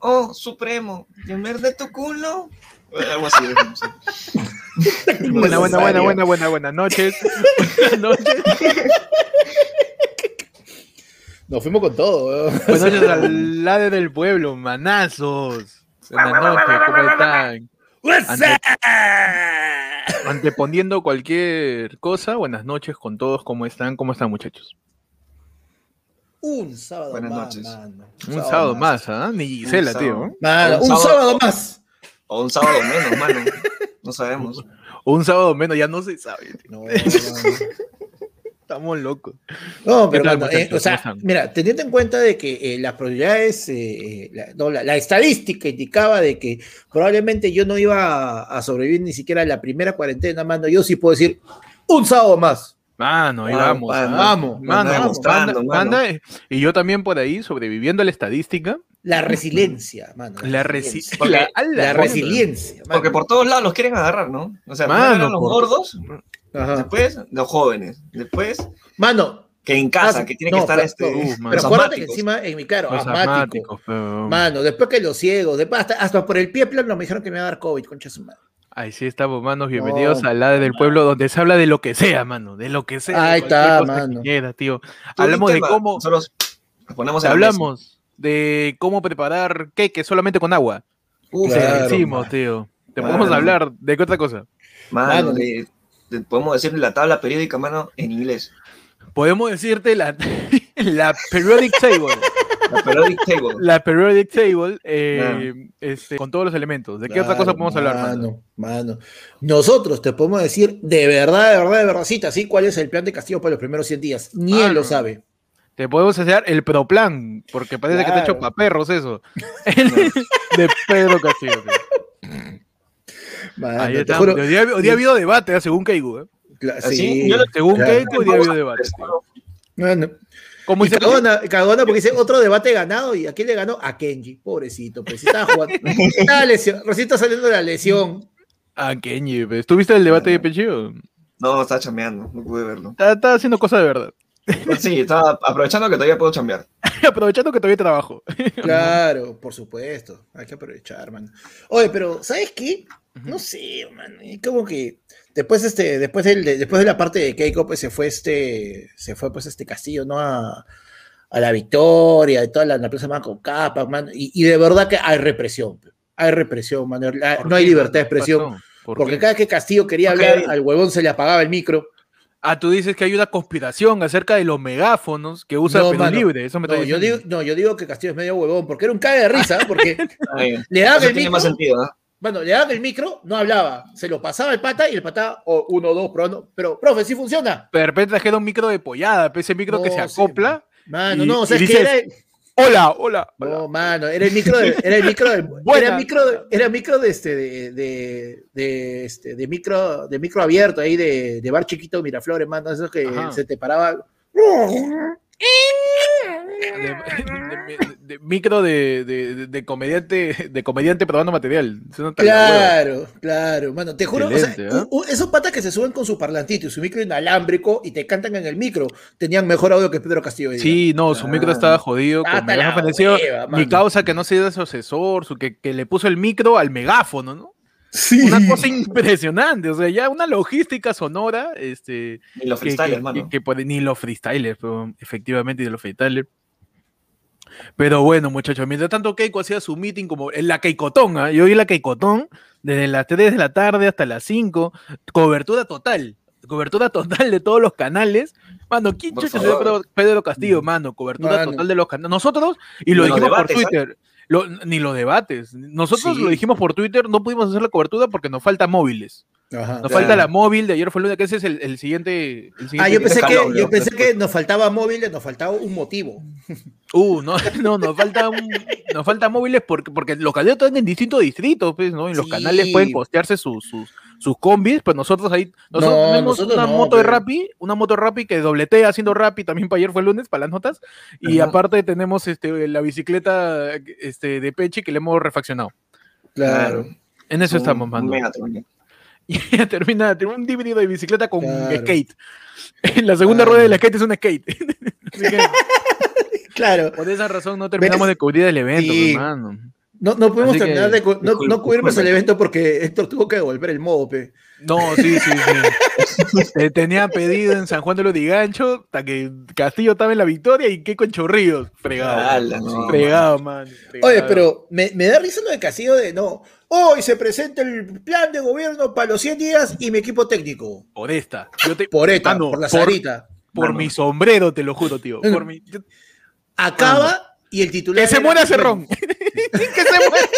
Oh, Supremo, ¿y en vez de tu culo? Algo así. Buena, buena, buena, buena, buena, buenas noches. Buenas noches. Nos fuimos con todo. Buenas noches al lado del pueblo, manazos. Buenas noches, ¿cómo están? Ante- Anteponiendo cualquier cosa, buenas noches con todos, ¿cómo están? ¿Cómo están, muchachos? Un sábado Buenas más, noches. mano. Un sábado más, ¿ah? Ni Gisela, tío. Mano, Un un sábado- sábado más. O un sábado menos, mano. No sabemos. O un sábado menos, ya no se sabe. tío. No, Estamos locos. No, ¿Qué pero mano, eh, o sea, mira, teniendo en cuenta de que eh, las probabilidades, eh, eh, la, no, la- la estadística indicaba de que probablemente yo no iba a, a sobrevivir ni siquiera a la primera cuarentena, mano, yo sí puedo decir un sábado más. Mano, ahí Ah, vamos. mano, vamos, mano, mano, vamos, manda- mano. manda, y yo también por ahí, sobreviviendo a la estadística, La resiliencia, mano. la, resiliencia. resi Porque la, a La la- resiliencia. mano. Porque por todos lados los quieren agarrar, ¿no? O sea, Mano, primero los por- gordos, Ajá. después los jóvenes, después Mano, que en casa, Ah, que tiene no, que estar pero- este. Los pero acuérdate que encima, en mi claro, asmático. pero- Mano, después que los ciegos, después hasta, hasta por el pie plano me dijeron que me iba a dar COVID, concha su madre. Ahí sí estamos, manos. Bienvenidos No, al lado del pueblo donde se habla de lo que sea, mano. De lo que sea. Ahí está, mano. quiera, tío. Tú Hablamos de tema, cómo. Nosotros ponemos. Hablamos de cómo preparar cake solamente con agua. Uf, Claro, Te decimos, tío. Te Mano. podemos hablar de qué otra cosa. Mano, Mano. de- de- podemos decir la tabla periódica, mano, en inglés. Podemos decirte la, la periodic table. La periodic table. La periodic table eh, este, con todos los elementos. ¿De qué otra cosa podemos hablar, mano? mano? Nosotros te podemos decir de verdad, de verdad, de verdadcita, ¿sí? ¿Cuál es el plan de Castillo para los primeros 100 días? Ni él lo sabe. Te podemos hacer el proplan, porque parece que está hecho Claro. para perros eso. de Pedro Castillo. tío. Mano, Ahí te está. juro- Hoy día, hoy día ha habido debate, ¿eh? según. ¿eh? Así, sí, Según claro. Keiko, hoy día ha habido debate. Mano. ¿Cómo Y dice? cagona, cagona porque dice otro debate ganado y a quién le ganó a Kenji, pobrecito, pues si estaba jugando, estaba lesión, recién está saliendo de la lesión. Ah, Kenji. pues. ¿Tuviste el debate de Pechillo? No, estaba chambeando, no pude verlo. Está, está haciendo cosas de verdad. Pues sí, estaba aprovechando que todavía puedo chambear. Aprovechando que todavía trabajo. Claro, por supuesto, hay que aprovechar, man. Oye, pero ¿sabes qué? No sé, man, y como que después este después de, después de la parte de Keiko pues se fue este se fue pues este Castillo, ¿no? A, a la victoria, de toda la, la plaza man, con capa, man, y, y de verdad que hay represión. Hay represión, man, la- ¿Por no hay libertad de expresión. Porque qué? cada que Castillo quería hablar, al huevón se le apagaba el micro. Ah, tú dices que hay una conspiración acerca de los megáfonos que usa No, Perú mano. Libre. Eso me No yo, digo, no, yo digo que Castillo es medio huevón, porque era un cague de risa, porque le daban Eso el tiene micro, más sentido, ¿no? Bueno, le daban el micro, no hablaba, se lo pasaba el pata y el pata, o uno, dos, probando, pero, profe, sí funciona. De repente trajeron un micro de pollada, ese micro que No, se sí, acopla. Mano, Y- no, o sea, es que era, Hola, hola. hola. no, mano, era el micro de, era el micro de, era micro, de- era micro de este, de, de, de, este, de micro, de micro abierto ahí de, de bar chiquito Miraflores, mano, eso que Ajá. se te paraba. De, de- de- micro de, de- de- de comediante de comediante probando material. No. Claro, claro, mano, te juro, o sea, ¿eh? u- esos patas que se suben con su parlantito y su micro inalámbrico y te cantan en el micro, tenían mejor audio que Pedro Castillo. Sí, no, su micro Ah. estaba jodido. Ah, Con megáfono. Hueva, mi causa que no se dio su asesor, su, que, que le puso el micro al megáfono, ¿no? Sí. Una cosa impresionante, o sea, ya una logística sonora, este, Ni los que, freestyle, que- hermano. que- que puede- ni los freestylers, pero efectivamente, ni los freestylers. Pero bueno, muchachos, mientras tanto Keiko hacía su meeting como en la Keikotón, ¿ah? yo vi la Keikotón desde las 3 de la tarde hasta las 5, cobertura total, cobertura total de todos los canales. Mano, ¿quién chucha. Pedro, Castillo, mano? Cobertura Mano. total de los canales. Nosotros, y lo dijimos debates, por ¿ah? Twitter, lo- ni los debates. Nosotros Sí. lo dijimos por Twitter, no pudimos hacer la cobertura porque nos falta móviles. Ajá. Nos Claro. falta la móvil de ayer fue el lunes, que ese es el, el siguiente. el Ah, yo pensé, que, yo ¿no? pensé que nos faltaba móviles, nos faltaba un motivo. Uh, no, no, nos falta un- nos falta móviles porque, porque los canales están en distintos distritos, pues, ¿no? Y los Sí. canales pueden costearse sus, sus, sus combis, pues nosotros ahí, nosotros No, tenemos nosotros una no, moto de Rappi, una moto de Rappi que dobletea haciendo Rappi también para ayer fue el lunes, para las notas, y Ajá. aparte tenemos este, la bicicleta este, de Pechi que le hemos refaccionado. Claro. En eso Un- estamos, un ya. Y ya termina, tiene un híbrido de bicicleta con Claro. skate. La segunda Claro. rueda de la skate es un skate. Así que Claro. por esa razón no terminamos de cubrir el evento, Sí. hermano. No, no pudimos Así que, terminar de. No, no cubrimos el evento porque Héctor tuvo que devolver el modo, pe. No, sí, sí, sí. Eh, tenía pedido en San Juan de los Digancho, hasta que Castillo estaba en la victoria y qué con Chorrillos. Fregado. Ala, no, fregado, man. Oye, fregado. pero me, me da risa lo de Castillo de no. Hoy se presenta el plan de gobierno para los 100 días y mi equipo técnico. Por esta. Yo te, Por esta, Mano, por la por- sarita. por Mano. mi sombrero, te lo juro, tío. Por mi- yo- Acaba y el titular. Que se era- muera Cerrón. que se muera.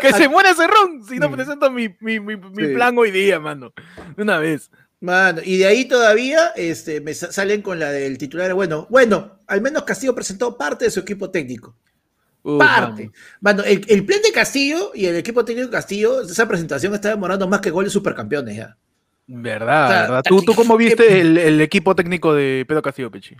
Que se muera Cerrón si no presento mi, mi, mi, mi Sí. plan hoy día, mano. De una vez. Mano, y de ahí todavía este, me sa- salen con la del titular. Bueno, bueno, al menos Castillo presentó parte de su equipo técnico. Uh, parte. mano. Mano, el, el plan de Castillo y el equipo técnico de Castillo, esa presentación está demorando más que goles supercampeones ya. Verdad, O sea, verdad. ¿Tú, ¿Tú cómo viste el, el equipo técnico de Pedro Castillo, Pechi?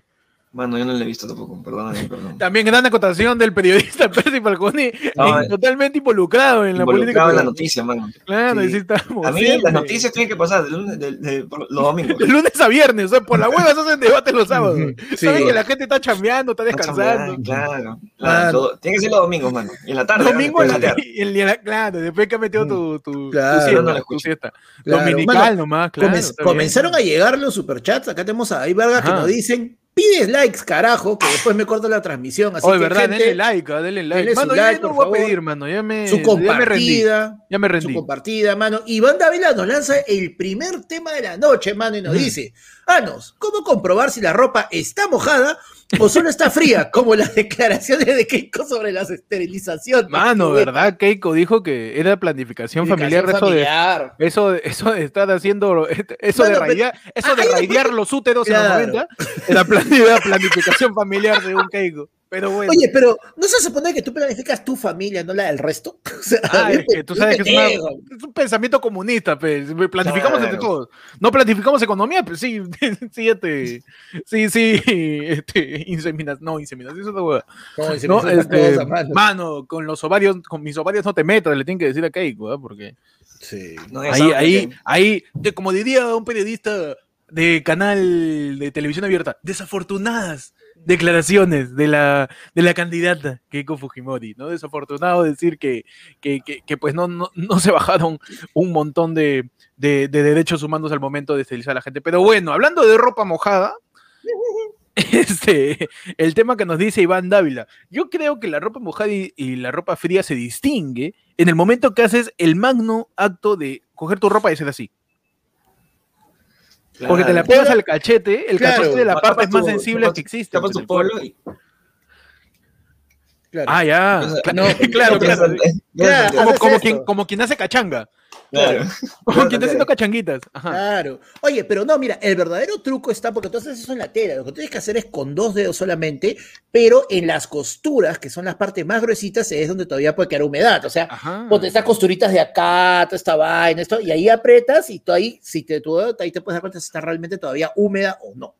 Mano, yo no lo he visto tampoco, perdóname, perdón. También gran acotación del periodista Percy Falcone, No, en- eh, totalmente involucrado en la política. Involucrado en la peruana. noticia, mano. Claro, Sí. estamos A mí siempre. las noticias tienen que pasar de lunes, de- los domingos. De lunes a viernes, o sea, por la hueva se hacen debate los sábados. Sí. Saben que la gente está chambeando, está Está descansando. chambeando, Claro. Claro tiene que ser los domingos, mano. Y en la tarde. Domingo en la, de jatear. en la- claro, después que ha metido tu, tu, tu Claro. siesta, No la tu escucho. siesta. Claro, Dominical mano, nomás, claro. Comenzaron a llegar los superchats. Acá tenemos a ahí Vargas que nos dicen: pides likes, carajo, que después me corta la transmisión. Así Oye, que, verdad, gente, denle like, ah, denle like. denle su like, no por voy a pedir, mano. Ya me, su ya me rendí. compartida. Ya me Su rendí. compartida, mano. Iván Dávila nos lanza el primer tema de la noche, mano, y nos dice: Anos, ¿cómo comprobar si la ropa está mojada o solo está fría? Como las declaraciones de Keiko sobre las esterilizaciones. Mano, ¿verdad? Keiko dijo que era planificación familiar, Planificación eso de familiar. Eso, de- eso de estar haciendo, eso de pero- raidear, eso de raidear los úteros Claro. en los 90, era plan- era planificación familiar de un Keiko. Pero bueno, Oye, pero ¿no se supone que tú planificas tu familia, no la del resto? O sea, ah, es que tú sabes que es, una- pendejo. es un pensamiento comunista, pues. planificamos entre Claro. todos. No planificamos economía, pues sí, sí, este, sí, sí, este, inseminación, no, inseminación, eso es hueá. No, No, este, mano. mano, con los ovarios, con mis ovarios no te metas, le tienen que decir a Keiko, ¿ah? porque Sí. No, ahí, ahí, que- ahí, de- como diría un periodista de canal de televisión abierta, desafortunadas declaraciones de la, de la candidata Keiko Fujimori, ¿no? Desafortunado decir que, que, que- que, pues no, no, no se bajaron un montón de, de- de derechos humanos al momento de esterilizar a la gente. Pero bueno, hablando de ropa mojada, este, el tema que nos dice Iván Dávila, yo creo que la ropa mojada y, y la ropa fría se distingue en el momento que haces el magno acto de coger tu ropa y hacer así. Porque te la pegas al cachete, el claro, cachete de las tapas partes tu- más sensibles tapas- que existen. Tapas pues, tu el cuerpo. polo y. Claro. Ah, ya. No, claro, claro. es- es- quien, como quien hace cachanga. Claro. Quien está Claro. haciendo cachanguitas. Ajá. Claro. Oye, pero no, mira, el verdadero truco está porque tú haces eso en la tela. Lo que tienes que hacer es con dos dedos solamente, pero en las costuras, que son las partes más gruesitas, es donde todavía puede quedar humedad. O sea, ponte estas costuritas de acá, toda esta vaina, esto, y ahí apretas y tú ahí, si te, tú, ahí te puedes dar cuenta si está realmente todavía húmeda o no.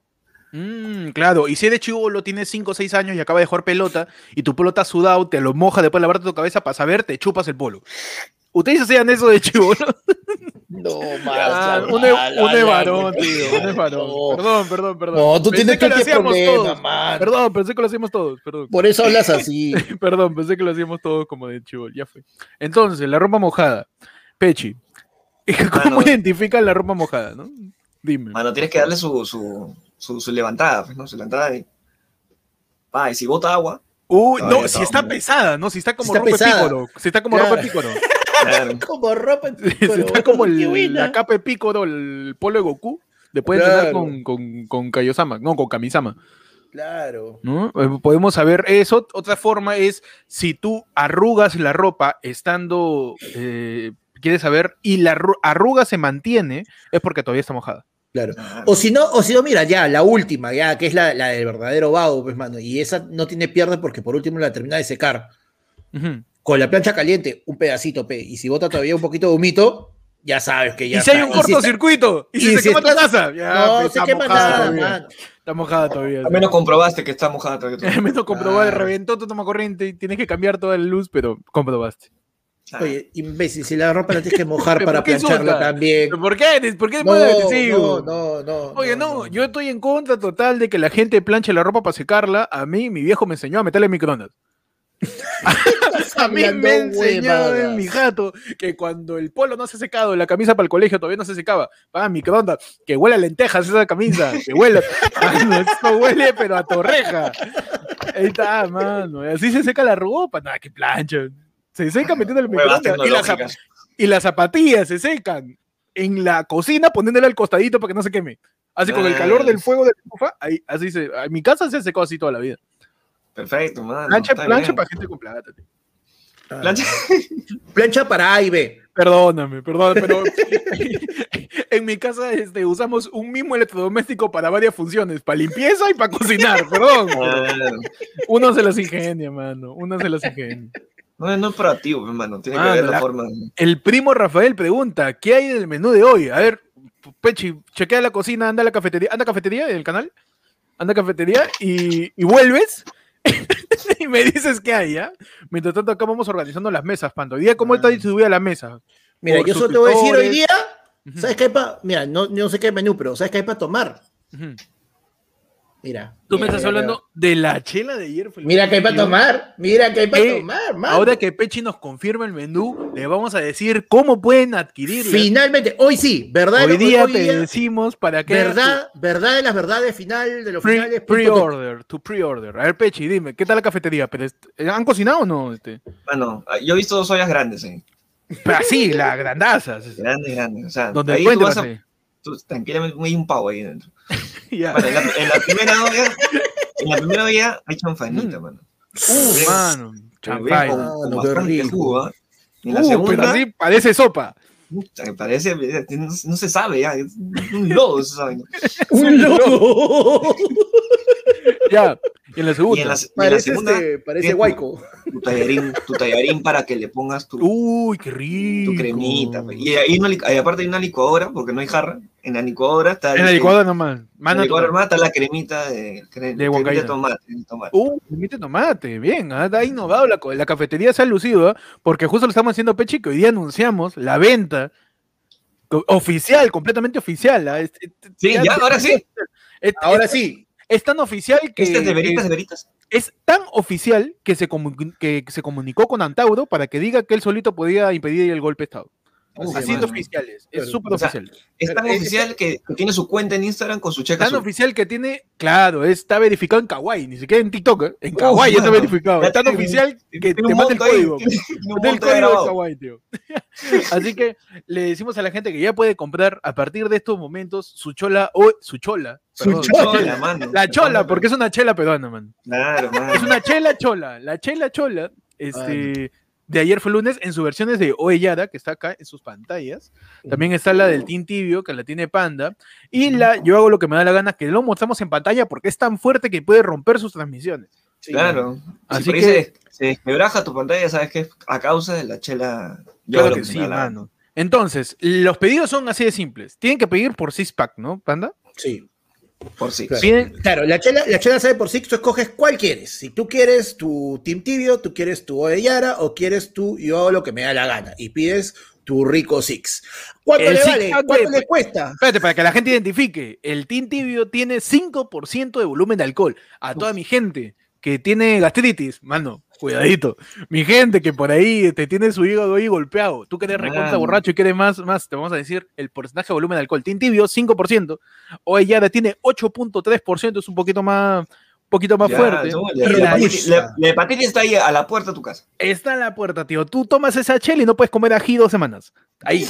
Mm, claro, y si eres chivolo, tienes 5 o 6 años y acaba de jugar pelota y tu polo está sudado, te lo moja después de lavarte tu cabeza para saber, te chupas el polo. ¿Ustedes hacían eso de chivolo? No, Ah, más. un de, un de varón, tío, un de varón. No. Perdón, perdón, perdón. No, tú Pensé tienes que lo que hacíamos problema, todos. man. Perdón, pensé que lo hacíamos todos, perdón. Por eso hablas así. Perdón, pensé que lo hacíamos todos como de chivolo, ya fue. Entonces, la ropa mojada. Pechi, ¿cómo Mano. identifican la ropa mojada, no? Dime. Mano, tienes que darle su, su, su, su levantada, pues, ¿no? Su levantada y. Pa, y si bota agua, Uy, no, no, si está hombre. pesada, ¿no? Si está como está ropa de pesada. pícoro. Si está como Claro. ropa de pícoro. claro. Como ropa. Si pero está como el- la capa de pícoro, el polo de Goku. Después de entrenar Claro. con, con, con Kaiosama, no, con Kamisama. Claro. ¿no? Eh, Podemos saber eso. Otra forma es si tú arrugas la ropa estando, eh, quieres saber, y la arru- arruga se mantiene, es porque todavía está mojada. Claro. O si no, o si no, mira, ya, la última, ya, que es la, la del verdadero vago, pues, mano. Y esa no tiene pierde porque por último la termina de secar. Con la plancha caliente, un pedacito, pe. Y si bota todavía un poquito de humito, ya sabes que ya y si hay está. un Y si está- cortocircuito, y si, y se si quema tu estás- taza, ya, No, pues, se está quema mojada nada, todavía. mano. Está mojada todavía. Al menos comprobaste que está mojada todavía. Al menos comprobar, Claro. reventó tu toma corriente y tienes que cambiar toda la luz, pero comprobaste. Claro. Oye, imbécil, si la ropa la tienes que mojar ¿Pero para plancharla también. ¿Por qué? ¿Por qué No, no, no, no. Oye, no, yo estoy en contra total de que la gente planche la ropa para secarla. A mí, mi viejo me enseñó a meterle en microondas. a mí me enseñó en mi jato que cuando el polo no se ha secado, la camisa para el colegio todavía no se secaba. Va microondas, que huele a lentejas esa camisa, que huele. Mano, eso huele, pero a torreja. Ahí está, mano. Así se seca la ropa. Nada, que plancha. Se seca metiéndole en Huevas microondas. Y las, y zapatillas se secan en la cocina poniéndole al costadito para que no se queme. Así con el calor del fuego de la estufa, ahí, así se. En mi casa se ha secado así toda la vida. Perfecto, mano. Plancha, plancha para gente con plata. tío. Ah. Plancha. Plancha para A y B. Perdóname, perdóname, pero en mi casa este, usamos un mismo electrodoméstico para varias funciones, para limpieza y para cocinar, perdón. Uno se las ingenia, mano, uno se las ingenia. No, no es proactivo, hermano. Tiene que Mano, ver la la- forma. El primo Rafael pregunta, ¿qué hay del menú de hoy? A ver, Pechi, chequea la cocina, anda a la cafetería, anda a cafetería del canal, anda a cafetería y, y vuelves y me dices qué hay, ¿ya? Mientras tanto acá vamos organizando las mesas, Pando. Hoy día, ¿cómo está Ah. distribuida la mesa? Mira, Por yo solo te voy a decir hoy día, ¿sabes qué hay para? Mira, no, no sé qué menú, pero ¿sabes qué hay para tomar? ujú. Mira. Tú me estás mira, hablando de la chela de ayer. Mira que hay para tomar, mira que hay para Eh, tomar, mano. Ahora que Pechi nos confirma el menú, le vamos a decir cómo pueden adquirirlo. Finalmente, hoy sí, ¿verdad? Hoy día Hoy te día, decimos para que verdad, verdad de las verdades final de los Pre- finales. Pre-order, tu pre-order. A ver, Pechi, dime, ¿qué tal la cafetería? ¿Pero est- ¿Han cocinado o no? Este, Mano, yo he visto dos ollas grandes, eh. pero así, las grandazas. Grandes, grandes. O sea, Donde ahí tú encuentras. vas a. eh. tú- tranquilamente, hay un pavo ahí dentro. Bueno, en la, en la primera olla. En la primera olla hay chanfanita, Mm. mano. Uh, mano, con, Ah, con no, qué bastante jugo. Y en la Uh, segunda. pero así parece sopa. parece. No, no se sabe ya. Es un lodo, se sabe. Un loco. Ya. Y en la Y segunda. en la, y en la Parece, segunda, este, parece guayco. tu tallarín, tu tallarín para que le pongas tu, Uy, qué rico. tu cremita. pues. Y ahí una, li- ahí aparte hay una licuadora, porque no hay jarra. En la licuadora está. En la licuadora nomás. en la licuadora hermana está la cremita de, cre- De cremita huancaína. de tomate. de tomate. Uh, tomate, bien, ¿ah? ha innovado la, cafetería se ha lucido, ¿ah? porque justo lo estamos haciendo Pechi, que hoy día anunciamos la venta oficial, completamente oficial. ¿ah? Es- es- Sí, ya, ahora sí. Es, Ahora es- sí. es tan oficial que Este es de veritas, de es, veritas. es tan oficial que se, que se comunicó con Antauro para que diga que él solito podía impedir el golpe de Estado. Así de mano. oficial es, súper o sea, oficial. Es tan Pero, eh, oficial que que tiene su cuenta en Instagram con su cheque Tan azul. oficial que tiene, claro, está verificado en Kawaii, ni siquiera en TikTok, ¿eh? en Kawaii está verificado. Ya Es tan tiene oficial que te manda el código. Mete el código de. Kawaii, tío. Así que le decimos a la gente que ya puede comprar a partir de estos momentos su chola o su chola. Su perdón, chola. Chola, mano. La chola, porque es una chela peruana, man. Claro, mano. Es una chela chola. La chela chola, este, de ayer fue lunes, en sus versiones de Oellada, que está acá en sus pantallas. También está la del Team Tibio, que la tiene Panda. Y la Yo hago lo que me da la gana, que lo mostramos en pantalla porque es tan fuerte que puede romper sus transmisiones. Sí, Claro. Así si por ahí que- se, se desquebraja tu pantalla, sabes que es a causa de la chela. Yo Claro que sí, mano. Entonces, los pedidos son así de simples. Tienen que pedir por six pack, ¿no, Panda? Sí. Por sí. Claro. La chela, la chela sabe por sí, tú escoges cuál quieres. Si tú quieres tu Team Tibio, tú quieres tu Oellara o quieres tu Yo hago lo que me da la gana y pides tu Rico Six. ¿Cuánto El le Six vale? ¿Cuánto de- le cuesta? Espérate, para que la gente identifique. El Team Tibio tiene 5% de volumen de alcohol. A toda mi gente que tiene gastritis, mano, cuidadito. Mi gente que por ahí te tiene su hígado ahí golpeado. Tú que eres recontra borracho y quieres más, más, te vamos a decir el porcentaje de volumen de alcohol. Team Tibio, 5%. Hoy ya tiene 8.3%, es un poquito más, un poquito más Ya, fuerte. no, Y la, la- hepatitis, la- la hepatitis está ahí a la puerta de tu casa. Está en la puerta, tío. Tú tomas esa chela y no puedes comer ají dos semanas. Ahí,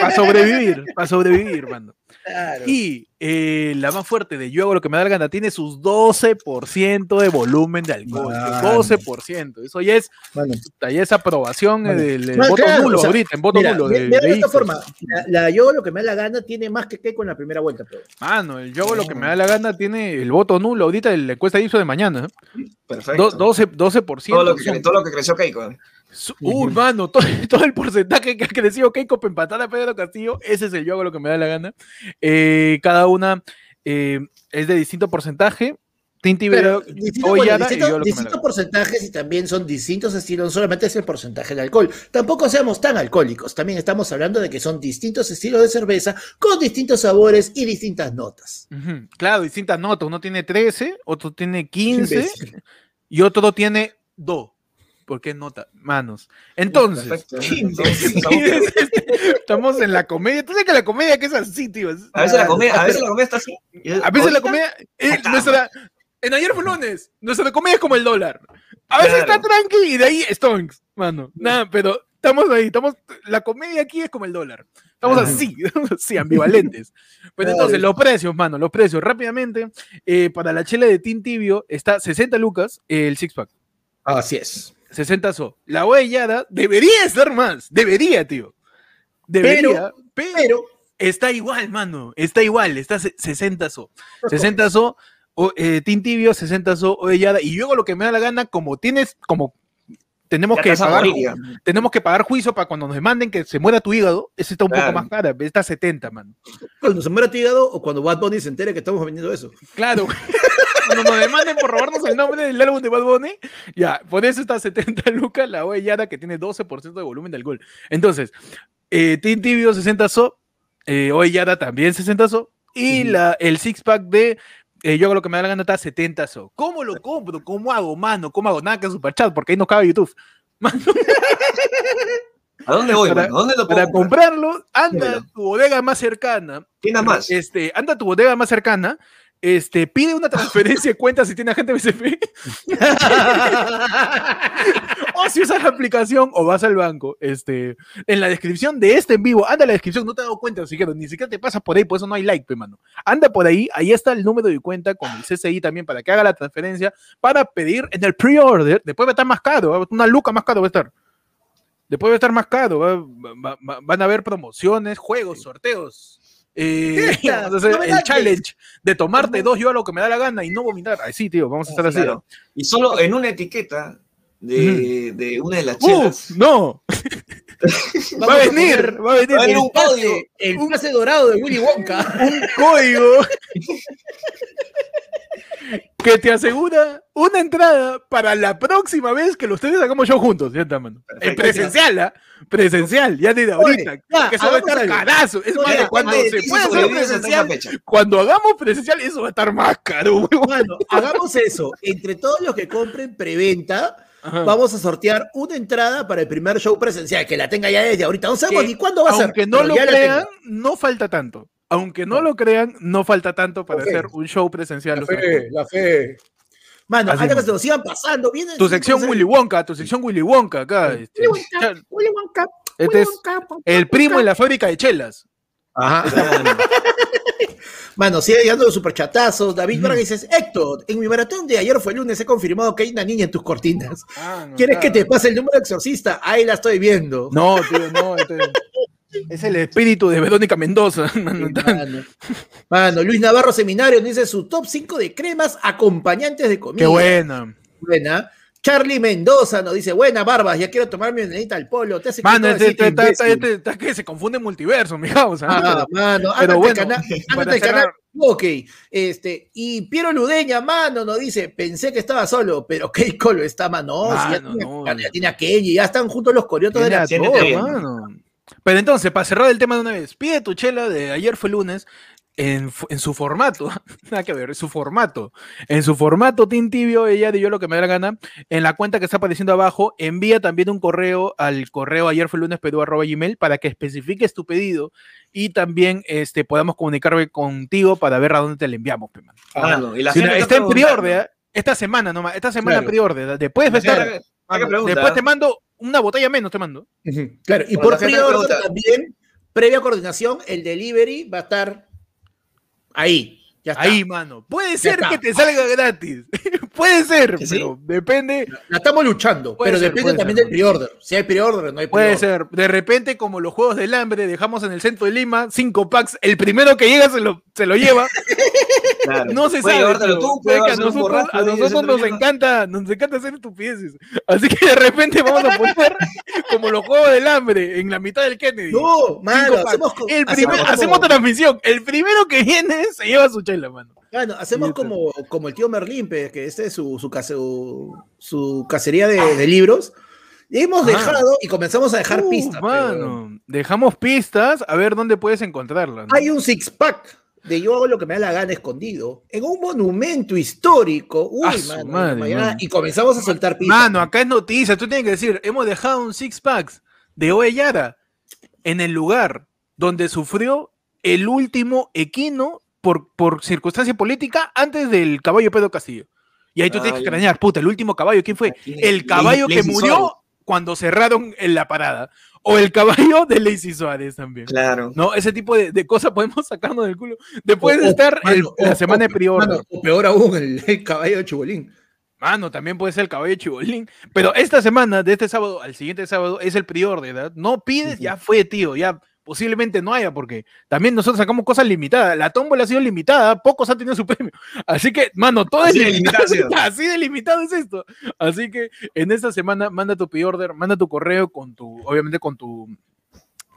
para sobrevivir, para sobrevivir, mano. Claro. Y eh, la más fuerte de Yo hago lo que me da la gana tiene sus 12% de volumen de alcohol. Mano. 12%. Eso ya es, Mano, ya es aprobación eh, Mano. del voto claro, nulo o sea, ahorita, en voto mira, nulo. De, de de esta forma, la, la Yo hago lo que me da la gana tiene más que que con la primera vuelta. Pero. Mano, el Yo hago lo que me da la gana tiene el voto nulo ahorita la encuesta de Ipsos de mañana. ¿eh? Perfecto. Do- 12, 12%. todo, lo que, son- todo lo que creció Keiko. ¿Eh? Su- Uy, mano, todo, todo el porcentaje que ha crecido Keiko para empatar a Pedro Castillo, ese es el yo hago lo que me da la gana. Eh, cada una eh, es de distinto porcentaje, Team Pero Ollada bueno, y distintos- porcentajes y también son distintos estilos, no solamente es el porcentaje de alcohol. Tampoco seamos tan alcohólicos, también estamos hablando de que son distintos estilos de cerveza con distintos sabores y distintas notas. Claro, distintas notas. Uno tiene 13, otro tiene 15 Imbécil. y otro tiene 2. ¿Por qué nota? Manos. Entonces, imbécil. Estamos- en la comedia. Tú sabes que la comedia que es así, tío. es- A veces la comedia, a veces la comedia está así. A veces la comedia. eh, nuestra- en ayer fue lunes. Nuestra comedia es como el dólar. A veces Claro. está tranqui y de ahí stonks, mano. Nada, pero estamos ahí. Estamos, la comedia aquí es como el dólar. Estamos así, sí, ambivalentes. Pero entonces, los precios, mano, los precios. Rápidamente, eh, para la chela de Tin Tibio está 60 lucas el six pack. Así es. 60 so. La huellada debería estar más. Debería, tío. Debería. Pero, Pero, está igual, mano. Está igual. Está se- 60 so. 60 so. O, eh, Team Tibio, 60 so, huellada. Y yo hago lo que me da la gana. Como tienes, como tenemos Ya que pagar. morir. Tenemos que pagar juicio para cuando nos demanden que se muera tu hígado. Ese está un Claro. poco más cara. Está 70, mano. cuando se muera tu hígado o cuando Bad Bunny se entere que estamos vendiendo eso. Claro. Nos demanden por robarnos el nombre del álbum de Bad Bunny, ya, por eso está 70 lucas la huellada que tiene 12% de volumen de alcohol. Entonces, eh, Team Tibio 60 so, eh, Oellada también 60 so, y Ujú. la, el six pack de eh, yo hago lo que me da la gana está 70 so. ¿Cómo lo compro? ¿Cómo hago, mano? ¿Cómo hago? Nada que superchat, porque ahí no cabe YouTube. ¿A dónde voy, Para- mano? ¿A dónde lo Para comprar? comprarlo, anda a tu bodega más cercana, ¿Quién da más? este, anda a tu bodega más cercana, este, pide una transferencia de cuenta si tiene agente BCP, o si usas la aplicación o vas al banco, este, en la descripción de este en vivo, anda a la descripción, no te has dado cuenta siquiera, ni siquiera te pasas por ahí, por eso no hay like, pe, mano. Anda por ahí, ahí está el número de cuenta con el CCI también para que haga la transferencia, para pedir en el pre-order, después va a estar más caro, una luca más caro va a estar. Después va a estar más caro, va- va- va- van a haber promociones, juegos, sorteos. Eh, vamos a hacer el challenge de tomarte dos yo a lo que me da la gana y no vomitar. Así, tío, vamos a estar así. Claro. Y solo en una etiqueta de, de una de las ¡Uf! chelas. no, va a venir, va a venir Va a venir un código. El pase dorado de Willy Wonka. un código que te asegura una entrada para la próxima vez que los tres hagamos show juntos. Ya está, mano. En presencial, ¿ah? Presencial, ya desde ahorita. Oye, ya, que eso va a estar algo. carazo. Es Oye, más, cuando se pueda hacer presencial, cuando hagamos presencial, eso va a estar más caro. Bueno, hagamos eso. Entre todos los que compren preventa, Ajá. vamos a sortear una entrada para el primer show presencial, que la tenga ya desde ahorita. No sabemos Que, ni cuándo va a ser. Aunque no lo crean, no falta tanto. Aunque no lo crean, no falta tanto para hacer un show presencial. La fe, la fe. Mano, Así antes que se nos sigan pasando, viene Tu sección Willy Wonka, tu sección Willy Wonka acá. este, Willy Wonka, Willy Wonka, Este Willy es Wonka, el primo en la fábrica de chelas. Ajá. Claro. Mano, sigue llegando los superchatazos. David. Vargas dice: Héctor, en mi maratón de ayer fue lunes, he confirmado que hay una niña en tus cortinas. Ah, no, ¿Quieres que te pase el número de exorcista? Ahí la estoy viendo. No, tío, no. este- es el espíritu de Verónica Mendoza. mano, Mano. Mano, Luis Navarro Seminario nos dice su top 5 de cremas acompañantes de comida. Qué buena. Buena. Charlie Mendoza nos dice, buena barbas, ya quiero tomar mi nenita al polo. Te hace Mano, que este, este- está- está- imbécil. este- está que se confunde multiverso, mi causa. Ah, mano, Pero bueno, al canal, ándate al canal. Ok, este, y Piero Ludeña, mano, nos dice, pensé que estaba solo, pero Keiko lo está, mano, si ya, Mano, tiene, no. ya tiene a Kenji, ya están juntos los coriotos de la tiene todo, mano. Pero entonces, para cerrar el tema de una vez, pide tu chela de ayer fue lunes en, en su formato. Nada que ver, en su formato. En su formato, Team Tibio, ella de yo lo que me da la gana. En la cuenta que está apareciendo abajo, envía también un correo al correo ayer fue lunes arroba gmail para que especifiques tu pedido y también este, podamos comunicarme contigo para ver a dónde te le enviamos. mano. Mano, y la Si no, gente está en pre-order, ¿eh? esta semana nomás, esta semana Claro. Después gente- estar. después te mando una botella menos, te mando. Claro, y por pregunta- también, previa coordinación, el delivery va a estar ahí. Ya está. Ahí, mano. Puede ser que te salga gratis. Puede ser, pero depende. La estamos luchando, Puede pero ser, depende puede también ser. del pre-order. Si hay pre-order, no hay Puede pre-order. ser. De repente, como los juegos del hambre, dejamos en el centro de Lima cinco packs. El primero que llega se lo, se lo lleva. Claro. No se Puede sabe. pero tú, puede puede a nosotros, borracho a ahí, nosotros hacer nos encanta, nos encanta hacer estupideces. Así que de repente vamos a poner como los juegos del hambre en la mitad del Kennedy. No, mano, hacemos, El hacemos primer- como- hacemos transmisión. El primero que viene se lleva su chela. Chela, mano. Bueno, hacemos como, como el tío Merlín, pe, que este es su, su, su, su cacería de, de libros. Y hemos Ah. dejado y comenzamos a dejar Uh, pistas. dejamos pistas a ver dónde puedes encontrarlas. ¿no? Hay un six pack de yo hago lo que me da la gana escondido en un monumento histórico. Uy, mano, madre, mañana- mano. y comenzamos a soltar pistas. Mano, acá es noticia. Tú tienes que decir, hemos dejado un six packs de Oellada en el lugar donde sufrió el último equino por, por circunstancia política antes del caballo Pedro Castillo. Y ahí tú Ah, tienes que extrañar, puta, el último caballo, ¿quién fue? El caballo que murió cuando cerraron en la parada. O el caballo de Lacey Suárez también. Claro. No, ese tipo de, de cosas podemos sacarnos del culo. Después de O- o- estar el- mano, la o- semana o- de mano, o peor aún, el, el caballo de Chubolín. Mano, también puede ser el caballo de chibolín. Pero esta semana, de este sábado al siguiente sábado, es el prior de edad. No pides, ya fue, tío. Ya posiblemente no haya, porque también nosotros sacamos cosas limitadas. La tómbola ha sido limitada, pocos han tenido su premio. Así que, mano, todo Así es limitado. Así de limitado es esto. Así que en esta semana, manda tu pre-order, manda tu correo con tu, obviamente con tu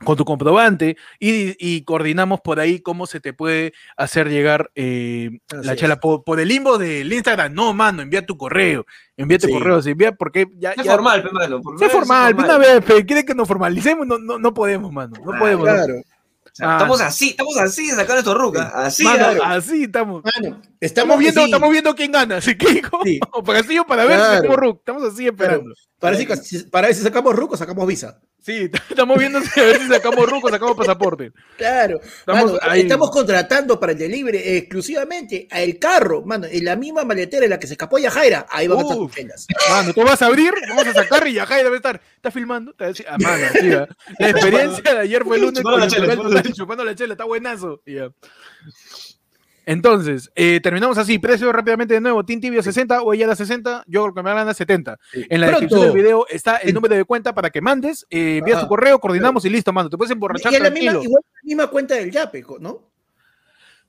con tu comprobante y, y coordinamos por ahí cómo se te puede hacer llegar eh, Así la es. chela por, por el limbo del Instagram. No, mano, envía tu correo, envía tu Sí. correo, se envía porque ya, Es ya- formal, pe, mano. por sé favor, formal, una vez, pero quiere que nos formalicemos, no, no, no podemos, mano, no Ah, podemos. ¿no? Claro. O sea, Ah. Estamos así, estamos así de sacar esto ruca. Así, Mano, claro. así estamos. Mano, Estamos estamos viendo, así, estamos viendo quién gana, así que hijo, Sí. o para Castillo para ver si Rook. Estamos así esperando. Para ver si sacamos ruco, sacamos visa. Sí, estamos viendo si- a ver si sacamos Rook o sacamos pasaporte. Claro. Estamos Mano, ahí. estamos contratando para el delivery exclusivamente a el carro, mano, en la misma maletera en la que se escapó Yajaira. Ahí van a estar Uf. tus chelas. Mano, tú vas a abrir, vamos a sacar y Yajai debe estar. ¿Estás filmando? Te va a decir, ah, mano, sí. La experiencia de ayer fue el lunes. Chupando la chela, el chupando la chela, está buenazo. y ya. Entonces, eh, terminamos así. Precio rápidamente de nuevo. Team Tibio 60 o ella 60. Yo creo que me gana 70. En la Pronto. descripción del video está el En- número de cuenta para que mandes. Eh, envías tu Ajá. correo, coordinamos y listo, mano. Te puedes emborrachar Y es la misma, igual la misma cuenta del Yape, ¿no?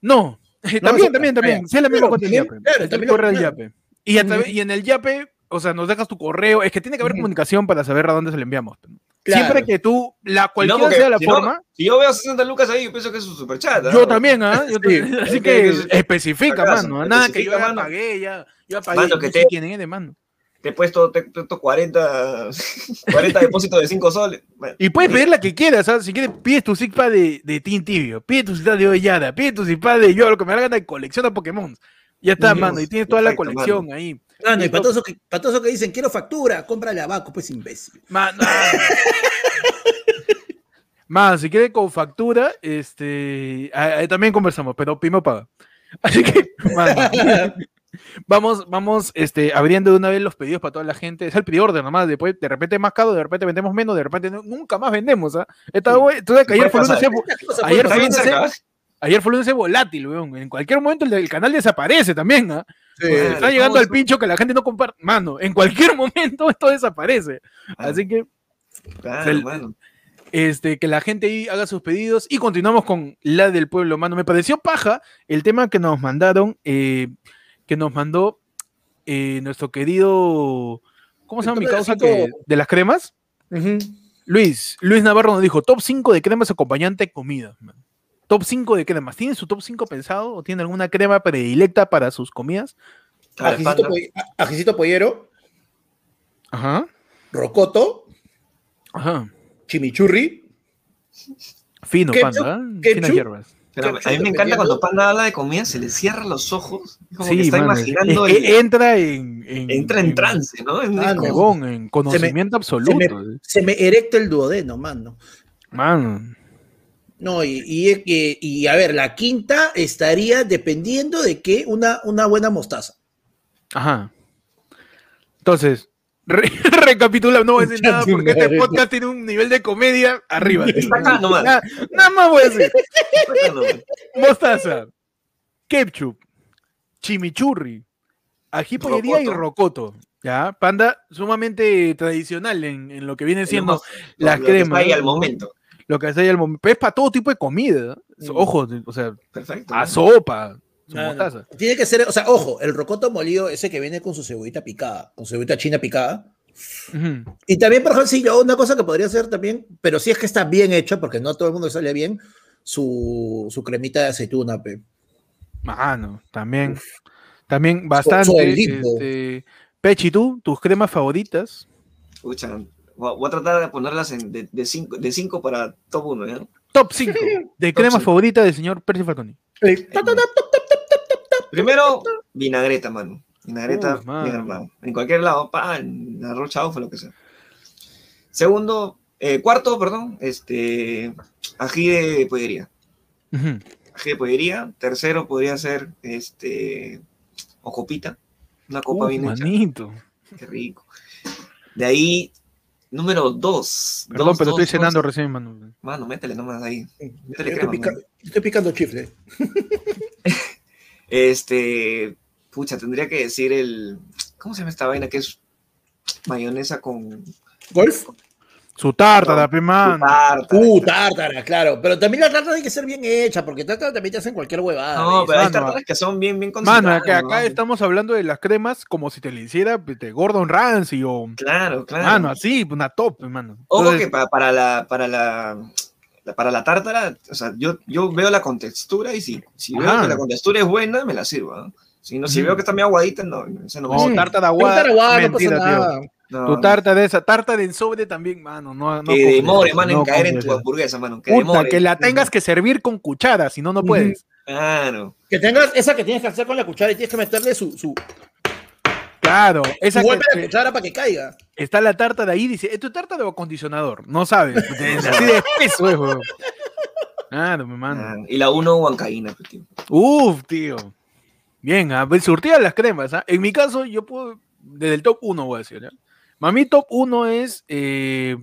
No, No, también, también, también. ah, Sí, es la misma claro, cuenta del Yape. claro, también el correo del Yape. Y, a y en el Yape, o sea, nos dejas tu correo. Es que tiene que haber comunicación para saber a dónde se le enviamos. Claro. Siempre que tú, la no, cualquiera porque sea la si no- forma, si yo veo 60 lucas ahí, yo pienso que es un superchat. ¿ah? yo también, ¿ah? Yo Sí. Así que, especifica, acaso, mano. Nada que yo mano. pagué, ya, ya pagué. Mano, no que sé te- quién es de mano. Te he puesto, te he puesto 40, 40 depósitos de 5 soles. Bueno, Y puedes pedir la que quieras, ¿sabes? Si quieres, pides tu zippa de, de Team Tibio, pide tu zippa de Ollada, pide tu zippa de yo, lo que me da la gana de colecciona Pokémon. Ya está, Dios, mano, y tienes toda la colección ahí. Mano, Listo. para todos, los que, para todos los que dicen, quiero factura, cómprale a Baco, pues imbécil. Mano. Más, si quiere con factura, este, ah, ah, también conversamos, pero Pimo paga. Así que, mano, vamos, vamos, este, abriendo de una vez los pedidos para toda la gente. Es el pre-order nomás, después de repente más caro, de repente vendemos menos, de repente no- nunca más vendemos, ¿ah? Sabes que ayer fue lunes, Ayer fue. ¿ah? ayer fue lunes volátil, weón. En cualquier momento el, el canal desaparece también, ¿ah? Sí. Porque Claro, está llegando al pincho que la gente no comparte. Mano, en cualquier momento esto desaparece. Ah. Así que Claro, el- mano. este, que la gente ahí haga sus pedidos y continuamos con la del pueblo, mano. Me pareció paja el tema que nos mandaron, eh, que nos mandó eh, nuestro querido, ¿cómo se llama mi causa? Que, de las cremas. Luis, Luis Navarro nos dijo, top 5 de cremas acompañante de comida. man. Top 5 de cremas. ¿Tiene su top 5 pensado o tiene alguna crema predilecta para sus comidas? A ver, Ajicito, ajicito pollero, Ajá. rocoto, Ajá. chimichurri. Fino, Ketchup, panda. ¿eh? Finas hierbas. Pero a mí me encanta cuando Panda habla de comida, se le cierran los ojos. Como que Sí, está mano, imaginando. es el- que entra en, en- entra en trance, ¿no? Ah, no. como- huevón, en conocimiento absoluto. me- Se me erecta el duodeno, mano. Mano. No, y, y, y- y, a ver, la quinta estaría dependiendo de qué, una, una buena mostaza. Ajá. Entonces, re- recapitula, no voy a decir nada porque este podcast tiene un nivel de comedia arriba. Nada, nada más voy a decir. Mostaza, ketchup, chimichurri, ají pollería y Rocoto. Ya, panda sumamente tradicional en, en lo que viene siendo las que cremas. ahí al ¿no? momento. Lo que hace ahí al momento. Es para todo tipo de comida. Mm. Ojo, o sea, Perfecto. a ¿no? sopa, su no. mostaza. Tiene que ser, o sea, ojo, el rocoto molido, ese que viene con su cebollita picada, con cebollita china picada. Y también, por ejemplo, sí, yo una cosa que podría ser también, pero sí es que está bien hecha, porque no a todo el mundo le sale bien, su, su cremita de aceituna, pe. Mano, también. También bastante. Este, Pechi, ¿tú? ¿Tus cremas favoritas? Escucha, voy a tratar de ponerlas en, de, de, cinco, de cinco para top 1, ¿ya? Top 5 de crema cinco. favorita del señor Percy Falconi. Eh, Primero, vinagreta, mano. Vinagreta. En cualquier lado, pa, en arroz fue lo que sea. Segundo, eh, cuarto, perdón, este, ají de pollería. Ají de pollería. Tercero podría ser, este, o copita. Una copa Uf, bien hecha. Qué rico. De ahí, número dos. Perdón, Dos, pero dos, estoy cenando dos. recién, mano. Mano, métele nomás ahí. Métele estoy, crema, pica- mano. estoy picando chifle. Este, pucha, tendría que decir el, ¿cómo se llama esta vaina? Que es mayonesa con ¿Golf? Su tártara, No, pe, mano. tarta. Uh, tártara, claro. Pero también la tártara tiene que ser bien hecha, porque tártara también te hacen cualquier huevada. No, ¿ves? pero hay mano. tartaras que son bien, bien Mano, concentradas. acá, ¿no? acá estamos hablando de las cremas como si te le hiciera de Gordon Ramsay o. Claro, claro. Mano, así, una top, mano. Ojo Entonces, que pa- para, la, para la, para la tártara, o sea, yo, yo veo la contextura y si, si veo que la contextura es buena, me la sirvo. ¿ah? Si, no, si veo que está muy aguadita, no, no No, de Pero aguada. tártara aguada, no pasa tío. No, Tu tarta de esa, tarta de sobre también, mano. No, no que demore, mano, no en caer en tu hamburguesa, mano. Que Puta, demore. que la tengas que servir con cuchara, si no, no puedes. Claro. Que tengas esa que tienes que hacer con la cuchara y tienes que meterle su, su, Claro, esa que, de que cuchara para que caiga. está la tarta de ahí, dice, ¿es tu tarta de acondicionador? No sabes, es así de espeso, es, weón. Claro, mi mano. Ah, y la uno huancaína, pues, tío. Uf, tío. Bien, a ver, surtida las cremas. ¿ah? En mi caso, yo puedo, desde el top 1 voy a decir. ¿Ya? Mami, top 1 es eh.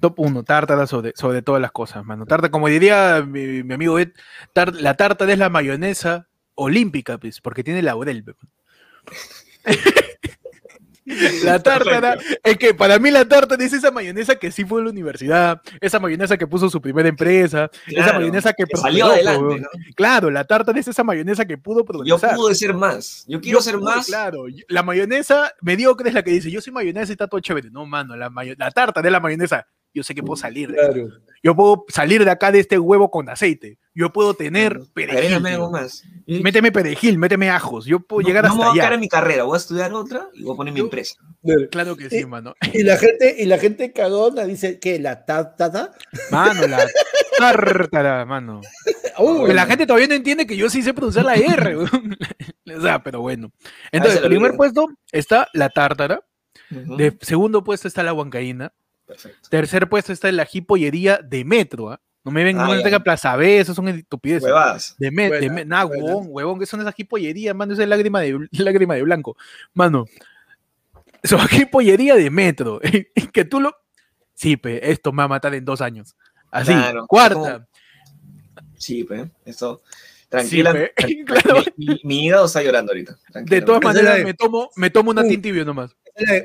Top 1, tártara sobre, sobre todas las cosas, mano. Tártara, como diría mi, mi amigo Ed, la tártara es la mayonesa olímpica, pues, porque tiene laurel. La tártara, es que para mí la tártara es esa mayonesa que sí fue a la universidad, esa mayonesa que puso su primera empresa, esa mayonesa que, que salió prosperó, adelante. Claro, la tártara es esa mayonesa que pudo Yo progresar. pude ser más. Yo quiero Yo ser pude, más. Claro, yo- la mayonesa mediocre es la que dice, yo soy mayonesa y está todo chévere. No, mano, la, la tártara de la mayonesa. Yo sé que puedo salir de Claro. Yo puedo salir de acá de este huevo con aceite. Yo puedo tener perejil. Más. Méteme perejil, méteme ajos. Yo puedo no, llegar no hasta me voy a quedar allá. en mi carrera. Voy a estudiar otra y voy a poner mi Yo- empresa. Claro que sí, Y- mano. Y la gente, y la gente cagona dice que la tártara. Mano, la tártara, mano. Uy, la gente todavía no entiende que yo sí sé pronunciar la R. o sea, pero bueno. Entonces, se en lo primer puesto está la tártara. De segundo puesto está la huancaína. Perfecto. Tercer puesto está la pollería de metro. ¿ah? No me vengan, Ah, no me Plaza B, esas son estupideces. Huevadas. De met, de me- nah, buena. huevón, huevón, que son esas pollerías, mano, esa es lágrima de, lágrima de blanco. Mano, son pollería de metro. que tú lo. Sí, pe, esto me va a matar en dos años. Así, Claro, cuarta. Sí, pues. Esto. Sí, Tranquila. pe, tran- claro. mi, mi- hígado está llorando ahorita. De todas maneras, me tomo, me tomo una Uh. tintibio nomás.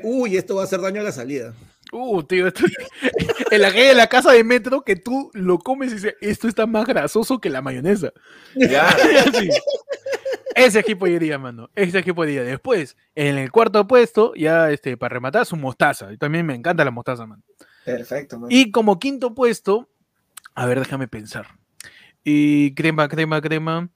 Uy, esto va a hacer daño a la salida. Uh, tío, esto, el ají de la casa de metro que tú lo comes y dices, esto está más grasoso que la mayonesa. Ya. Sí. Ese equipo iría, mano. Ese equipo iría. Después, en el cuarto puesto, ya este, para rematar, su mostaza. Y también me encanta la mostaza, mano. Perfecto, man. Y como quinto puesto, a ver, déjame pensar. Y crema, crema, crema.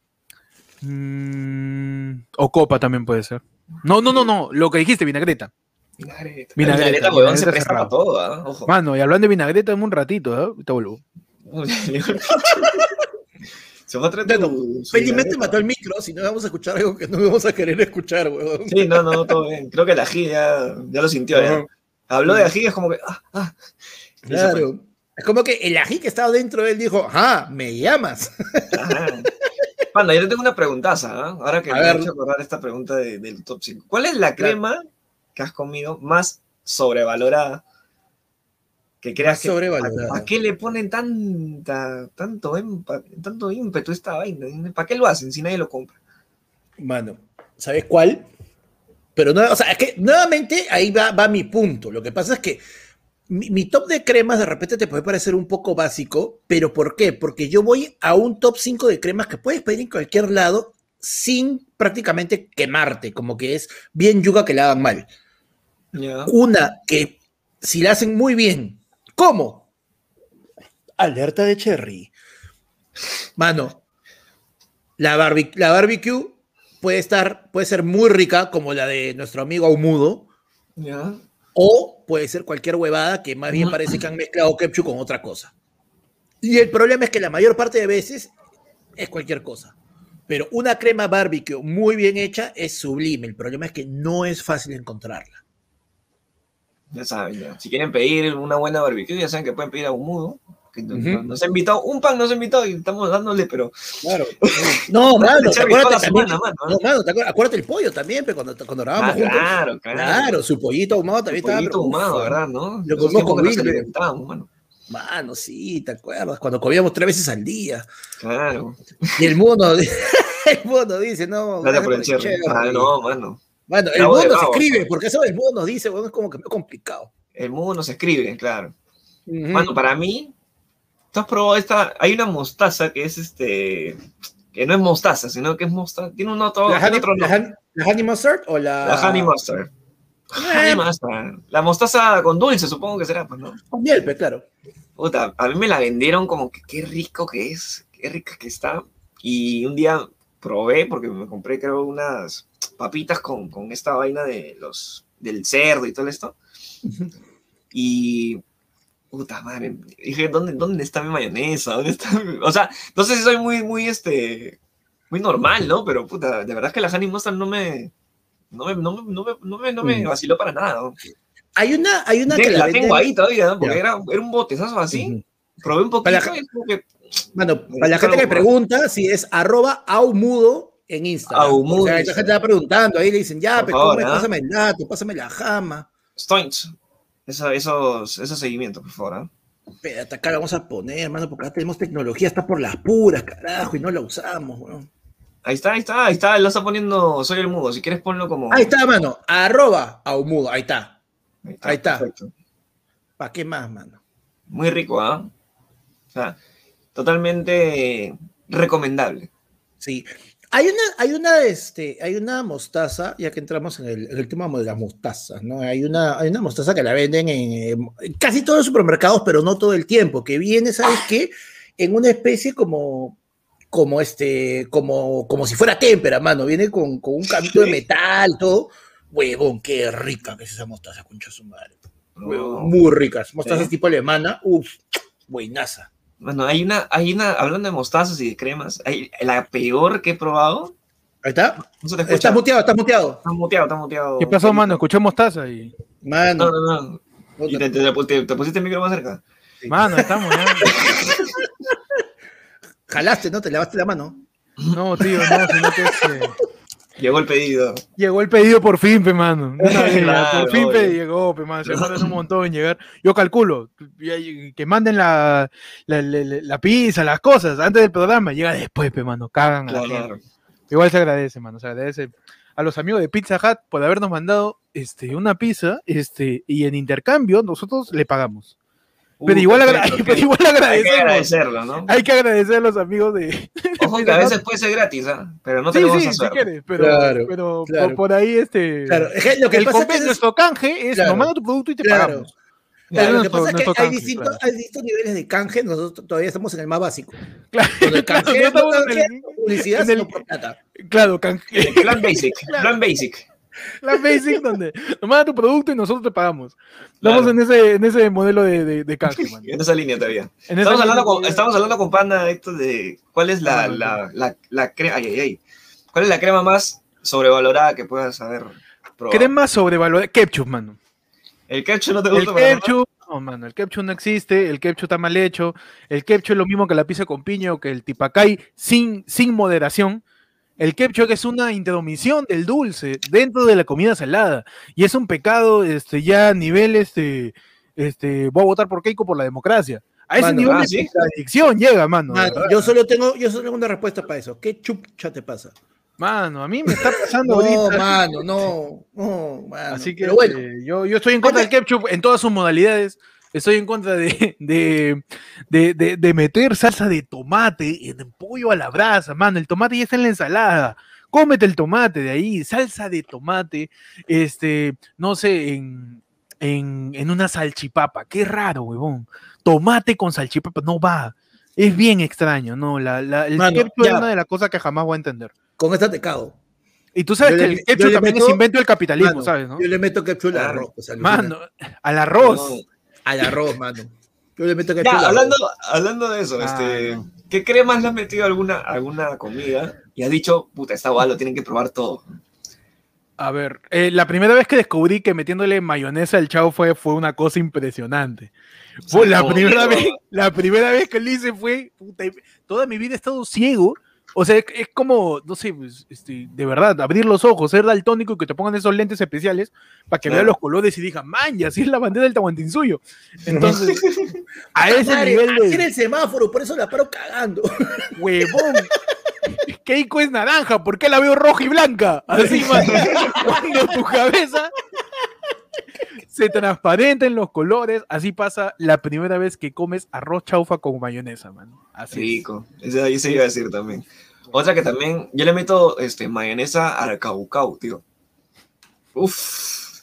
mm, o copa también puede ser. No, no, no, no. Lo que dijiste, vinagreta. Vinagreta. Vinagreta, Vinagreta, huevón, se presta cerrado. para todo, ¿ah? Ojo. Mano, y hablando de vinagreta, en un ratito, ¿eh? Ahorita vuelvo. Se fue a su Felizmente mató el micro, si no vamos a escuchar algo que no vamos a querer escuchar, weón. Sí, no, no, todo bien. Creo que el ají ya, ya lo sintió. Ajá. Habló de ají, es como que. Ah, ah. Claro. Es como que el ají que estaba dentro de él dijo, ah, me llamas. Ajá. Panda, yo te tengo una preguntaza, ¿ah? Ahora que A me he ver. hecho acordar esta pregunta de- del top 5. ¿Cuál es la crema que has comido más sobrevalorada? Que creas que. sobrevalorada. ¿Para qué le ponen tanta, tanto, empa- tanto ímpetu a esta vaina? ¿Para qué lo hacen si nadie lo compra? Mano, ¿sabes cuál? Pero no, o sea, es que nuevamente ahí va, va mi punto. Lo que pasa es que mi, mi top de cremas de repente te puede parecer un poco básico, pero ¿por qué? Porque yo voy a un top 5 de cremas que puedes pedir en cualquier lado sin prácticamente quemarte, como que es bien yuga que la hagan mal. Una que si la hacen muy bien, ¿cómo? Alerta de cherry. Mano, La, la barbecue puede estar, puede ser muy rica, como la de nuestro amigo Ahumudo, Ya. o puede ser cualquier huevada que más bien parece que han mezclado ketchup con otra cosa. Y el problema es que la mayor parte de veces es cualquier cosa. Pero una crema barbecue muy bien hecha es sublime. El problema es que no es fácil encontrarla. Ya saben, ya. Si quieren pedir una buena barbecue, ya saben que pueden pedir a un mudo. Que no- no- nos ha invitado, un pan nos ha invitado y estamos dándole, pero. Claro. No, mano, Cherry acuérdate también. semana, mano, no, mano, te acuer- acuérdate el pollo también, pero cuando, cuando grabamos Ah, juntos. claro, claro. Claro, su pollito ahumado también estaba. Pollito pero, uf, ahumado, ¿verdad? ¿no? Lo comimos con alimentábamos, mano. Mano, sí, ¿te acuerdas? Cuando comíamos tres veces al día. Claro. Y el mundo, el mundo dice, no. Gracias por el gracias cherry. Ah, no, mano. Bueno, el mundo se bravo. escribe, porque eso del mundo nos dice, bueno, es como que muy complicado. El mundo se escribe, claro. Ujú. Mano, para mí, ¿tú has probado esta? Hay una mostaza que es este. que no es mostaza, sino que es mostaza. Tiene un otro, ¿La, honey, otro la, la honey mustard o la. La honey mustard. Eh, Honey mustard. La mostaza con dulce, supongo que será, pues, ¿no? Con miel, pues, claro. Puta, a mí me la vendieron como que qué rico que es, qué rica que está. Y un día probé, porque me compré, creo, unas papitas con, con esta vaina de los, del cerdo y todo esto. Y, puta madre, dije, ¿dónde, ¿dónde está mi mayonesa? ¿Dónde está mi-?" O sea, no sé si soy muy, muy, este, muy normal, ¿no? Pero, puta, de verdad que la honey mustard no me, no me, no me, no me, no me, no me Mm. vaciló para nada. ¿no? Hay una, hay una Sí, que la, la, tengo venden- ahí todavía, ¿no? porque era, era un botezazo así. Ujú. Probé un poquito Para la- y es como que Bueno, para la Es gente que pregunta, si es arroba aumudo en Instagram. Aumudo O sea, esta gente está preguntando, ahí le dicen, ya, Por pues, favor, come, ¿ah? pásame el dato, pásame la jama. Stoints. Eso, esos, esos seguimientos, por favor. Espérate, acá la vamos a poner, hermano, porque acá tenemos tecnología, está por las puras, carajo, y no la usamos, weón. Ahí está, ahí está, ahí está. Lo está poniendo Soy el Mudo. Si quieres, ponlo como. Ahí está, mano, arroba aumudo, ahí está. ahí está. ¿Para qué más, mano? Muy rico, ¿ah? O sea, totalmente recomendable. Sí. Hay una, hay una, este, hay una mostaza, ya que entramos en el, en el tema de las mostazas, ¿no? Hay una, hay una mostaza que la venden en, en casi todos los supermercados, pero no todo el tiempo, que viene, ¿sabes qué? En una especie como, como este, como, como si fuera témpera, mano. Viene con, con un camito de metal, todo. Huevón, qué rica que es esa mostaza, concha su madre. Huevón, muy ricas. Mostazas Sí. tipo alemana, uff, buenaza. Bueno, hay una, hay una, hablando de mostazas y de cremas, hay, la peor que he probado. Ahí está. No se te escucha. Estás muteado, estás muteado. Está muteado, está muteado. ¿Qué pasó, mano? Escuché mostaza y. Mano. No, no, no. ¿Y te, te- te- te pusiste el micro más cerca? Mano, estamos ya. Jalaste, ¿no? Te lavaste la mano. No, tío, no, sino que este, Llegó el pedido. llegó el pedido por fin, pe, mano. Claro, por fin, pe, llegó, pe, mano. Se demoran un montón en llegar. Yo calculo que manden la, la, la- la pizza, las cosas antes del programa. Llega después, pe, mano. Cagan a la. Claro. Igual se agradece, mano. Se agradece a los amigos de Pizza Hut por habernos mandado este, una pizza este, y en intercambio nosotros le pagamos. Pero igual, agra- perfecto, pero igual Hay que agradecemos. agradecerlo, ¿no? Hay que agradecer a los amigos de. Ojo que a veces puede ser gratis, ¿ah? Pero no sí, tenemos sí, esa si quieres, pero, Claro, pero claro. Por, por ahí este. Claro, que lo que el pasa que es- nuestro canje es Claro. nos manda tu producto y te Claro. pagamos. Claro, lo que nuestro- pasa es que hay, canje, distintos, claro. hay distintos niveles de canje, nosotros todavía estamos en el más básico. Claro, el claro, canje no no estamos en canje, el- publicidad, en el- sino por plata. claro, canje. Plan basic, plan basic. La basic donde nos manda tu producto y nosotros te pagamos. Estamos Claro. en ese, en ese modelo de, de, de canje, man. En esa línea todavía. En Estamos hablando, línea- con, estamos hablando con Panda esto de cuál es la, Ah, la, la, la crema. Ay, ay, ay. ¿Cuál es la crema más sobrevalorada que puedas haber probado? Crema sobrevalorada. Ketchup, mano. El ketchup no te El gusta para nada? ketchup, no, mano, el ketchup no existe, el ketchup está mal hecho, el ketchup es lo mismo que la pizza con piña o que el tipacay sin, sin moderación. El ketchup es una intromisión del dulce dentro de la comida salada y es un pecado este, ya a nivel, este, este, voy a votar por Keiko por la democracia. A ese Mano, nivel ah, de ¿sí? contradicción llega, mano. yo solo tengo, yo solo tengo una respuesta para eso. ¿Qué chucha te pasa? Mano, a mí me está pasando No, ahorita. mano, no, no, mano. Así que Pero bueno, eh, yo, yo estoy en contra del ketchup en todas sus modalidades. Estoy en contra de, de, de, de- de meter salsa de tomate en pollo a la brasa, mano. El tomate ya está en la ensalada. Cómete el tomate de ahí, salsa de tomate, este, no sé, en, en, en una salchipapa. Qué raro, huevón. Tomate con salchipapa, no va. Es bien extraño, ¿no? La, la- el Mano, ketchup es una de las cosas que jamás voy a entender. Con esta te cago. Y tú sabes Yo que le- el ketchup también meto- es invento del capitalismo, Mano, ¿sabes? ¿no? Yo le meto ketchup al arroz. pues. Mano, al arroz. No. Al arroz, mano. Yo le meto ketchup Ya, al hablando, hablando de eso, Ah, este, no. ¿qué cremas le has metido alguna, alguna comida? Y has dicho, puta, esta guay lo tienen que probar todo. A ver, eh, la primera vez que descubrí que metiéndole mayonesa al chao fue, fue una cosa impresionante. Fue la primera vez, la primera vez que lo hice fue, puta, toda mi vida he estado ciego. O sea, es, es como, no sé, pues, este, de verdad, abrir los ojos, ser daltónico y que te pongan esos lentes especiales para que Claro. los colores y digas, man, y así es la bandera del Tahuantinsuyo. Entonces, a ese Madre, nivel así de el semáforo, por eso la paro cagando. huevón. Keiko es naranja, ¿por qué la veo roja y blanca? Así, mano. Cuando tu cabeza se transparenta en los colores, así pasa la primera vez que comes arroz chaufa con mayonesa, mano. Así. es. Rico. Ese ahí se iba a decir también. Otra que también, yo le meto este, mayonesa al caucau, tío. Uf,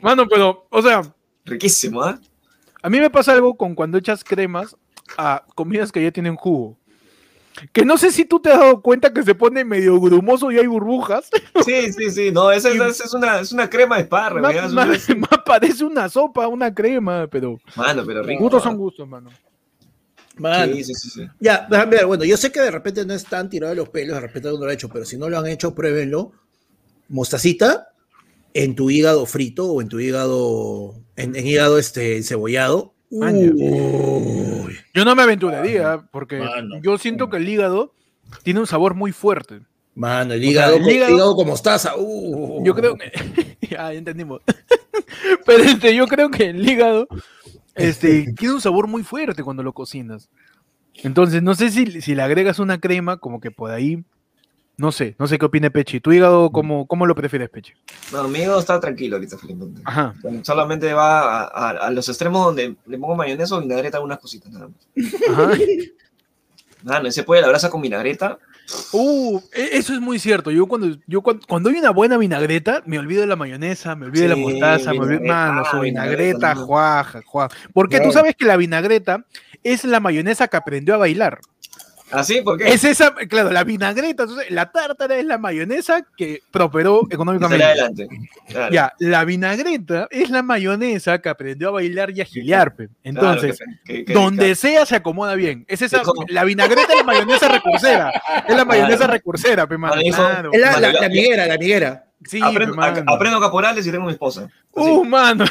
Mano, pero, o sea, riquísimo, ¿ah? a mí me pasa algo con cuando echas cremas a comidas que ya tienen jugo. Que no sé si tú te has dado cuenta que se pone medio grumoso y hay burbujas. Sí, sí, sí. No, esa, esa- esa es, una, es una crema de espárrago. Más, más- parece una sopa, una crema, pero Mano, pero rico. gustos son gustos, mano. Mano. Sí, sí, sí, sí. Ya, déjame ver, bueno, yo sé que de repente no es tan tirado de los pelos, de repente uno lo ha hecho, pero si no lo han hecho, pruébenlo. Mostacita en tu hígado frito o en tu hígado, en, en hígado este cebollado. Uy. Yo no me aventuraría porque Mano. yo siento que el hígado tiene un sabor muy fuerte. Mano, el sea, hígado, el hígado- hígado con mostaza. uh. Yo creo que. ya, ya entendimos. Pero este, yo creo que el hígado este, tiene un sabor muy fuerte cuando lo cocinas. Entonces, no sé si, si le agregas una crema, como que por ahí. No sé, no sé qué opine Pechi. ¿Tu hígado cómo, cómo lo prefieres, Pechi? No, mi hígado está tranquilo ahorita, Felipe. Ajá. Bueno, solamente va a, a- a los extremos donde le pongo mayonesa o vinagreta algunas cositas nada más. Ajá. Mano, ese pollo a la brasa con vinagreta. Uh, e- eso es muy cierto. Yo cuando, yo cuando, cuando hay una buena vinagreta, me olvido de la mayonesa, me olvido de la mostaza, me olvido, mano, su vinagreta, juaja, juaja. Porque tú sabes que la vinagreta es la mayonesa que aprendió a bailar. ¿Ah, sí? ¿Por qué? Es esa, claro, la vinagreta, entonces, la tártara es la mayonesa que prosperó económicamente. adelante. Claro. Ya, la vinagreta es la mayonesa que aprendió a bailar y a gilear, pe. Claro, Entonces, que- que- que- donde sea se acomoda bien. Es esa, la vinagreta es la mayonesa recursera. Es la mayonesa Claro. recursera, pe, mano. Es la, la, la miguera, la miguera. Sí, aprendo, pe, mano. a- aprendo caporales y tengo mi esposa. Así. Uh, mano.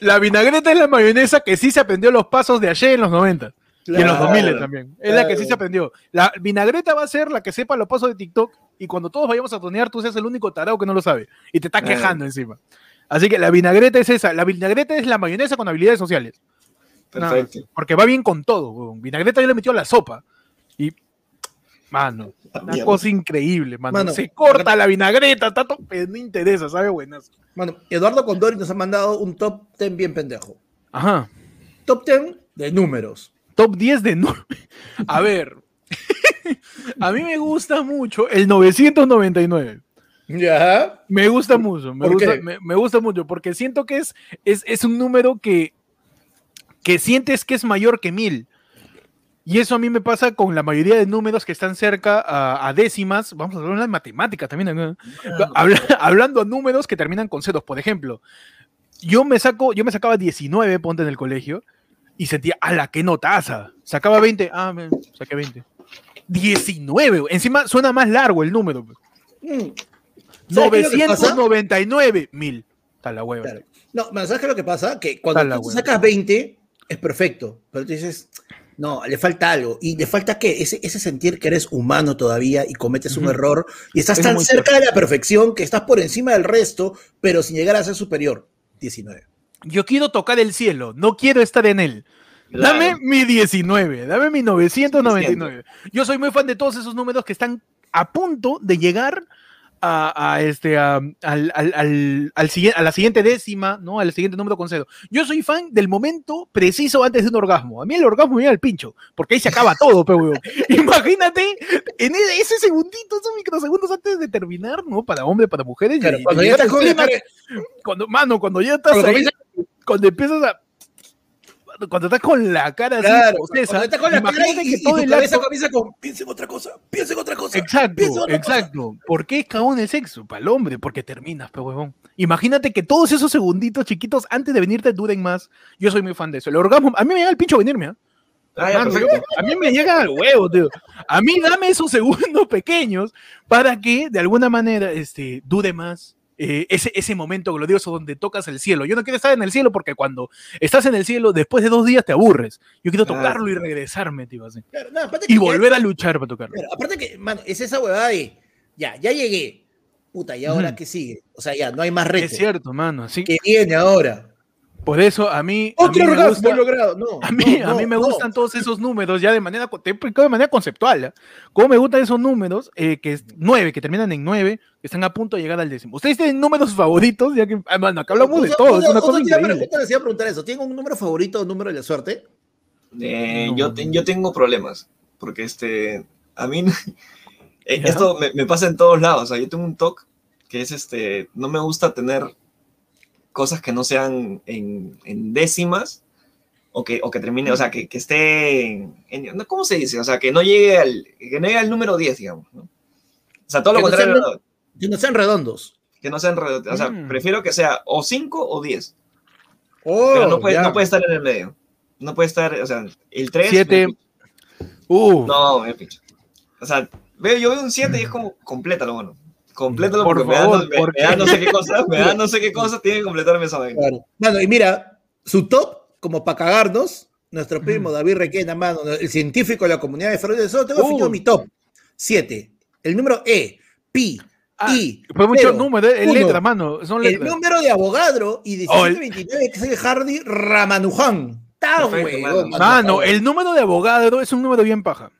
La vinagreta es la mayonesa que sí se aprendió los pasos de ayer en los 90 y en los Claro. 2000 también. Es la que sí se aprendió. La vinagreta va a ser la que sepa los pasos de TikTok y cuando todos vayamos a tonear tú seas el único tarado que no lo sabe y te está Claro. quejando encima. Así que la vinagreta es esa. La vinagreta es la mayonesa con habilidades sociales. Nada. Perfecto. porque va bien con todo. Vinagreta yo le metió a la sopa. Y, mano, una Mierda. cosa increíble, mano. Mano, Se corta la vinagreta, tanto, pero no interesa, sabe buenas. Bueno, Eduardo Condori nos ha mandado un top 10 bien pendejo. Ajá. Top 10 de números. Top 10 de no. A ver. A mí me gusta mucho el 999. Ya. Me gusta mucho. Me, ¿Por gusta, me gusta mucho porque siento que es, es, es un número que, que sientes que es mayor que mil. Y eso a mí me pasa con la mayoría de números que están cerca a, a décimas. Vamos a hablar de matemática también. Habla- hablando a números que terminan con ceros. Por ejemplo, yo me saco, yo me sacaba 19, ponte en el colegio, y sentía, ala, qué notaza. Sacaba 20, ah, me saqué 20. 19, güey. encima suena más largo el número. Mm. ¿Sabes qué es lo que pasa? 999 mil. Está la hueva. Claro. No, ¿sabes qué es lo que pasa? Que cuando tú sacas 20 es perfecto, pero tú dices, no, le falta algo. ¿Y le falta qué? Ese, ese sentir que eres humano todavía y cometes un error y estás Es tan cerca de la perfección que estás por encima del resto, pero sin llegar a ser superior. 19. Yo quiero tocar el cielo, no quiero estar en él. Claro. Dame mi 19, dame mi 999. Yo soy muy fan de todos esos números que están a punto de llegar a, a este, a, al, al- al- a la siguiente décima, ¿no? Al siguiente número con cero. Yo soy fan del momento preciso antes de un orgasmo. A mí el orgasmo me llega al pincho, porque ahí se acaba todo, pe, huevón. Imagínate en ese, ese segundito, esos microsegundos antes de terminar, ¿no? Para hombres, para mujeres. Claro, y- cuando y ya estás cuando, mano, cuando ya estás Cuando ahí, comienza- cuando empiezas a cuando estás con la cara así, Claro, cuando estás con la cara imagínate y, que y todo tu el cabeza acto- comienza con piensa en otra cosa, piensa en otra cosa. Exacto, otra cosa". exacto. ¿Por qué es cagón el sexo? Para el hombre, porque terminas, pe huevón. Imagínate que todos esos segunditos chiquitos antes de venirte duren más. Yo soy muy fan de eso. El orgasmo, a mí me llega el pincho venirme, ¿ah? Ah, yo- a mí me llega al huevo, tío. A mí dame esos segundos pequeños para que de alguna manera este, dure más eh, ese, ese momento glorioso donde tocas el cielo. Yo no quiero estar en el cielo porque cuando estás en el cielo, después de dos días te aburres. Yo quiero tocarlo y regresarme, tío, así. Claro, no, Y volver a luchar para tocarlo. Aparte que, mano, es esa huevada de, ya, ya llegué. Puta, ¿y ahora qué sigue? O sea, ya, no hay más reto. Es cierto, mano. Sí. ¿Qué viene ahora? Por eso a mí. a mí Otro me orgasmo gusta- logrado. No, A mí, no, a mí no, me no. gustan todos esos números ya de manera, te explicado de manera conceptual. ¿ah? ¿Cómo me gustan esos números? eh, que es nueve, que terminan en nueve, que están a punto de llegar al décimo. ¿Ustedes tienen números favoritos? Ya que, ah, mano, acá hablamos de Justo- todo, es justo- una justo cosa te iba a increíble. preguntar- les iba a preguntar eso. ¿Tienen un número favorito o un número de la suerte? Eh, No. yo, te- yo tengo problemas, porque este, a mí, eh, esto me, me pasa en todos lados, o sea, yo tengo un TOC que es este, no me gusta tener cosas que no sean en, en décimas, o que, o que termine, o sea, que, que esté, en, en- no, ¿cómo se dice? O sea, que no llegue al, que no llegue al número 10, digamos, ¿no? O sea, todo lo no contrario, sean- Que no sean redondos. que no sean, redo- o sea, Mm. prefiero que sea o 5 o 10, Oh, pero no puede, no puede estar en el medio, no puede estar, o sea, el 3... Siete. Uh, No, me pincho. O sea, veo, yo veo un 7 y es como, complétalo, bueno. Complétalo Por porque me, favor, da, no, me- ¿por me da no sé qué cosa, me da no sé qué cosa, tiene que completarme esa vaina. Claro. Mano, y mira, su top, como para cagarnos, nuestro primo. David Requena, mano, el científico de la comunidad de Ferro de Solo, tengo Uh. mi top. 7. El número E, pi, Ah, I. fue mucho número, es uno. letra, mano. Son El letras. número de Avogadro y Oh, el- 1729, que es el Hardy Ramanujan. Está Perfecto, huevón, mano. Mano, el número de abogado es un número bien paja.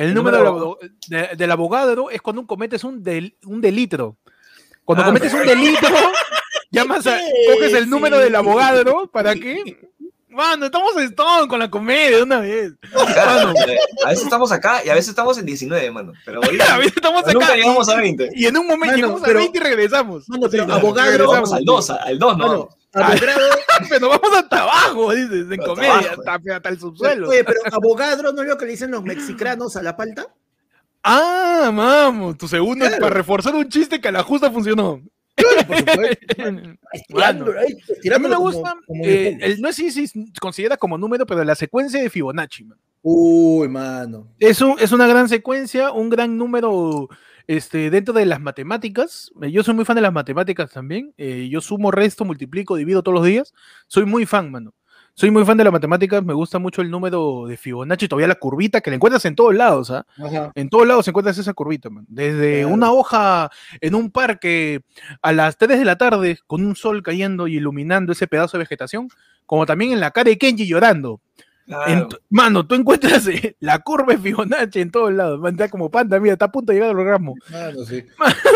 El, El número, número- del de- del abogado es cuando cometes un, del, un delito. Cuando Ah, cometes un delito, llamas a, ¿Qué? coges el número Sí. del abogado, ¿para qué? Mano, estamos en Stone con la comedia de una vez. Claro, Mano, a veces estamos acá y a veces estamos en 19, mano. Pero ahorita a veces estamos nunca acá llegamos a 20. y en un momento Mano, llegamos pero- a 20 y regresamos. Mano, pero Sí, abogado- regresamos. Vamos al 2, al 2, no. Mano, abogado, Pero vamos hasta abajo, dices, en comedia, hasta, hasta el subsuelo. oye, pero abogado no es lo que le dicen los mexicanos a la palta. Ah, vamos, tu segundo es Claro. para reforzar un chiste que a la justa funcionó. Por supuesto. Estirándolo ahí, A mí me como- gusta, como eh, el, no sé si se considera como número, pero la secuencia de Fibonacci. man. Uy, mano. Es, un- es una gran secuencia, un gran número este, dentro de las matemáticas. Eh, Yo soy muy fan de las matemáticas también. eh, yo sumo, resto, multiplico, divido todos los días. Soy muy fan, mano. Soy muy fan de las matemáticas, me gusta mucho el número de Fibonacci, todavía la curvita que la encuentras en todos lados, ¿ah? Ajá. En todos lados encuentras esa curvita, man. Desde una hoja en un parque a las 3 de la tarde, con un sol cayendo y iluminando ese pedazo de vegetación, como también en la cara de Kenji llorando. En Claro. mano, tú encuentras eh, la curva de Fibonacci en todos lados. Man, está como panda, mira, está a punto de llegar al orgasmo. Mano, sí.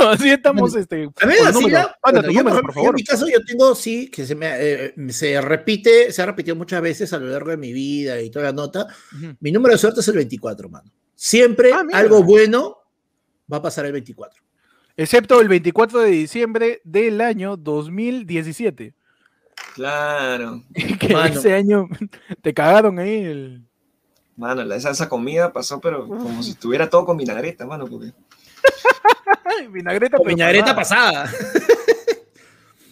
Así estamos, este. A con así la- Panda, bueno, yo, número, por por yo en favor. mi caso yo tengo, sí, que se me eh, se repite, se ha repetido muchas veces a lo largo de mi vida y toda la nota. Ujú. Mi número de suerte es el 24, mano. Siempre Ah, algo bueno va a pasar el 24. Excepto el 24 de diciembre del año 2017. Claro. Que Mano. ese año te cagaron ahí el. Mano, la- esa, esa comida pasó, pero como si estuviera todo con vinagreta, mano. Porque... Vinagreta, Con pero vinagreta pasada. pasada.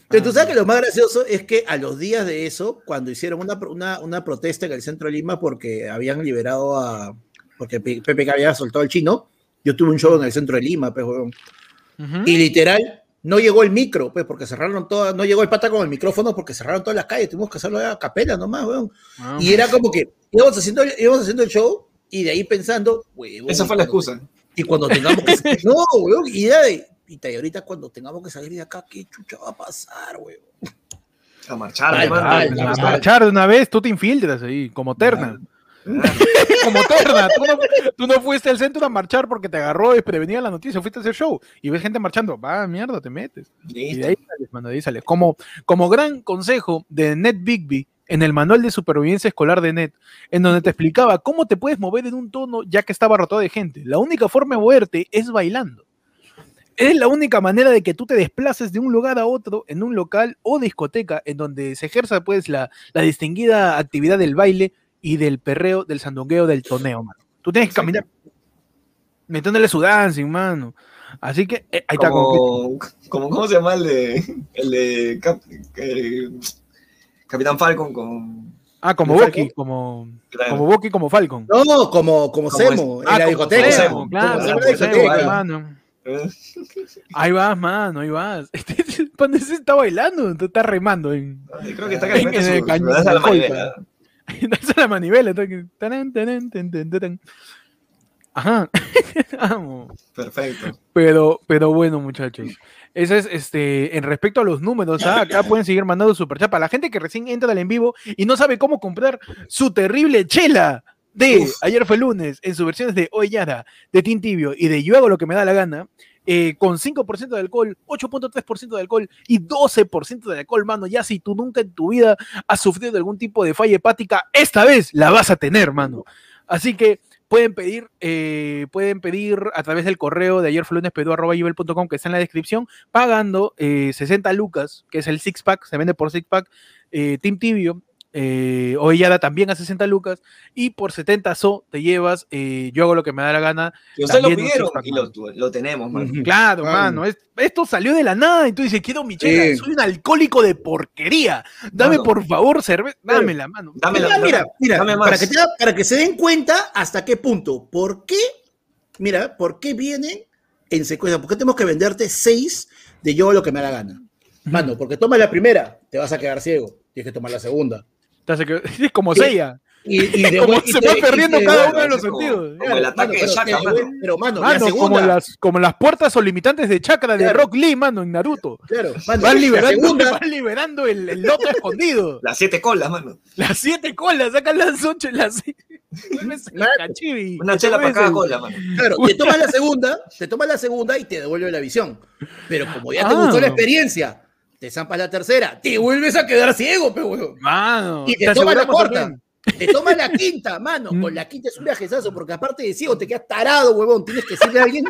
Pero tú sabes que lo más gracioso es que a los días de eso, cuando hicieron una, una, una protesta en el centro de Lima porque habían liberado a. porque P- PPK había soltado al chino, yo tuve un show en el centro de Lima, pues, weón. Ujú. Y literal, no llegó el micro, pues, porque cerraron todas, no llegó el pata con el micrófono porque cerraron todas las calles, tuvimos que hacerlo a capela nomás, weón. Ah, Y era como que íbamos haciendo, el- íbamos haciendo el show y de ahí pensando, huevón, Esa fue la excusa. Y cuando tengamos que salir, no, weón, y de, y ta- y ahorita cuando tengamos que salir de acá, ¿qué chucha va a pasar, weón? A marchar, a marchar de una vez, tú te infiltras ahí, como terna. Como terna. Tú no, tú no fuiste al centro a marchar porque te agarró desprevenida la noticia, fuiste a hacer show y ves gente marchando. Va, mierda, te metes. Y de ahí sales, mano, de ahí sales. Como, como gran consejo de Ned Bigby en el manual de supervivencia escolar de Ned, en donde te explicaba cómo te puedes mover en un tono ya que estaba rodeado de gente. La única forma de moverte es bailando. es la única manera de que tú te desplaces de un lugar a otro en un local o discoteca en donde se ejerza pues la, la distinguida actividad del baile y del perreo, del sandungueo, del toneo, mano. Tú tienes que caminar metiéndole su dancing, mano. Así que eh, ahí está. Como, como, ¿cómo se llama el de, el de Cap- el Capitán Falcon con... Ah, como ¿El Boki, como, Claro. como Boki, como Falcon. No, como, como Como Semo, es- en Ah, la discoteca. Semo, claro, Como Semo. ¿eh? Ahí vas, mano, ahí vas. Este pan ese está bailando, tú estás remando en, Ay, Creo que está En- caliente en su, el su cañón danza Darse la manivela. Ajá. Amo. Perfecto. Pero, pero bueno, muchachos. Ese es este. En respecto a los números, ¿ah? acá pueden seguir mandando superchat. Para la gente que recién entra al en vivo y no sabe cómo comprar su terrible chela de Uf. ayer fue lunes, en sus versiones de Hoy Yara, de Tin Tibio y de Yo hago lo que me da la gana. Eh, con 5% de alcohol, 8.3% de alcohol y 12% de alcohol, mano. Ya si tú nunca en tu vida has sufrido de algún tipo de falla hepática, esta vez la vas a tener, mano. Así que pueden pedir, eh, pueden pedir a través del correo de ayer fue lunes, gmail.com, que está en la descripción, pagando eh, 60 lucas, que es el six pack, se vende por six pack, eh, Team Tibio, eh, Ovellada también a 60 lucas, y por 70 so te llevas, eh, yo hago lo que me da la gana. Y ustedes lo pidieron six-pack, y lo, mano. lo tenemos, man. Ujú. Claro, Mano. mano, es- esto salió de la nada y tú dices, quiero mi chela, Sí. soy un alcohólico de porquería, dame Mano. por favor cerveza, dámela, mano. Dame la- Mira, mira, mira, dame más. para que, te- para que se den cuenta hasta qué punto, ¿por qué? Mira, ¿por qué vienen en secuencia? ¿Por qué tenemos que venderte seis de yo lo que me da la gana? Mano, porque tomas la primera, te vas a quedar ciego. Tienes que tomar la segunda. Es como. Seiya. Y, y de Como y se te- va y perdiendo te- cada uno de los como- sentidos. como el ataque de pero Shaka, te mano. Pero, mano, la Mano, segunda. como las, como las puertas o limitantes de chakra de Claro. Rock Lee, mano, en Naruto. Claro, mano, Van liberando, segunda, van liberando el, el loto escondido. Las siete colas, mano. Las siete colas, sacan las ocho, las el Mano. cachivi. Una Te chela para cada cola, mano. claro, te tomas la segunda, te tomas la segunda y te devuelve la visión. Pero como ya te Ah. gustó la experiencia, te zampas la tercera, te vuelves a quedar ciego, pe. Mano, Y te tomas la cuarta. también. Te tomas la quinta, mano. Mm. Con la quinta es un viajezazo, porque aparte de ciego te quedas tarado, huevón. Tienes que decirle a alguien.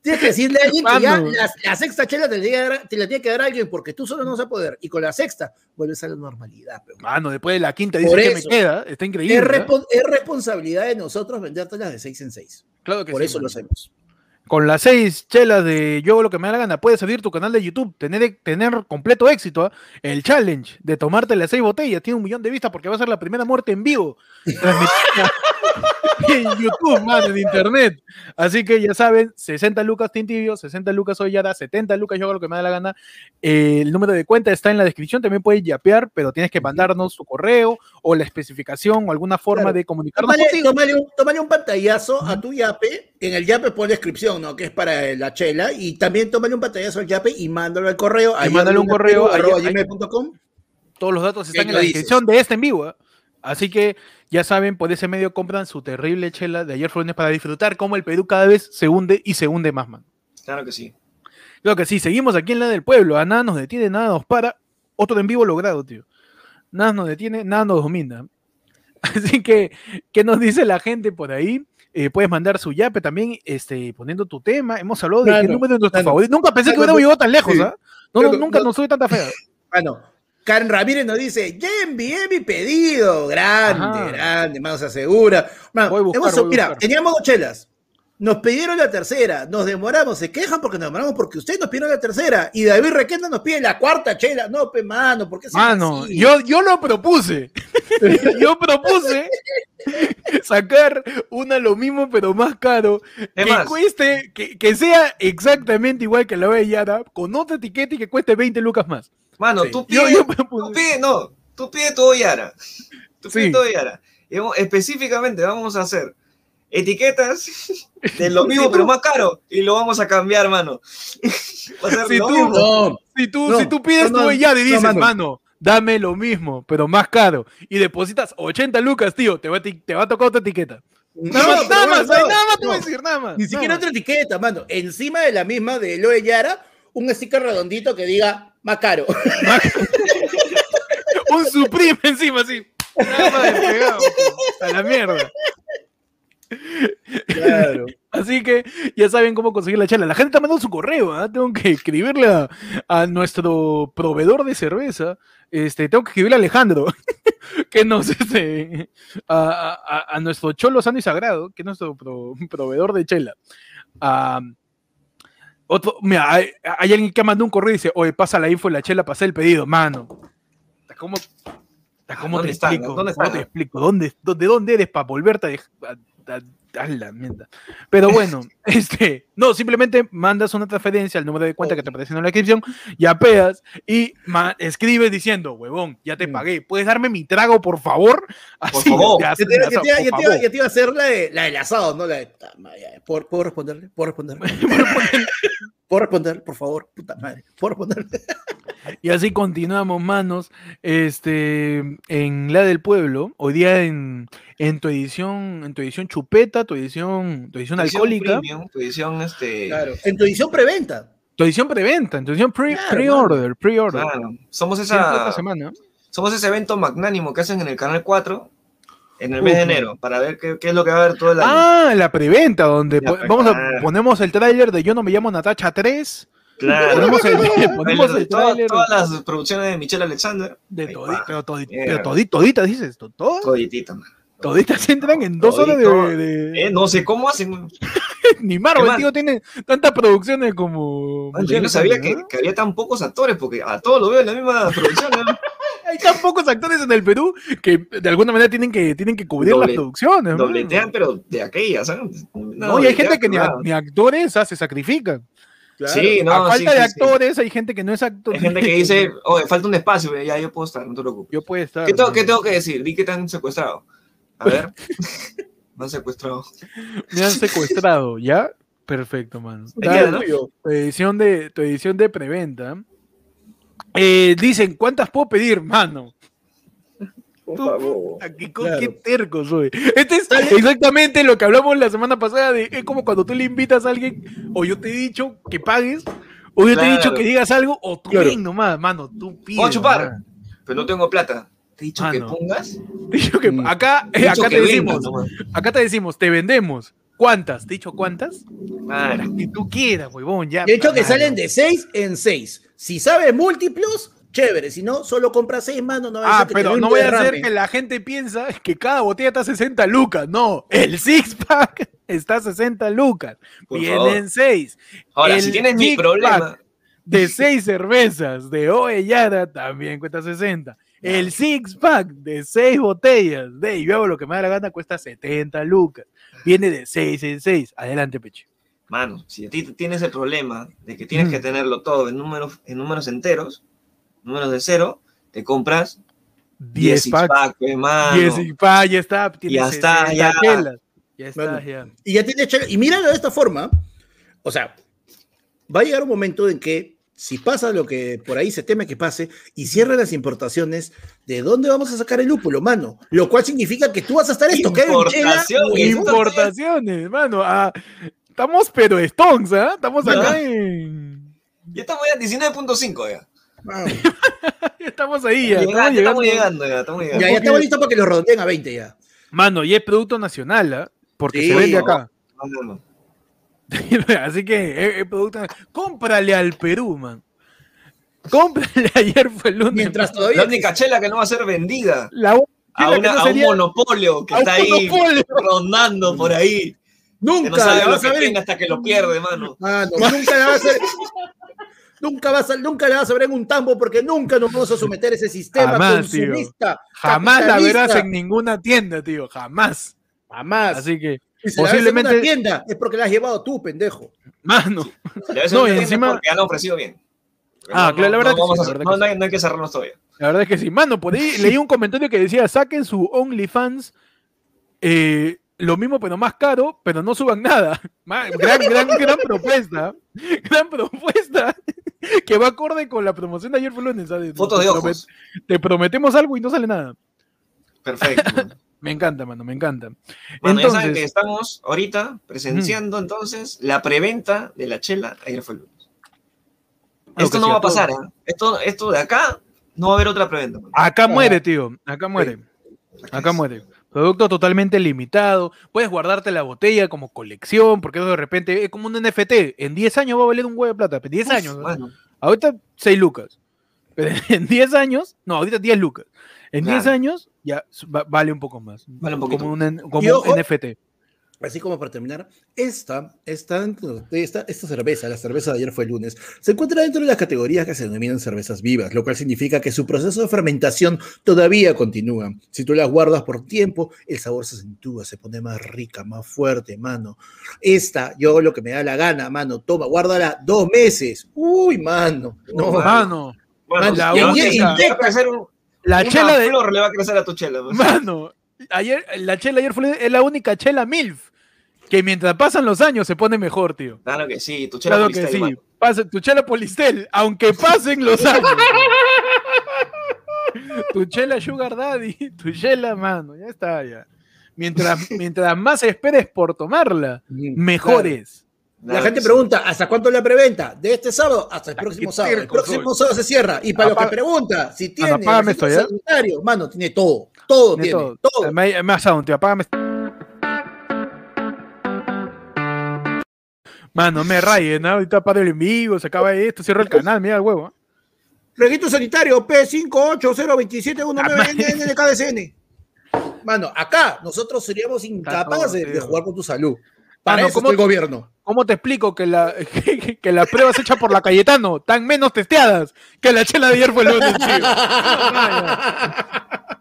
Tienes que decirle a alguien que ya la, la sexta chela te la, tiene que dar- te la tiene que dar alguien porque tú solo no vas a poder. Y con la sexta vuelves a la normalidad. pe, huevón. Mano, después de la quinta dice Por que me queda. Está increíble. Respon- es responsabilidad de nosotros vendértelas de seis en seis. Claro que Por sí, eso lo hacemos. Con las seis chelas de Yo lo que me da la gana, puedes abrir tu canal de YouTube, tener, tener completo éxito. El challenge de tomarte las seis botellas tiene un millón de vistas porque va a ser la primera muerte en vivo en YouTube, mano, en internet. Así que ya saben, 60 lucas Tintibio, 60 lucas Ollada, 70 lucas Yo hago lo que me da la gana. Eh, el número de cuenta está en la descripción, también puedes yapear, pero tienes que mandarnos tu correo o la especificación o alguna forma Claro. de comunicarnos Tómale, contigo. tómale un, tómale un pantallazo a tu yape. En el yape pon descripción, ¿no? Que es para la chela. Y también tómale un pantallazo al yape y mándalo al correo. Y mándale un correo, ahí- gmail.com. Todos los datos están ¿Qué en la dices? descripción de este en vivo. ¿eh? Así que ya saben, por ese medio compran su terrible chela de ayer fue lunes para disfrutar cómo el Perú cada vez se hunde y se hunde más, man. Claro que sí. Creo que sí, seguimos aquí en la del pueblo. A nada nos detiene, nada nos para. Otro en vivo logrado, tío. Nada nos detiene, nada nos domina. Así que, ¿qué nos dice la gente por ahí? Eh, puedes mandar su yape también, este, poniendo tu tema. Hemos hablado de qué Mano, número de nuestro mano. favorito. Nunca pensé que Mano, hubiera llegado tan lejos, sí. ¿ah? No, no, nunca no- nos sube tanta fea. Ah, no. Karen Ramírez nos dice, ya envié mi pedido. Grande, Ajá. grande, mano, se asegura. Mano, Voy a buscar, hemos- voy a mira, buscar. teníamos dos chelas. Nos pidieron la tercera, nos demoramos, se quejan porque nos demoramos porque ustedes nos pidieron la tercera y David Requena nos pide la cuarta chela. No, pe mano, ¿por qué son Mano, así? yo, yo lo propuse. yo propuse sacar una lo mismo, pero más caro. Que más. cueste, que, que sea exactamente igual que la Yara, con otra etiqueta y que cueste 20 lucas más. Mano, Sí. tú Yo, pides, yo tú propuse. pides, no, tú pides todo Yara. Tú pides Sí. todo Yara. Y vamos- específicamente vamos a hacer etiquetas de lo mismo, pero más caro. Y lo vamos a cambiar, mano. Va a ser Si lo tú- mismo. No, Si tú, No, si tú pides no, tu no, Yara y no, dices, mano. mano. dame lo mismo, pero más caro, y depositas 80 lucas, tío, te va, te va a tocar otra etiqueta. no, Nada más, nada más, nada más te voy a decir, nada más. Ni siquiera otra etiqueta, mano. Encima de la misma de Loe Yara, un sticker redondito que diga más caro. Un Supreme encima, así. Nada más despegado. A la mierda. Claro. Así que ya saben cómo conseguir la chela. La gente está mandando su correo, ¿ah? Tengo que escribirle a, a nuestro proveedor de cerveza. Este, tengo que escribirle a Alejandro, que nos, este, a, a- a nuestro cholo sano y sagrado, que es nuestro pro- proveedor de chela. Ah, otro, mira, hay, hay alguien que mandó un correo y dice, oye, pasa la info de la chela, pasé el pedido, mano. ¿Cómo, ¿cómo ¿Dónde te explico? ¿Dónde te explico? ¿Dónde, dónde, dónde eres para volverte a, a- a- a la mierda? Pero bueno, este, no, simplemente mandas una transferencia al número de cuenta que te aparece en la descripción, yapeas y ma- escribes diciendo, huevón, ya te Mm. pagué, ¿puedes darme mi trago, por favor? Así, ya, te, ya, iba- a hacer la, de, la del asado, ¿no? La de, ya, ¿puedo, puedo responderle? ¿Puedo responderle? ¿Puedo responder, por favor? Puta madre. ¿Puedo responderle? Y así continuamos, manos. Este, en la del pueblo, hoy día en, en tu edición, en tu edición chupeta, tu edición, tu edición Edición alcohólica, premium, tu edición, este. Claro. En tu edición preventa. tu edición preventa, en tu edición pre- Claro, pre-order, pre-order. claro. Somos esa. semana. Somos ese evento magnánimo que hacen en el canal 4 en el mes de enero para ver qué, qué es lo que va a haber todo el año. Ah, la preventa, donde La pre- vamos a ah. ponemos el tráiler de Yo no me llamo Natacha 3. claro. Ponemos el, ponemos El- el toda- tráiler todas las producciones de Michelle Alexander, de va. pero, todi- Mierda. pero todi- toditas dices, to- todas, toditita, man. toditas entran en dos horas de, de- Eh, no sé cómo hacen. ni Marvel, tío, tiene tantas producciones como Man, yo no sabía que, que había tan pocos actores porque a todos los veo en la misma producción. ¿no? Hay tan pocos actores en el Perú que de alguna manera tienen que, tienen que cubrir Doble- las producciones. Dobletean, pero de aquellas, ¿sabes? No, y hay gente que ni, a- ni actores ah, se sacrifican. Sí, no, a sí, falta de sí, sí. actores, hay gente que no es actor. Hay gente que dice, oye, falta un espacio, ya yo puedo estar, no te preocupes. Yo puedo estar. ¿Qué tengo, mano. qué tengo que decir? Di que te han secuestrado. A ver. Me han secuestrado. Me han secuestrado, ¿ya? Perfecto, mano. Dale, ¿no? tuyo, tu edición de, tu edición de preventa. Eh, dicen, ¿cuántas puedo pedir, mano? Por favor. qué, co- Claro. qué terco soy. Este es exactamente lo que hablamos la semana pasada de es como cuando tú le invitas a alguien, o yo te he dicho que pagues, o yo te he dicho que digas algo, o tú Claro. nomás, mano, tú pides. Puedo chupar, nomás. pero no tengo plata. Te he dicho Ah, que no. pongas. Te he dicho que acá, Te he dicho acá que te vendas decimos, nomás. acá te decimos, te vendemos. ¿Cuántas? ¿Te he dicho cuántas? Claro. Que tú quieras, huevón, ya. De hecho, que salen de 6 en 6. Si sabes múltiplos, chévere. Si no, solo compra 6, mano. No Ah, pero no voy a hacer que la gente piensa que cada botella está a 60 lucas. No, el six pack está a 60 lucas. Por Vienen favor. 6. Ahora, El si tienes mi problema, De 6 cervezas de Oellada también cuesta 60. El six pack de 6 botellas de yo hago lo que me da la gana cuesta 70 lucas. Viene de 6 en 6. Adelante, Peche. mano, si a ti tienes el problema de que tienes Mm. que tenerlo todo en números, en números enteros, números de cero, te compras 10 six packs. pack, mano. 10 six pack, ya está. Ya está, 60 ya. Ya está, Bueno. ya. Y ya tiene. Y míralo de esta forma. O sea, va a llegar un momento en que si pasa lo que por ahí se teme que pase y cierran las importaciones, ¿de dónde vamos a sacar el lúpulo, mano? Lo cual significa que tú vas a estar esto que Importación, Importaciones, hermano. ah, estamos pero Stones, ¿ah? Estamos Bueno. acá en. Ya estamos ya 19.5 ya. Estamos ahí, ya. Llega- Estamos ya estamos llegando. ya estamos Ya, llegando. ya estamos listos para que lo redondeen a 20 ya. Mano, y es producto nacional, ¿ah? Porque Sí, se vende no. acá. No, no, no. Así que es, es producto. Cómprale al Perú, man. Cómprale ayer fue el lunes. Mientras La todavía. única chela que no va a ser vendida La a, una- no a un monopolio que está ahí monopolio. rondando por ahí. Que Nunca no sabe la lo vas que a ver. hasta que lo pierde, mano. Mano, nunca la vas a ver. Nunca vas, a, nunca la vas a ver en un tambo porque nunca nos vamos a someter a ese sistema Jamás, tío. consumista. Jamás la verás en ninguna tienda, tío. Jamás. Jamás. Así que, Y si la posiblemente- una tienda es porque la has llevado tú, pendejo. mano. No, no, y encima- porque han ofrecido bien. Ah, claro, la verdad que vamos sí, a- la verdad no, que no hay, no hay que cerrarnos todavía. La verdad es que sí. Mano, por ahí leí un comentario que decía, saquen su OnlyFans, eh, lo mismo pero más caro, pero no suban nada. Gran, gran, gran propuesta. Gran propuesta. Que va acorde con la promoción de ayer fue lunes. ¿sabes? Fotos de ojos. Te prometemos algo y no sale nada. Perfecto. Me encanta, mano, me encanta. Bueno, ya saben que Entonces, estamos ahorita presenciando entonces la preventa de la chela ayer fue el lunes. Lo Esto no va a pasar, ¿eh? Esto, esto de acá no va a haber otra preventa. mano. acá muere, tío. Acá muere. Acá muere. Producto totalmente limitado. Puedes guardarte la botella como colección, porque eso de repente es como un NFT. En 10 años va a valer un huevo de plata. En 10 años. ¿no? Ahorita 6 lucas. Pero en 10 años, no, ahorita 10 lucas. En 10 Claro. años ya va- vale un poco más. Vale un poquito. Como un, como un NFT. Así como para terminar, esta, esta, esta, esta cerveza, la cerveza de ayer fue el lunes, se encuentra dentro de las categorías que se denominan cervezas vivas, lo cual significa que su proceso de fermentación todavía continúa. Si tú las guardas por tiempo, el sabor se acentúa, se pone más rica, más fuerte, mano. Esta, yo lo que me da la gana, mano, toma, guárdala dos meses. Uy, mano. No, Oh, Mano, mano, la única- ya- ya va a crecer un- la una chela de. flor le va a crecer a tu chela. pues. Mano, ayer, la chela ayer fue es la única chela MILF que mientras pasan los años se pone mejor, tío. Claro que sí, tu chela Claro que Cristal, sí. Pasa- tu chela Polistel, aunque pasen los años. tu chela Sugar Daddy, tu chela, mano, ya está, ya. Mientras, mientras más esperes por tomarla, mejor Claro. es. La gente pregunta, ¿hasta cuánto la preventa? De este sábado hasta el próximo sábado. El próximo sábado se cierra. Y para los Apaga- que pregunta, si tiene apágame esto, ¿ya? sanitario, mano, tiene todo. Todo Tiene tiene, todo. todo. Me, me ha sound, tío, apágame. Mano, me rayen, ¿no? Ahorita para el en vivo, se acaba esto, cierro el canal, mira el huevo. Registro sanitario P580271 de KDCN. Mano, acá nosotros seríamos incapaces de jugar con tu salud. Para Mano, eso ¿cómo el gobierno. ¿Cómo te explico que, la, que, que las pruebas hechas por la Cayetano están menos testeadas que la chela de ayer fue el lunes, tío?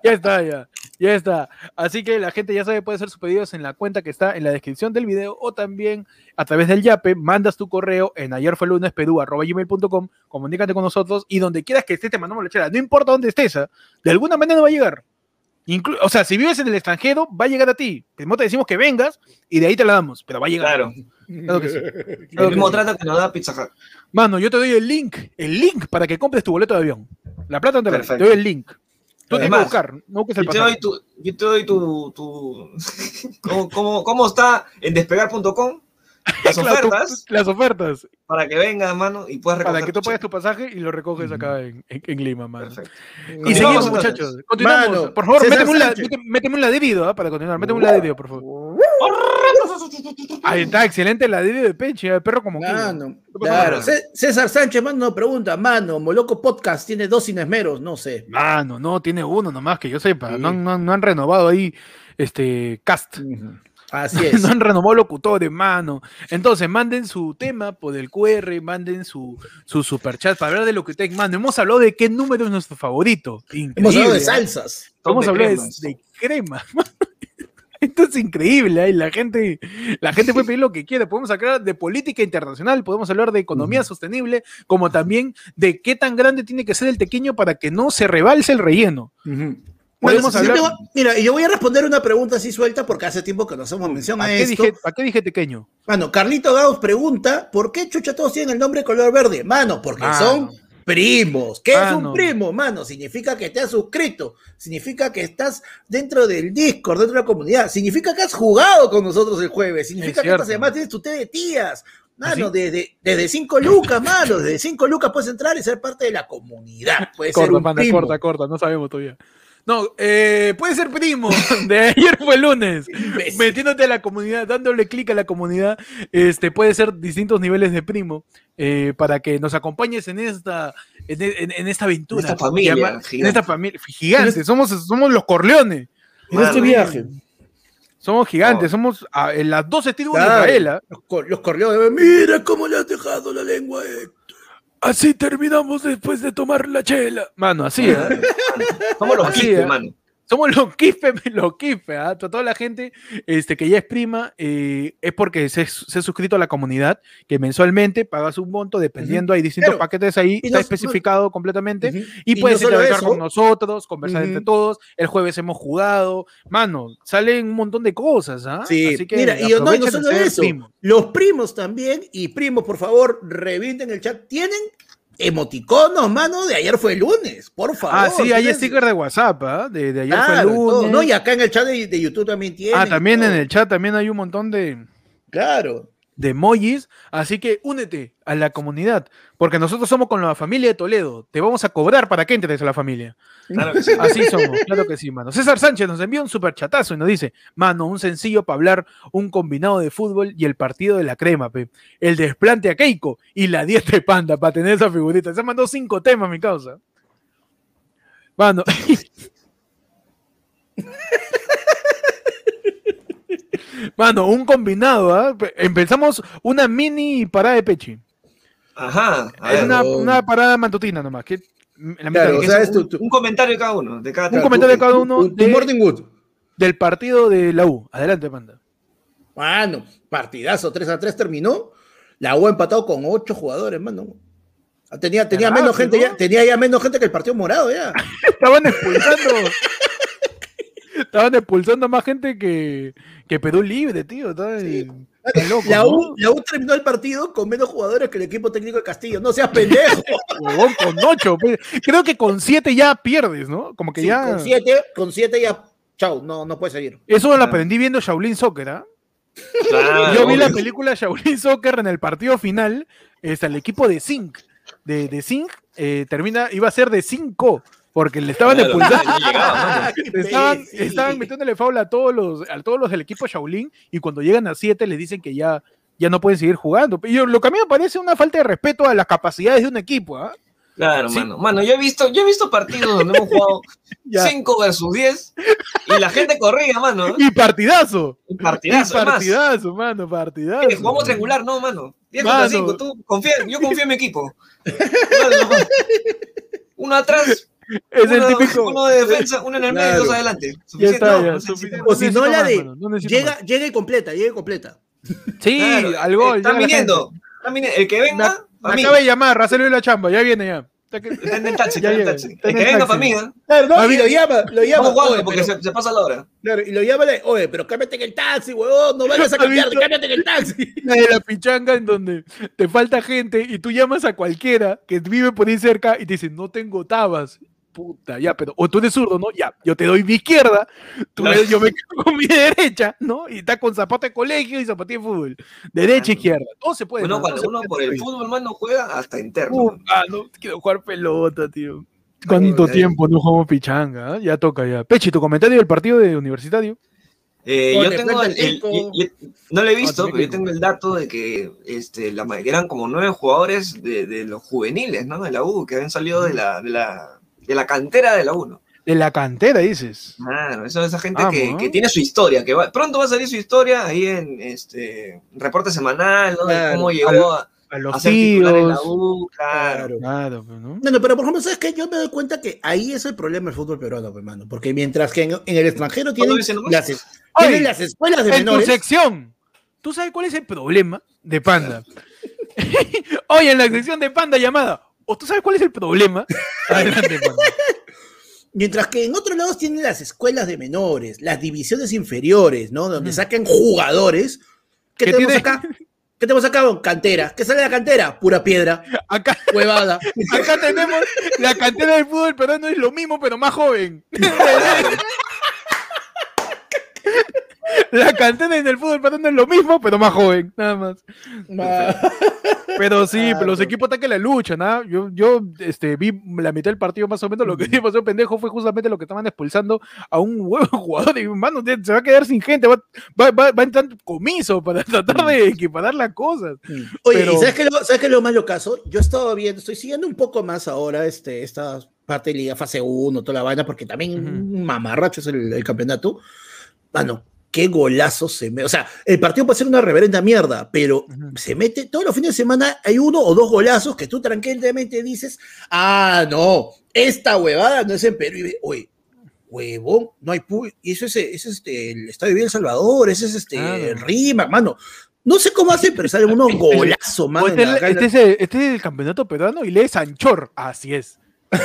Ya está, ya. Ya está. Así que la gente ya sabe, puede hacer sus pedidos en la cuenta que está en la descripción del video o también a través del Yape, mandas tu correo en ayer fue lunes comunícate con nosotros y donde quieras que estés te mandamos la chela. No importa dónde estés, ¿ah? de alguna manera va a llegar. Inclu- o sea, si vives en el extranjero, va a llegar a ti. Primero te decimos que vengas y de ahí te la damos, pero va a llegar. Claro. Claro que sí. El mismo trato que nos da Pizza Hut. Mano, yo te doy el link, el link para que compres tu boleto de avión. La plata no te la doy, te doy el link. Tú tienes que Además, buscar, no busques el Yo te doy tu, yo te doy tu, tu ¿cómo, cómo, cómo está en despegar.com las Claro, tú- ofertas las ofertas, para que vengas, mano, y puedas recoger para que tú pagues tu pasaje y lo recoges acá en, en- en Lima, mano. Perfecto. Y seguimos, entonces. muchachos. Continuamos. Mano, por favor, méteme un, la- méteme- méteme un ladrido ¿ah? para continuar. Méteme un ladrido, por favor. Ahí está, excelente el ladrido de Peche, el perro como que. Mano, César Sánchez, mano, pregunta, mano, Moloco Podcast tiene dos inesmeros, no sé. Mano, no, tiene uno nomás que yo sepa. Sí. No, no- no han renovado ahí este cast. Así es. no han renovado locutores, mano. Entonces, manden su tema por el QR, manden su, su superchat para hablar de lo que ustedes manden. Hemos hablado de qué número es nuestro favorito. Hemos hablado de ¿eh? salsas. Top Vamos de a hablar de, crema. Esto es increíble, ¿eh? la gente, la gente puede pedir lo que quiere. Podemos hablar de política internacional, podemos hablar de economía sostenible, como también de qué tan grande tiene que ser el tequeño para que no se rebalse el relleno. Bueno, yo hablar- voy- mira, y yo voy a responder una pregunta así suelta porque hace tiempo que no hacemos mención a ¿Para qué, esto. dije, ¿Para qué dije tequeño? Mano, Carlito Gauss pregunta, ¿por qué chucha todos tienen el nombre color verde? Mano, porque Mano. son primos. ¿Qué es un primo, mano? Significa que te has suscrito, significa que estás dentro del Discord, dentro de la comunidad, significa que has jugado con nosotros el jueves, significa que cierto. semana tienes tu té de tías. Mano, ¿Ah, desde, desde cinco lucas, mano, desde cinco lucas puedes entrar y ser parte de la comunidad. Puedes ser Corta, un panda, primo. corta, corta, no sabemos todavía. No, eh, puede ser primo de ayer fue lunes. Metiéndote a la comunidad, dándole clic a la comunidad, este puede ser distintos niveles de primo eh, para que nos acompañes en esta, en, en- en esta aventura. En esta familia llama- en gigante. esta familia gigante. Somos, somos los Corleones. En este viaje. Somos gigantes, Oh. somos ah, en las 12 tribus de Claro. Israel. ¿ah? Los, cor- los corleones, mira cómo le has dejado la lengua. eh. Así terminamos después de tomar la chela. Mano, así, ¿ah? Somos los Así, quispe, ¿eh? mano. Somos los quispe, los quispe, ¿ah? Toda la gente este, que ya es prima eh, es porque se, se ha suscrito a la comunidad, que mensualmente pagas un monto, dependiendo, hay distintos Claro. paquetes ahí, Y está no- especificado completamente, y, no puedes solo interactuar con nosotros, conversar entre todos, el jueves hemos jugado, mano, salen un montón de cosas, ¿ah? Sí, Así que mira, y yo- no, y no solo eso, primos. los primos también, y primos, por favor, revienten el chat, tienen emoticonos, mano, de ayer fue el lunes, por favor. Ah, sí, hay sticker de WhatsApp, ¿ah? De, de ayer Claro, fue el todo, lunes. ¿no? Y acá en el chat de, de YouTube también tienen. ah, también todo. en el chat también hay un montón de... Claro. De emojis, así que únete a la comunidad, porque nosotros somos con la familia de Toledo, te vamos a cobrar para que entres a la familia. Claro que sí. Así somos, claro que sí, mano. César Sánchez nos envía un super chatazo y nos dice, mano, un sencillo para hablar un combinado de fútbol y el partido de la crema, pe. El desplante a Keiko y la dieta de panda para tener esa figurita. Se mandó cinco temas, mi causa. Mano. Mano, un combinado, ¿ah? Empezamos una mini parada de pechi. Ajá. Es una, una parada matutina nomás. Que, la mitad Claro, de- o que sea, es es tu, tu- Un comentario de cada uno, de cada Un comentario de cada uno tu- tu de- Morning Wood. del partido de la U. Adelante, panda. Mano, partidazo, 3 a 3 terminó. La U ha empatado con 8 jugadores, mano. Tenía, tenía, menos gente ya, tenía ya menos gente que el partido morado ya. Estaban expulsando. Estaban expulsando más gente que, que Perú Libre, tío. Está, Sí. está loco, La ¿no? U, la U terminó el partido con menos jugadores que el equipo técnico de Castillo. No seas pendejo. Con ocho. Creo que con siete ya pierdes, ¿no? Como que Sí, ya. Con 7, con siete ya, chau, no, no puede seguir. Eso lo Ah. aprendí viendo Shaolin Soccer, ¿ah? Claro, Yo vi la película Shaolin Soccer en el partido final. Es el equipo de Zinc. De, de Zinc eh, termina, iba a ser de 5. Porque le estaban Claro, expulsando. no llegaba, Estaban, metiéndole faula a todos los, a todos los del equipo Shaolin y cuando llegan a 7 les dicen que ya, ya no pueden seguir jugando. Y lo que a mí me parece una falta de respeto a las capacidades de un equipo. ¿ah? Claro, Sí. mano. Mano, yo he visto, yo he visto partidos donde hemos jugado Ya. 5 versus 10 y la gente corría, mano. ¿eh? Y partidazo. Y partidazo, además. partidazo, mano, partidazo. Eh, Jugamos triangular, no, mano. 10 Mano. contra 5, tú confía, yo confío en mi equipo. Mano, uno atrás, Es uno, el típico. uno de defensa, uno en el medio y dos adelante. Ya Suficiente, está, no, ya, no suficiente. O si no, la de- mano, no necesito Llega, llega y completa, llega y completa. Sí, Claro, al gol. Están la viniendo. gente. están viniendo. El que venga, mí. acaba de llamar, Racelo y la chamba, ya viene ya. Está en el taxi, está en el taxi. El que venga para mí, ¿eh? Claro, no, y lo llama, lo llama. Vamos porque pero- se, se pasa la hora. Claro, y lo llama, le- oye, pero cámbiate en el taxi, huevón, no vayas a ¿Has cambiarte, visto? cámbiate en el taxi. La de la pichanga en donde te falta gente y tú llamas a cualquiera que vive por ahí cerca y te dicen, no tengo tabas. Puta, ya, pero, o tú eres zurdo, ¿no? Ya, yo te doy mi izquierda, tú Claro. me- yo me quedo con mi derecha, ¿no? Y está con zapato de colegio y zapatilla de fútbol. Derecha, Claro. izquierda. Todo se puede. Mano, cuando uno por el se fútbol, mano, juega hasta interno. Uh, ah, no, quiero jugar pelota, tío. ¿Cuánto tiempo no jugamos pichanga? ah? Ya toca ya. Pechi, tu comentario del partido de universitario. Eh, yo tengo el, el no lo he visto, Ah, pero yo tengo el dato de que este, la eran como nueve jugadores de, de los juveniles, ¿no? De la U, que habían salido de la, de la, de la cantera de la U, ¿no? De la cantera, dices. Claro, eso esa gente Vamos, que, ¿no? que tiene su historia, que va- pronto va a salir su historia ahí en este reporte semanal, ¿no? De cómo llegó a, A los a ser titular en la tíos. U, claro. Claro, pues, ¿no? No, no, pero por ejemplo, ¿sabes qué? Yo me doy cuenta que ahí es el problema del fútbol peruano, pues, hermano. Porque mientras que en, en el extranjero tienen nomás? las, es- Oye, tienen las escuelas de en tu menores. sección. ¿Tú sabes cuál es el problema de Panda? Oye, en la sección de Panda llamada. ¿O tú sabes cuál es el problema? Adelante. Mientras que en otros lados tienen las escuelas de menores, las divisiones inferiores, ¿no? Donde Ujú. sacan jugadores. ¿Qué ¿Qué tenemos tiene? acá? ¿Qué tenemos acá? Cantera. ¿Qué sale de la cantera? Pura piedra, Acá, huevada. acá tenemos la cantera del fútbol peruano es lo mismo, pero más joven. La cantera en el fútbol peruano es lo mismo, pero más joven, nada más. Pero sí, Ah, pero los no. equipos están que la luchan, ¿ah? Yo, yo este, vi la mitad del partido más o menos, lo que pasó pendejo fue justamente lo que estaban expulsando a un huevo jugador y mano, se va a quedar sin gente, va, va, va, va a entrar comiso para tratar de equiparar las cosas. Oye, Pero- ¿y sabes qué, lo, sabes qué es lo más locazo? Yo he estado viendo, estoy siguiendo un poco más ahora este, esta parte de Liga Fase 1, toda la vaina, porque también un mamarracho es el, el campeonato. Mano, qué golazo se me. O sea, el partido puede ser una reverenda mierda, pero se mete, todos los fines de semana hay uno o dos golazos que tú tranquilamente dices, ah, no, esta huevada no es en Perú. Y oye, huevón, no hay pu- Y eso es, ese es este, el Estadio Bien El Salvador, ese es este, el Rima, mano. No sé cómo hacen, pero salen unos golazos, O mano. este, este es el, este es el campeonato peruano y lee Sanchor. Así es.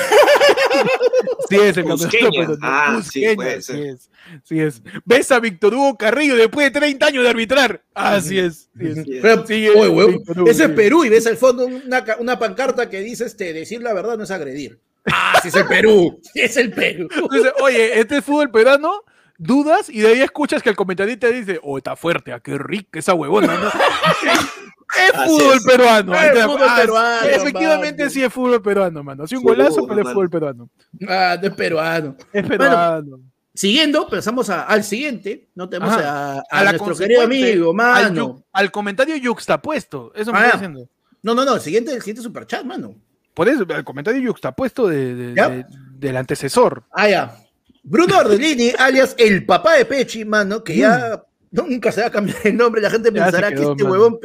sí es el campeonato. Ah, sí, Cusqueña, puede sí ser. es. Sí es. ¿Ves a Víctor Hugo Carrillo después de 30 años de arbitrar? Así es. sí es. Pero, Sí, oye, huevón, Víctor Hugo, ese es sí. Perú y ves al fondo una, una pancarta que dice este, decir la verdad no es agredir. Ah, sí es el Perú, sí es el Perú. Entonces, oye, este es fútbol peruano. Dudas y de ahí escuchas que el comentarista dice, oh, está fuerte, ah, qué rica esa huevona, ¿no? es fútbol es. peruano. Es fútbol ah, peruano, Efectivamente mano. sí es fútbol peruano, mano. Así un Fútbol, golazo, pero es fútbol peruano. Ah, no es peruano. Es peruano. Siguiendo, pasamos a- al siguiente. No tenemos Ajá. a, a A la nuestro querido amigo, mano. al comentario yuxtapuesto. Eso me Ah, está diciendo. No, no, no, el siguiente, el siguiente superchat, mano. Por eso, el comentario yuxtapuesto de, de- de- del antecesor. Ah, ya. Bruno Ardellini, alias el papá de Pechi, mano, que ya nunca se va a cambiar el nombre. La gente Mm. Ya pensará que este mano. huevón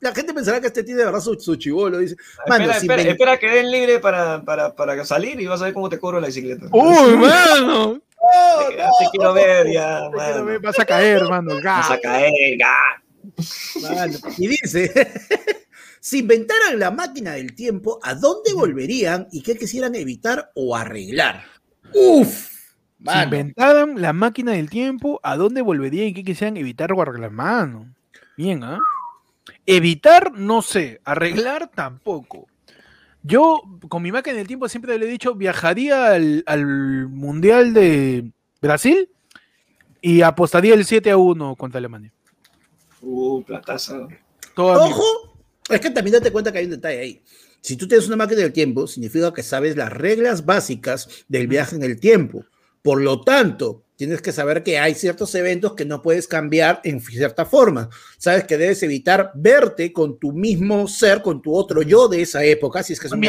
la gente pensará que este tiene de verdad su, su chivolo. Dice, mano, espera, espera, ven- espera que den libre para, para, para salir y vas a ver cómo te cobro la bicicleta. ¡Uy, mano! te, te quiero ver ya, Te quiero mano. ver, Vas a caer, mano. Vas a caer, ga. Mano, Y dice, si inventaran la máquina del tiempo, ¿a dónde volverían y qué quisieran evitar o arreglar? Uf, Si mano. inventaran la máquina del tiempo, ¿a dónde volverían y qué quisieran evitar o arreglar? Mano. Bien, ¿ah? Evitar, no sé. Arreglar, tampoco. Yo, con mi máquina del tiempo, siempre le he dicho, viajaría al, al Mundial de Brasil y apostaría el 7 a 1 contra Alemania. Uh, plataza. Toda mi- Ojo, es que también date cuenta que hay un detalle ahí. Si tú tienes una máquina del tiempo, significa que sabes las reglas básicas del viaje en el tiempo. Por lo tanto, tienes que saber que hay ciertos eventos que no puedes cambiar en cierta forma. Sabes que debes evitar verte con tu mismo ser, con tu otro yo de esa época, si es que es un.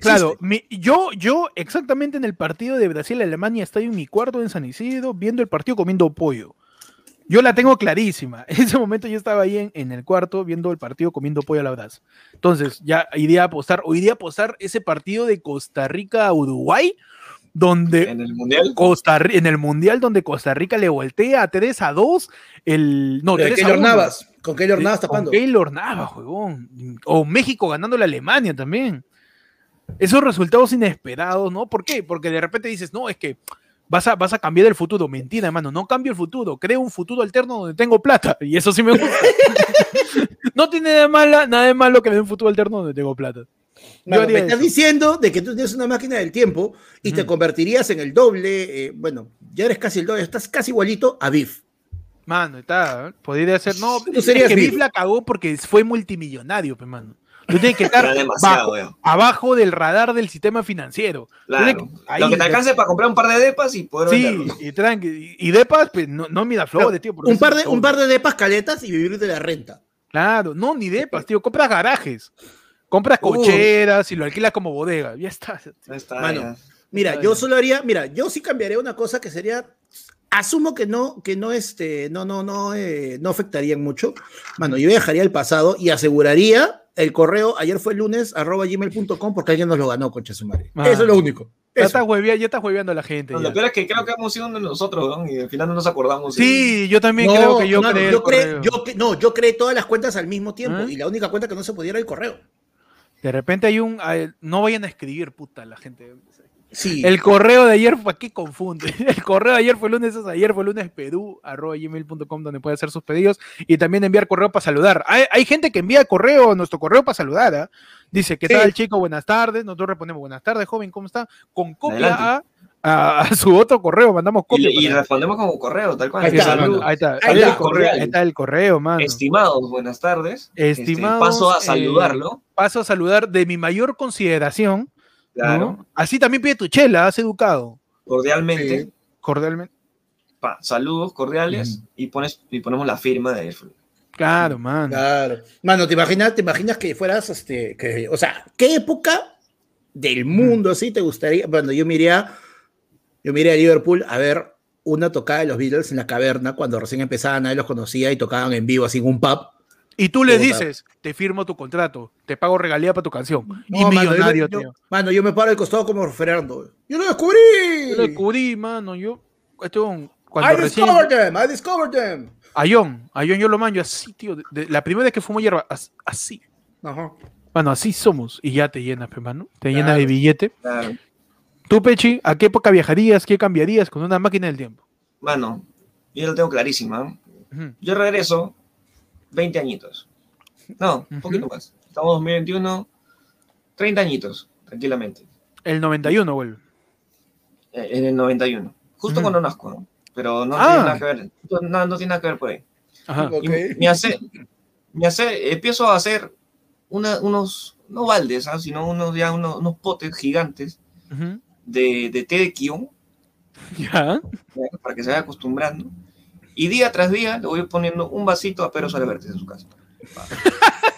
Claro, mi- yo, yo exactamente en el partido de Brasil-Alemania estoy en mi cuarto en San Isidro viendo el partido comiendo pollo. Yo la tengo clarísima. En ese momento yo estaba ahí en, en el cuarto viendo el partido comiendo pollo a la brasa. Entonces, ya iría a apostar, o iría a apostar ese partido de Costa Rica a Uruguay, donde En el mundial. Costa en el Mundial donde Costa Rica le voltea a 3 a 2, el no, Lo de 3 a Keylor 1. Navas, con Keylor Navas Con tapando. Keylor Navas, huevón. O México ganando la Alemania también. Esos resultados inesperados, ¿no? ¿Por qué? Porque de repente dices, no, es que vas a, vas a cambiar el futuro. Mentira, hermano, no cambio el futuro. Creo un futuro alterno donde tengo plata. Y eso sí me gusta. no tiene nada de, mala, nada de malo que me dé un futuro alterno donde tengo plata. Me estás eso. diciendo de que tú tienes una máquina del tiempo y te convertirías en el doble, eh, bueno, ya eres casi el doble, estás casi igualito a Biff. Mano, está, podría ser, no, Tú serías es que Biff. Biff la cagó porque fue multimillonario, pues, mano. Tú tienes que estar bajo- abajo del radar del sistema financiero. Tienes Claro. que- ahí, Lo que te alcance para comprar un par de depas y poder Sí, y tranqui. Y depas, pues no, no Miraflores, tío. porque un, par de, un par de depas caletas y vivir de la renta. Claro, no, ni depas, tío. Compras garajes. Compras cocheras y lo alquilas como bodega. Ya está. Ahí está, Mano, ya. Mira, Está yo bien. solo haría, mira, yo sí cambiaría una cosa que sería, asumo que no, que no, este, no, no, no, eh, no afectarían mucho. Mano, yo viajaría al pasado y aseguraría el correo, ayer fue el lunes, arroba gmail.com, porque alguien nos lo ganó, concha su madre. Mano. Eso es lo único. Ya estás, huevea- ya estás hueveando a la gente. No, ya. lo peor es que creo que hemos sido uno de nosotros, ¿no? Y al final no nos acordamos. y- Sí, yo también No, creo que yo no, no, creé yo, creé, yo no, yo creé todas las cuentas al mismo tiempo ¿Ah? y la única cuenta que no se podía era el correo. De repente hay un. no vayan a escribir, puta, la gente. Sí. El correo de ayer fue aquí confunde. El correo de ayer fue lunes, es ayer fue lunes perú arroba gmail.com donde puede hacer sus pedidos y también enviar correo para saludar. Hay, hay gente que envía correo, nuestro correo para saludar. ¿ah? Dice, ¿qué Sí. tal chico? Buenas tardes. Nosotros respondemos, buenas tardes, joven, ¿cómo está? Con copia Adelante. a- a su otro correo, mandamos copia. y respondemos como correo, tal cual. Ahí está, salud- ahí está, Ahí está. el correo, ahí está el correo, mano. Estimados, buenas tardes. Este, Estimados, paso a eh, saludarlo. Paso a saludar de mi mayor consideración. ¿no? Claro. Así también pide tu chela, has educado. Cordialmente. Sí. Cordialmente. pa, saludos cordiales y pones y ponemos la firma de Claro, mano. Claro. Mano, ¿te imaginas, te imaginas que fueras, este, que, o sea, ¿qué época del mundo así te gustaría? Bueno, yo me iría, yo me iría a Liverpool a ver una tocada de los Beatles en la caverna cuando recién empezaban, nadie los conocía y tocaban en vivo así en un pub. Y tú le Puta. dices, te firmo tu contrato, te pago regalía para tu canción. y No, mano, me- millonario, yo- tío. Mano, yo me paro al costado como Fernando. ¡Yo lo descubrí! Yo lo descubrí, mano. Yo, esto, cuando I recién. discovered them, I discovered them. A John, a John yo lo manjo así, tío. de- de- la primera vez que fumo hierba, as- así. Ajá. Bueno, así somos. Y ya te llenas, pe, mano. Te Claro. de billete. Claro. Tú, Pechi, ¿a qué época viajarías? ¿Qué cambiarías con una máquina del tiempo? Mano, yo lo tengo clarísima. Ujú. Yo regreso 20 añitos. No, un poquito más. Estamos en 2021, 30 añitos, tranquilamente. El 91 vuelve. Eh, En el 91. Justo Ujú. cuando nazco, ¿no? pero no Ah. tiene nada que ver. No, no tiene nada que ver por ahí. Ajá. Me hace, me hace, empiezo a hacer una- unos, no baldes, ¿ah? sino unos, ya unos, unos potes gigantes Ujú. De, de té de kion, Ya. para que se vaya acostumbrando. Y día tras día le voy poniendo un vasito a Pedro Sales Vértiz en su casa.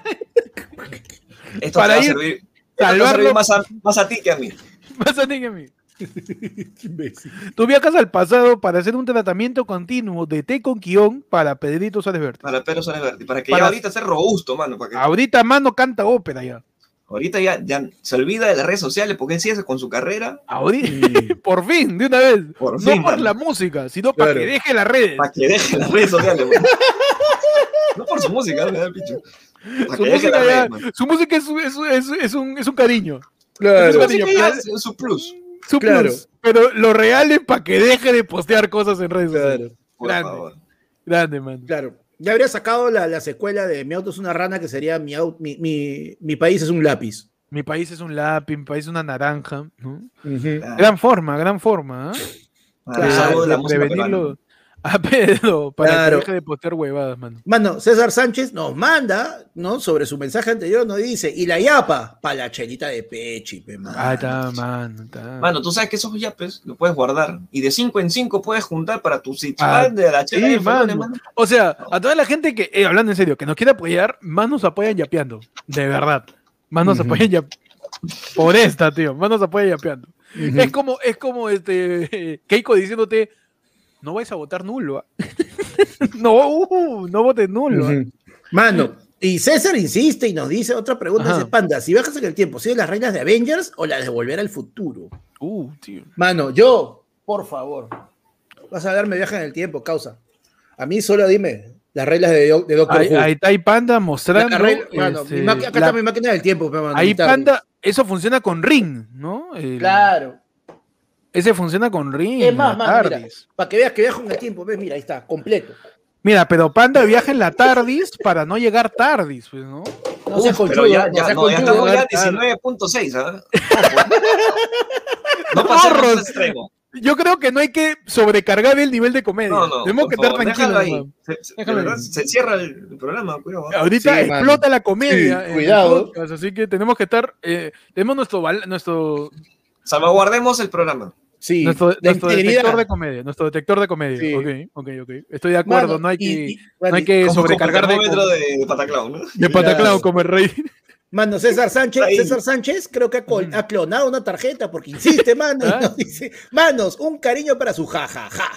Esto Para te va a ir servir, esto te va a salvarlo- servir más, a, más a ti que a mí. Más a ti que a mí. Tú viajas al pasado para hacer un tratamiento continuo de té con guion para Pedrito Sales Verde. Para Pedro Sales Vértiz, para que Para- ya ahorita sea robusto, mano. Para que Ahorita mano canta ópera ya. Ahorita ya, ya se olvida de las redes sociales porque él sigue con su carrera. Ahorita, por fin, de una vez. Por no fin, por la música, sino para Claro. que deje las redes. Para que deje las redes sociales. No por su música, me da el picho. Para Su que deje música, ya- redes, su música es, es- es- es un, es un cariño. Claro. música ya es su plus. Su Claro. plus. Pero lo real es para que deje de postear cosas en redes sociales. Claro, Por Grande. favor. Grande, man. claro. Ya habría sacado la, la secuela de Mi auto es una rana, que sería Mi, mi, mi, mi país es un lápiz. Mi país es un lápiz, mi país es una naranja. ¿no? Gran forma, gran forma. ¿ah? ah, Claro, algo de. a Pedro para Claro. que deje de postear huevadas, mano. Mano, César Sánchez nos manda, ¿no? Sobre su mensaje anterior, nos dice, y la yapa, para la chelita de pechi, pe, mano. Ah, está, mano. Está. Mano, tú sabes que esos yapes lo puedes guardar y de 5 en 5 puedes juntar para tu sitio Ah, de la chela sí, de mano. mano. O sea, a toda la gente que, eh, hablando en serio, que nos quiere apoyar, más nos apoyan yapeando. De verdad. Más nos Ujú. apoyan yapeando. Por esta, tío. Más nos apoyan yapeando. Es como, es como este Keiko diciéndote, no vais a votar nulo. ¿ah". no, uh, no votes nulo. ¿ah". Mano, y César insiste y nos dice otra pregunta, dice, Panda, si viajas en el tiempo, ¿sigues las reglas de Avengers o las de Volver al Futuro? Uh, tío. Mano, yo, por favor, vas a darme viaje en el tiempo, causa. A mí solo dime las reglas de, Do- de Doctor Ahí, Who. ahí está Panda mostrando. La regla- mano, este, mi acá la- está mi máquina del tiempo, mano, ahí. Panda, eso funciona con Ring, ¿no? El- Claro. Ese funciona con Ring. Es más, mano, mira, para que veas que viajo en el tiempo, ves, mira, ahí está, completo. Mira, pero Panda viaja en la TARDIS para no llegar tardis, pues, ¿no? No seas Pero conchudo, ya, ya, no, ya estamos ya ¿verdad? 19.6, ¿ah? No pasemos ese extremo. Yo creo que no hay que sobrecargar el nivel de comedia. No, no. Tenemos que estar tranquilos. déjalo ahí. Se, se- de Déjalo verdad, ahí. se cierra el, programa, cuidado. ¿ah? Ahorita Sí, explota la comedia. Sí, cuidado. podcast, así que tenemos que estar. eh, tenemos nuestro, nuestro, Salvaguardemos el programa. Sí, nuestro, integridad. detector de comedia. Nuestro detector de comedia. Sí. Ok, ok, ok. Estoy de acuerdo. Mano, no hay y- que, y- no mano, hay que Como- sobrecargar como de, de, de Pataclao, ¿no? de pataclao Claro. como el rey. Mano, César Sánchez, Ahí. César Sánchez creo que ha, col- ha clonado una tarjeta porque insiste, mano, y Ah. nos dice, manos, un cariño para su jajaja.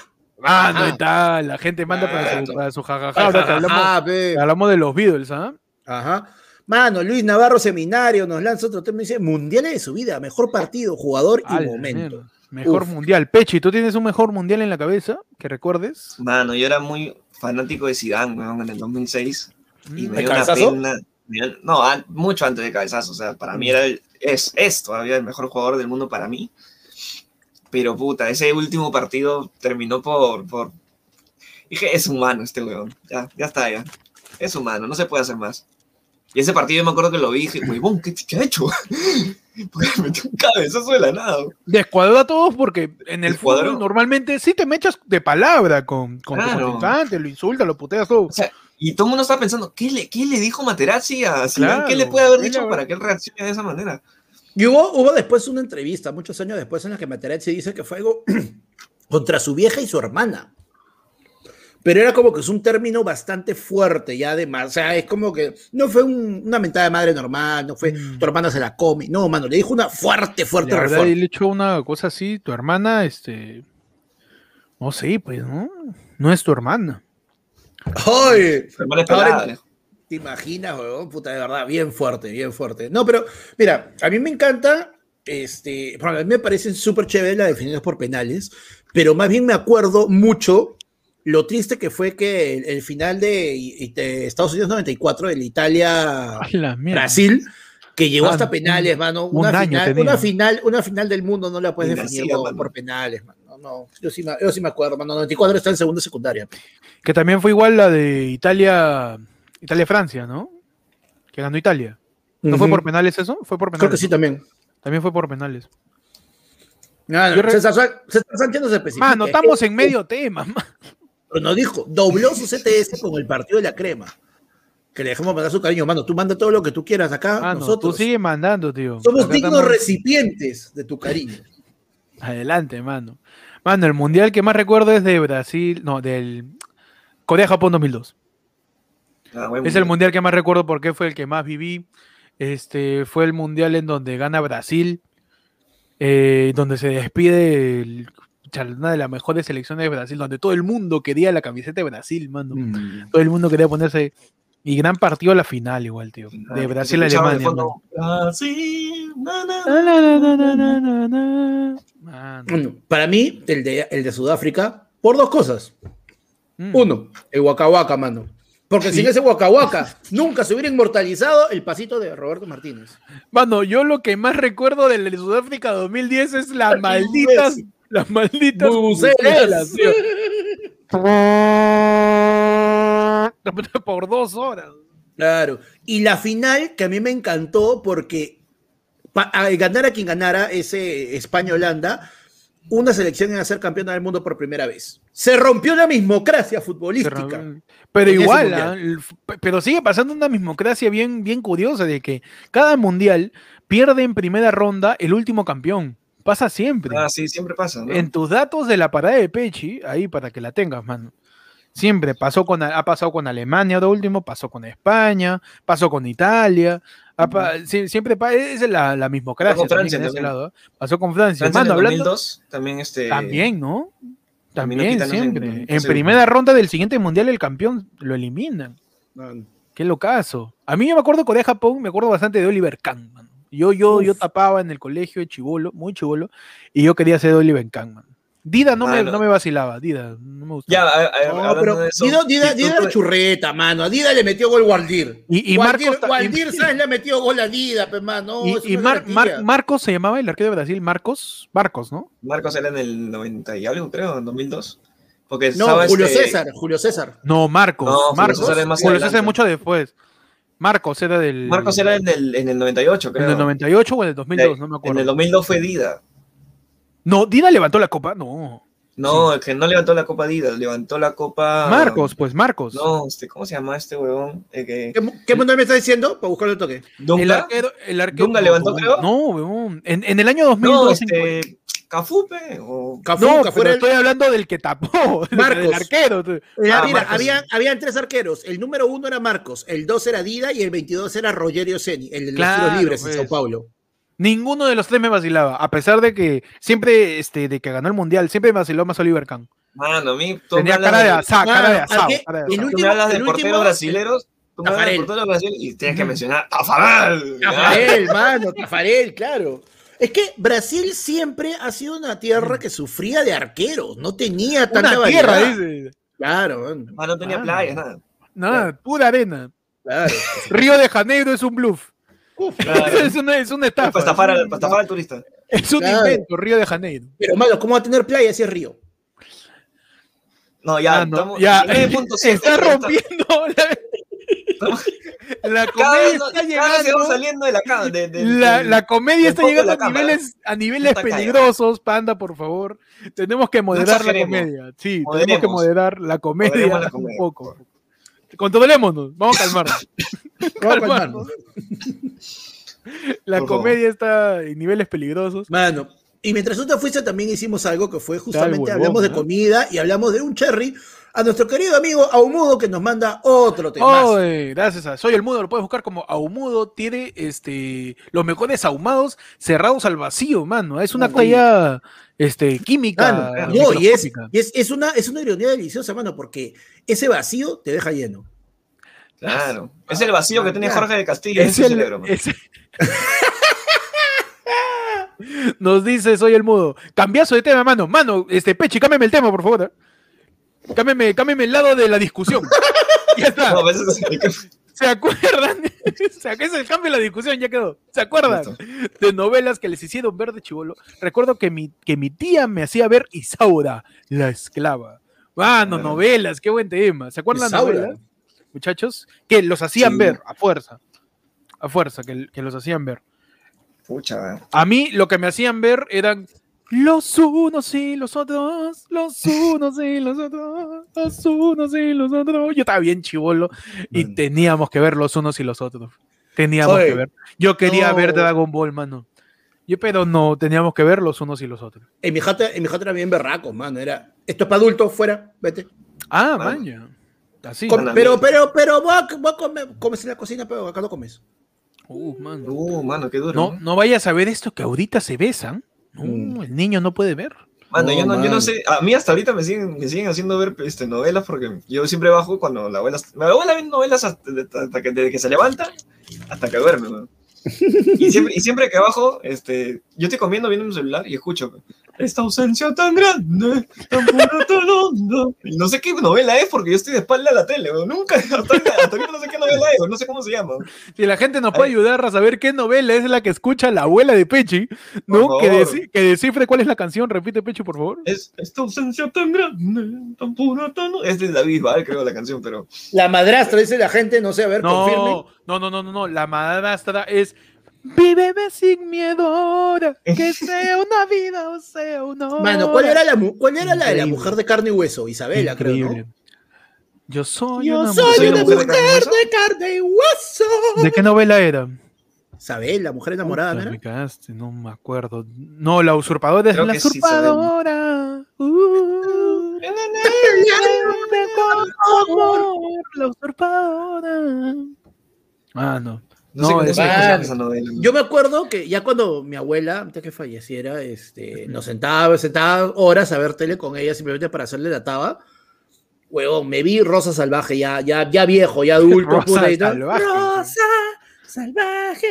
Ah, no Ajá. está. La gente manda para su, Claro. para su jajaja. Ahora que hablamos, hablamos de los Beatles, ¿ah? Ajá. Mano, Luis Navarro Seminario nos lanza otro tema y dice, mundiales de su vida, mejor partido, jugador y A la momento. mierda. Mejor Uf. mundial. Pechi, ¿tú tienes un mejor mundial en la cabeza? Que recuerdes. Mano, yo era muy fanático de Zidane, weón, en el 2006. Y Mm. me ¿De dio una pena. me No, mucho antes de cabezazo. O sea, para mí era el- es, es todavía el mejor jugador del mundo para mí. Pero puta, ese último partido terminó por. por... Dije, es humano este weón. Ya, ya está, ya. Es humano, no se puede hacer más. Y ese partido yo me acuerdo que lo vi y dije, huevón, ¿qué, qué ha hecho? Porque metió un cabezazo de la nada. Descuadró a todos porque en el Descuadró. fútbol normalmente sí te mechas de palabra con, con tu Claro. contrincante, lo insultas, lo puteas todo. O sea, y todo el mundo está pensando, ¿qué le, qué le dijo Materazzi a Zidane? Claro, ¿Qué le puede haber dicho para que él reaccione de esa manera? Y hubo, hubo después una entrevista, muchos años después, en la que Materazzi dice que fue algo contra su vieja y su hermana. Pero era como que es un término bastante fuerte, ya además. O sea, es como que no fue un- una mentada de madre normal, no fue Mm. tu hermana se la come. No, mano, le dijo una fuerte, fuerte La verdad, reforma. él echó una cosa así, tu hermana, este. No sé, pues, ¿no? No es tu hermana. ¡Ay! Ahora-. ¿Te imaginas, weón? Puta, de verdad, bien fuerte, bien fuerte. No, pero, mira, a mí me encanta, este, bueno, a mí me parecen súper chéveres las definiciones por penales, pero más bien me acuerdo mucho lo triste que fue que el, el final de, Estados Unidos 94, el Italia Ay, la mierda. Brasil, que llegó Mano, hasta penales, mano. un Una año final, una final, una final del mundo no la puedes Ni definir por, penales, mano. No, no, yo sí, me, yo sí me acuerdo, mano. 94 está en segunda secundaria. Que también fue igual la de Italia. Italia-Francia, ¿no? Que ganó Italia. ¿No fue por penales eso? Fue por penales. Creo que sí también. También fue por penales. Ah, Yo re- César, Sa- César Sánchez no se especifica. Mano, estamos en medio tema. man. Pero nos dijo, dobló su CTS con el partido de la crema. Que le dejamos mandar su cariño, mano. Tú manda todo lo que tú quieras acá. Mano, tú nosotros sigue mandando, tío. somos Acá dignos estamos- recipientes de tu cariño. Adelante, mano. Mano, el mundial que más recuerdo es de Brasil, no, del Corea-Japón 2002. Ah, Es el mundial. que más recuerdo porque fue el que más viví. Este fue el mundial en donde gana Brasil, eh, donde se despide el- una de las mejores selecciones de Brasil, donde todo el mundo quería la camiseta de Brasil, mano. Mm. Todo el mundo quería ponerse. Y gran partido a la final, igual, tío. Ah, De se Brasil a Alemania. Bueno, Para mí, el de, el de Sudáfrica, por dos cosas. Mm. Uno, el Waka Waka, mano. Porque sin ese Waka Waka nunca se hubiera inmortalizado el pasito de Roberto Martínez. Mano, yo lo que más recuerdo del de Sudáfrica 2010 es las malditas, las malditas Bubucelas. Por dos horas. Claro. Y la final, que a mí me encantó porque al ganar a quien ganara ese España-Holanda, una selección a ser campeona del mundo por primera vez. Se rompió la mismocracia futbolística. Pero En igual, f- pero sigue pasando una mismocracia bien, bien curiosa de que cada mundial pierde en primera ronda el último campeón. Pasa siempre. Ah, sí, siempre pasa, ¿no? En tus datos de la parada de Pechi, ahí para que la tengas, mano. Siempre pasó con, ha pasado con Alemania de último, pasó con España, pasó con Italia, ha pa- sí, siempre es la, la mismocracia. con también Francia en ese también. lado, ¿eh? Pasó con Francia. Francia en Mano, el hablando, 2002 también este también, ¿no? también. En- siempre. en En, primera ronda del siguiente mundial, el campeón lo eliminan. Man. Qué locazo. A mí yo me acuerdo Corea-Japón, me acuerdo bastante de Oliver Kahn, mano. Yo, yo, yo Uf. tapaba en el colegio de chivolo, muy chivolo, y yo quería ser Oliver Kahn, man. Dida no, me, Mano. no me vacilaba, Dida, no me gustaba. Ya, a- a- No, pero eso, Dida, Dida- Dida era churreta, mano. A Dida le metió gol Waldir. Y, y Waldir, Marcos, y- Sáenz le metió gol a Dida, pues, mano. y- eso y no Mar- Mar-. Marcos se llamaba el arquero de Brasil, Marcos, Marcos, ¿no? Marcos era en el 90 y algo, creo, en 2002. Porque No, Julio este- César, Julio César. No, Marcos. No, Julio Marcos. César es más Julio César mucho después. Marcos era del. Marcos era en el, en el 98, creo. en el 98 o en el 2002, no me En acuerdo. el 2002 fue Dida. No, Dida levantó la copa, no. No, es que no levantó la Copa Dida, levantó la Copa. Marcos, pues Marcos. No, este, ¿cómo se llama este huevón? Eh, que- ¿Qué, qué mundial me está diciendo? Para buscarlo el toque. Dunga. El arquero, el arquero. Dunga levantó, no, creo. No, weón. En, en el año 2002. No, este. Cafú, o- Cafú, no, Cafú pero el- estoy hablando del que tapó. Marcos. Del arquero. Era- Ah, mira, Marcos. habían, habían tres arqueros. El número uno era Marcos, el dos era Dida y el 22 era Rogerio Seni, el de los Claro, tiros libres pues. en Sao Paulo. Ninguno de los tres me vacilaba. A pesar de que siempre, este, de que ganó el mundial, siempre me vaciló más Oliver Kahn. Mano, a mí. tú Tenía cara de de- asado, cara de ¿al asado. El último- me hablas de el porteros último- brasileros. Tú me hablas de Tafarel. porteros brasileños y tienes que mencionar Tafarel. Tafarel, mano, Tafarel, claro. Es que Brasil siempre ha sido una tierra que sufría de arqueros, no tenía tanta Una tierra, variedad. dice. Claro, mano, Ah, no tenía Ah. playas, nada. Nada, pura arena. claro. Río de Janeiro es un bluff. Claro. es una, es una estafa. Para estafar al, para estafar al turista. Es un Claro. invento, Río de Janeiro. Pero, mano, ¿cómo va a tener playa si es río? No, ya, Ah, no, estamos. ya, 19.7, está rompiendo la, la comedia está llegando. saliendo de la cama. de- de- La, la comedia está llegando a cámara. niveles, a niveles callado. peligrosos, panda, por favor. Tenemos que moderar la comedia. Sí, tenemos que moderar la comedia un poco. Controlémonos, vamos a calmarnos. Vamos, Calmarnos. mano. La Por favor. comedia está en niveles peligrosos. Mano, y mientras tú te fuiste también hicimos algo que fue justamente, huevón, hablamos de comida y hablamos de un cherry a nuestro querido amigo Aumudo que nos manda otro tema. Gracias a Soy el Mudo, lo puedes buscar como Ahumudo, tiene este los mejores ahumados cerrados al vacío, mano. Es una Uy. cosa ya este, química. no, y es, y es, es una, es una ironía deliciosa, mano, porque ese vacío te deja lleno. Claro. Es el vacío que tiene claro. Jorge de Castillo en Es su el- cerebro. es- Nos dice Soy el Mudo. Cambiazo de tema, mano. Mano, este Pechi, cámbiame el tema, por favor. ¿eh? Cámbiame, cámbiame el lado de la discusión. ya está. No, pues, ¿Se acuerdan? O sea, que es el cambio de la discusión, ya quedó. ¿Se acuerdan? Listo. De novelas que les hicieron ver de chivolo. Recuerdo que mi, que mi tía me hacía ver Isaura, la esclava. Mano, Claro. novelas, qué buen tema. ¿Se acuerdan las Isaura. novelas, muchachos? Que los hacían Sí. ver a fuerza. A fuerza, que, que los hacían ver. Pucha, A mí lo que me hacían ver eran Los unos y los otros, los unos y los otros, los unos y los otros. Yo estaba bien chivolo y teníamos que ver los unos y los otros. Teníamos Oye, que ver. Yo quería no. ver Dragon Ball, mano. Yo, pero no, teníamos que ver los unos y los otros. En mi jata, en mi jata era bien berraco, mano. Era, esto es para adultos, fuera, vete. Ah, maña. Así. Com- pero, pero, pero, voy a, voy a comer, comes en la cocina, pero acá no comes. Uh, mano. Uh, mano, qué duro. No, no vayas a ver esto que ahorita se besan. No, Mm. el niño no puede ver. Mano, No, yo, no, yo no sé, a mí hasta ahorita me siguen, me siguen haciendo ver este, novelas porque yo siempre bajo cuando la abuela, mi abuela ve novelas hasta, hasta que, desde que se levanta hasta que duerme, man. Y siempre, y siempre que bajo, este, yo estoy comiendo viendo mi celular y escucho esta ausencia tan grande, tan pura, tan honda. Y no sé qué novela es porque yo estoy de espalda a la tele, nunca, hasta no sé qué novela es, no sé cómo se llama. Si la gente nos puede Ay. ayudar a saber qué novela es la que escucha la abuela de Pechi, ¿no? Que, deci- que descifre cuál es la canción. Repite, Pechi, por favor. Es esta ausencia tan grande, tan pura, tan honda. Es de David Val, creo, la canción, pero La madrastra, dice la gente, no sé, a ver, confirme. No, no, no, no, no, no. La madrastra es Víveme sin miedo ahora, que sea una vida o sea una hora. Mano, ¿cuál era la, cuál era la de la mujer de carne y hueso? Isabela, creo. ¿no? Yo soy Yo una soy una mujer mujer de carne y hueso. de carne y hueso. ¿De qué novela era? Isabela, mujer enamorada, ¿no Puta, era? me cagaste, no me acuerdo. No, la usurpadora es la sí, Isabel. usurpadora. Uh, la usurpadora. Ah, no. No, sé No, es- novela. Yo me acuerdo que ya cuando mi abuela, antes que falleciera, este, nos sentaba, sentaba horas a ver tele con ella simplemente para hacerle la taba. Huevón, me vi Rosa Salvaje, ya, ya, ya viejo, ya adulto. Rosa puta, y tal. Salvaje. Rosa Salvaje,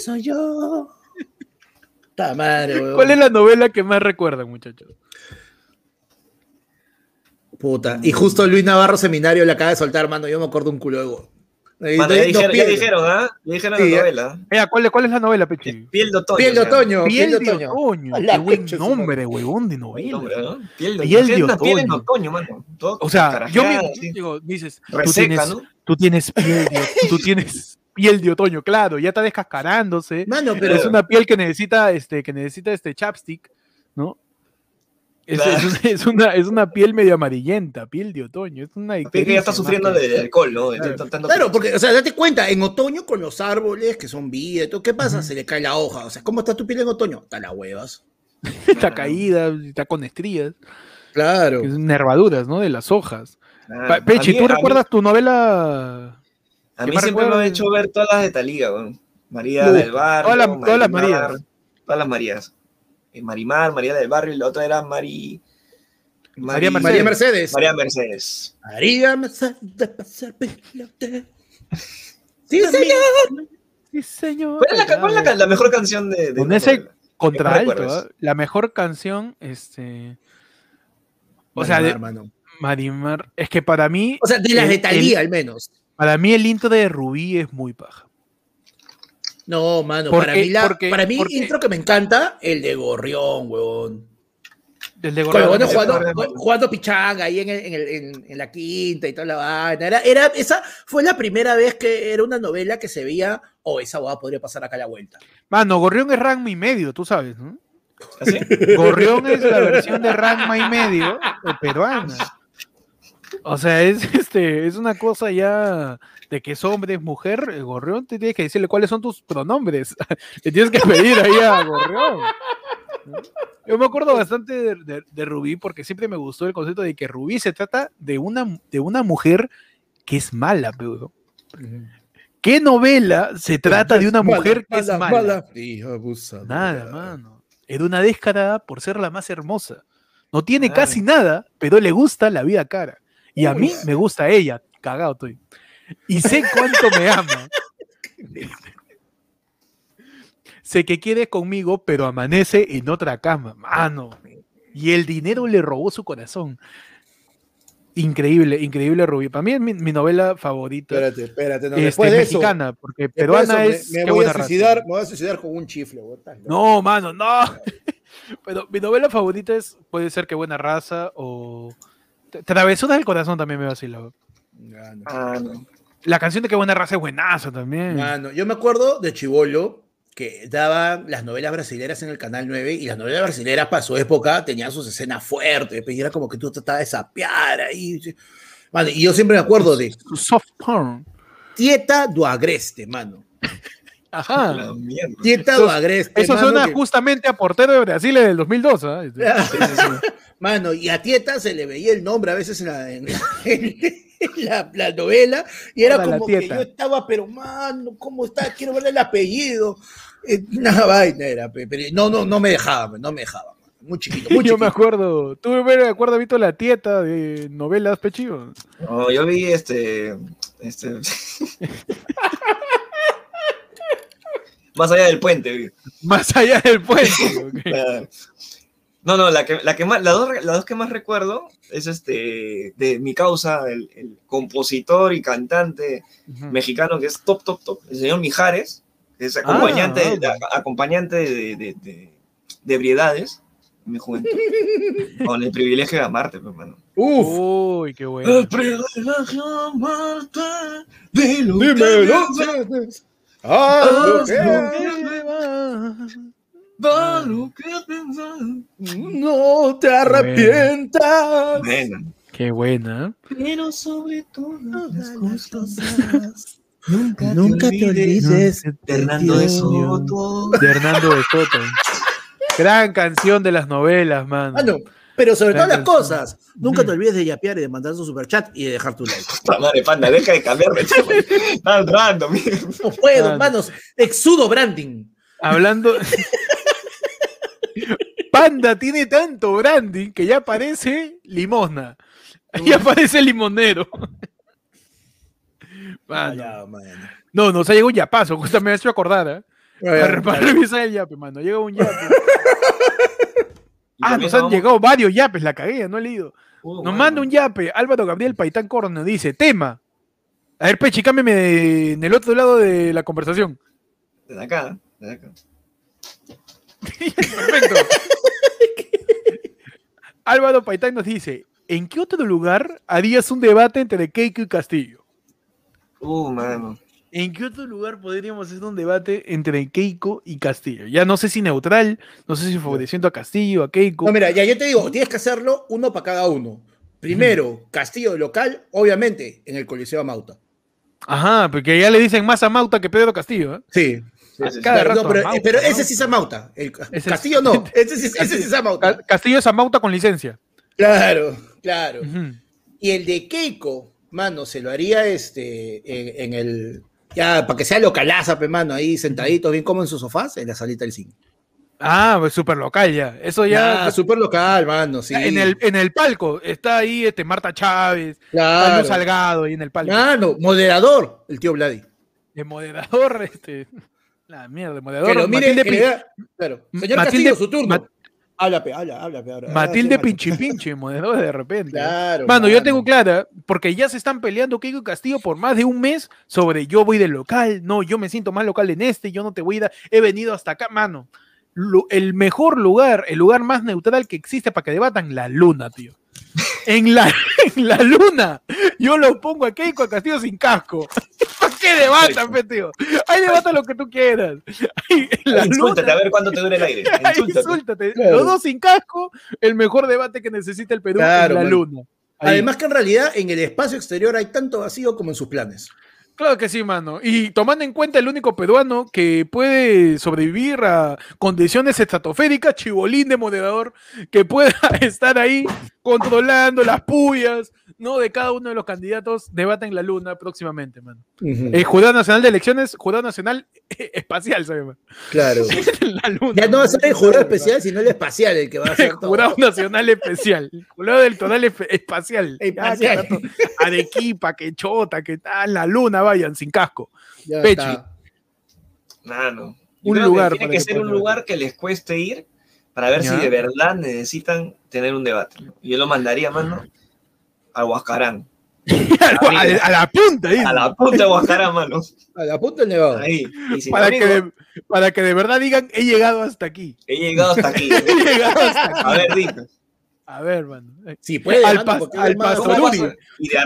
soy yo. Ta madre, huevón. ¿Cuál es la novela que más recuerdan, muchachos? Puta. Y justo Luis Navarro Seminario le acaba de soltar, mano. Yo me acuerdo un culo de go. Eh, Mano, dos- ya, dos dijeron, ya piel- dijeron, ¿ah? Ya dijeron Sí, la ya. novela. Eh, ¿cuál, es- ¿Cuál es la novela, Pechi? Piel de otoño. Piel de otoño. Piel de otoño. otoño. Qué buen de nombre, huevón, de el novela. nombre, ¿no? Piel de, Piel de una piel en otoño. otoño, mano. Todo O sea, yo así, digo, dices, tú tienes, ¿no? tú tienes piel de, tú tienes piel de otoño, claro, ya está descascarándose. Mano, Pero es una piel que necesita este, que necesita este chapstick, ¿no? Es, Claro. es- es una, es una piel medio amarillenta, piel de otoño. Es una piel que ya está sufriendo de alcohol, ¿no? Claro. Claro, porque, o sea, date cuenta, en otoño con los árboles que son vida y todo, ¿qué pasa? Se le cae la hoja. O sea, ¿cómo está tu piel en otoño? Está la huevas. Está caída, está con estrías, Claro. nervaduras, ¿no? De las hojas. Pa- Pechi, mí- ¿tú mí- recuerdas tu novela? A ¿Qué mí siempre me han recuerdas? hecho ver todas las de Talía, weón. María del Barrio. todas las- Marías. Todas las Marías. Eh, Marimar, María del Barrio, y la otra era Mari... María Mari- María Mercedes. María Mercedes. María Mercedes. pasar. Sí, señor. Sí, señor. ¿Cuál es la, cuál es la, la mejor canción de, de Con ese novela? Contra ¿Qué alto, recuerdas? ¿ah? la mejor canción, este. O sea, de hermano. Marimar, es que para mí, O sea, de las de Talía, al menos. para mí el intro de Rubí es muy paja. No, mano, para mí, la, porque- para mí porque- intro que me encanta, el de Gorrión, huevón. El de Gorrión bueno, jugando, pichanga ahí en, el- en, el- en- en la quinta y toda la vaina. Era, era, esa fue la primera vez que era una novela que se veía, oh, esa boda podría pasar acá a la vuelta. Mano, Gorrión es Ranma y medio, tú sabes, ¿no? ¿Así? Gorrión es la versión de Ranma y medio eh, peruana. O sea, es este, es una cosa ya de que es hombre, es mujer, el Gorrión te tienes que decirle cuáles son tus pronombres. Le tienes que pedir ahí a Gorrión. Yo me acuerdo bastante de, de- de Rubí porque siempre me gustó el concepto de que Rubí se trata de una, de una mujer que es mala, pero ¿Qué novela se trata de una mujer que es mala? Nada, mano. Era una descarada por ser la más hermosa. No tiene Ah. casi nada, pero le gusta la vida cara. Y a mí me gusta ella. Cagado estoy. Y sé cuánto me ama. sé que quiere conmigo, pero amanece en otra cama. Mano. Y el dinero le robó su corazón. Increíble, increíble Rubí. Para mí es mi, mi novela favorita. Espérate, espérate. No, este, después de eso, mexicana, porque peruana eso, me- es. Me, voy a raza. suicidar, me voy a suicidar con un chifle. No, mano, no. Pero mi novela favorita es, puede ser Que Buena Raza o Travesuras del Corazón también me vacila. Ya, no. Ah, no. La canción de Que Buena Raza es buenaza también. Mano, yo me acuerdo de Chivolo que daban las novelas brasileras en el Canal 9 y las novelas brasileras para su época tenían sus escenas fuertes, pues, y era como que tú tratabas de sapear ahí. Mano, y yo siempre me acuerdo de Soft porn. Tieta do Agreste, mano. Ajá. La mierda. Tieta Eso- do Agreste. Eso mano, suena que- justamente a portero de Brasil en el 2002. ¿ah? Mano, y a Tieta se le veía el nombre a veces en la, en la- en la- la novela, y era como que Tieta. yo estaba, pero mano, ¿cómo está? Quiero ver el apellido. Eh, Una vaina era, pe- pero no, no, no me dejaba, no me dejaba. Muy chiquito, muy Yo me acuerdo. Tú me acuerdo, visto la tieta de novelas pechivo. No, yo vi este. este Más allá del puente. Más allá del puente. ok. La- No, no, la que, la que más, las dos, las dos que más recuerdo es este de mi causa, el, el compositor y cantante mexicano que es top, top, top, el señor Mijares, que es acompañante, ah, de- acompañante de, de, de, de ebriedades en mi juventud, con el privilegio de amarte, hermano. Uf, Uy, qué bueno. El privilegio de amarte, de lo que dímelo. Da lo que no te arrepientas. Qué buena. pero sobre todas las cosas, nunca, Nunca te olvides No, de Hernando de. Soto. De Hernando de Soto. Gran canción de las novelas, mano. Ah, no, pero sobre todas las cosas, nunca te Ujú. olvides de yapear y de mandar su superchat y de dejar tu like. Puta madre, panda, deja de cambiarme. Tan random. No puedo, Ah. hermanos. Exudo branding. Hablando. Panda tiene tanto branding que ya parece limosna. Ya parece limonero. Mano. Ya, mano. No, nos ha llegado un yapazo, justo me ha hecho acordar, ¿eh? Ya, Para, revisar el yape, mano. Llega un yape. Ah, nos han vamos- llegado varios yapes, la cagué, no he leído. Uh, Nos manda un yape, Álvaro Gabriel Paitán Corno, dice, tema. A ver, Pechi, cámbiame de- en el otro lado de la conversación. Desde acá, desde acá. Perfecto. Álvaro Paitán nos dice, ¿en qué otro lugar harías un debate entre Keiko y Castillo? Uh, mano. ¿En qué otro lugar podríamos hacer un debate entre Keiko y Castillo? Ya no sé si neutral, no sé si favoreciendo a Castillo, a Keiko. No, mira, ya yo te digo, tienes que hacerlo uno para cada uno. Primero, Castillo local, obviamente, en el Coliseo Mauta. Ajá, porque ya le dicen más a Mauta que Pedro Castillo. ¿eh? Sí. Sí. Cada Claro, rato no, pero, Mauta, pero ese sí es a Mauta. El, Ese Castillo es- no, ese sí, ese sí es a Mauta. Ca- Castillo es a Mauta con licencia. Claro, claro. Y el de Keiko, mano, se lo haría este en, en el. Ya, para que sea localaza, pe, mano, ahí sentaditos, bien como en sus sofás, en la salita del cine. Ah, pues súper local ya. Eso ya. Ya, súper local, mano, sí. en, el, en el palco está ahí este Marta Chávez, Claro. Salgado ahí en el palco. Mano, moderador, el tío Vladi. De moderador, este. La mierda, Que moderador. lo mire, Matilde, que vea- claro. Señor Matilde- Castillo, su turno. Mat- habla, habla, habla. Matilde Ah, sí, Pinchi Pinchi, moderador de repente. Claro. Mano, yo tengo clara, porque ya se están peleando Keiko y Castillo por más de un mes sobre yo voy del local, no, yo me siento más local en este, yo no te voy a ir, he venido hasta acá, mano. El mejor lugar, el lugar más neutral que existe para que debatan, la luna, tío. En la, en la luna, yo lo pongo a Keiko a Castillo sin casco. ¿Para qué debatan, pe, tío? Ahí debatan lo que tú quieras. Ahí, en la Insúltate, luna, a ver cuánto te dura el aire. ahí Insúltate. insúltate. Claro. Los dos sin casco, el mejor debate que necesita el Perú Claro, en la luna. Ahí. Además que en realidad en el espacio exterior hay tanto vacío como en sus planes. Claro que sí, mano. Y tomando en cuenta el único peruano que puede sobrevivir a condiciones estratosféricas, chibolín de moderador, que pueda estar ahí controlando las puyas, ¿no? De cada uno de los candidatos, debate en la luna próximamente, mano. El Jurado Nacional de Elecciones, Jurado Nacional Espacial, se llama. Claro. La luna. Ya no va a ser el jurado especial, sino el espacial el que va a todo. Jurado Nacional Especial, Jurado Electoral Espe- Espacial. Espacial. Arequipa, que chota, que tal, la luna vayan sin casco. Ya Pechi. Yo Un que lugar Tiene que que ser un lugar que les cueste ir para ver Ya. si de verdad necesitan tener un debate. yo lo mandaría, mano, a Huascarán. a, la, a la punta, dice. A la punta de Huascarán, mano. A la punta del nevado. Ahí. Si para, que de, para que de verdad digan, he llegado hasta aquí. he llegado hasta aquí. He llegado hasta aquí. A ver, dime. A ver, mano. Sí, puede. Al pas- al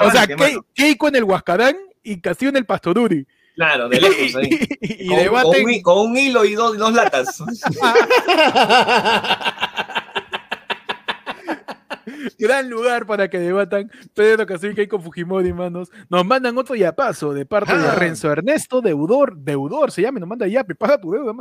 O sea. Keiko en el Huascarán y Castillo en el Pastoruri. Claro, de lejos ahí. y, con, con un, hi- con un hilo y dos, dos latas. Gran lugar para que debatan Pedro Castillo y Keiko Fujimori, manos. Nos mandan otro yapazo de parte de Ah. Renzo Ernesto Deudor, Deudor se llama, nos manda ya, paga tu deuda.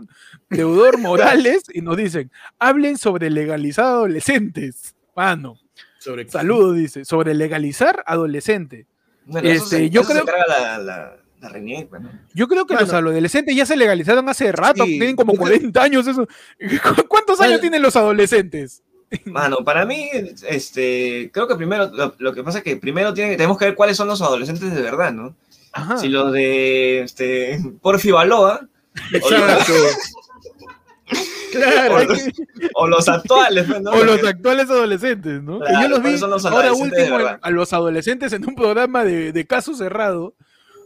Deudor Morales, y nos dicen, hablen sobre legalizar adolescentes. Mano, Sobre saludos, dice, sobre legalizar adolescente. Bueno, eso Este, se, yo eso se creo- carga la, la, la. Yo creo que los adolescentes ya se legalizaron hace rato, Sí, tienen como yo creo- 40 años eso. ¿Cu- ¿Cuántos años tienen los adolescentes? Mano, para mí, este, creo que primero, lo, lo que pasa es que primero tiene, tenemos que ver cuáles son los adolescentes de verdad, ¿no? Ajá. Si los de este, Porfi Baloa, Exacto. Claro, o los actuales, pues, ¿no? O los actuales adolescentes, ¿no? Que Claro, yo los vi ¿cuáles son los ahora último a los adolescentes en un programa de, de caso cerrado.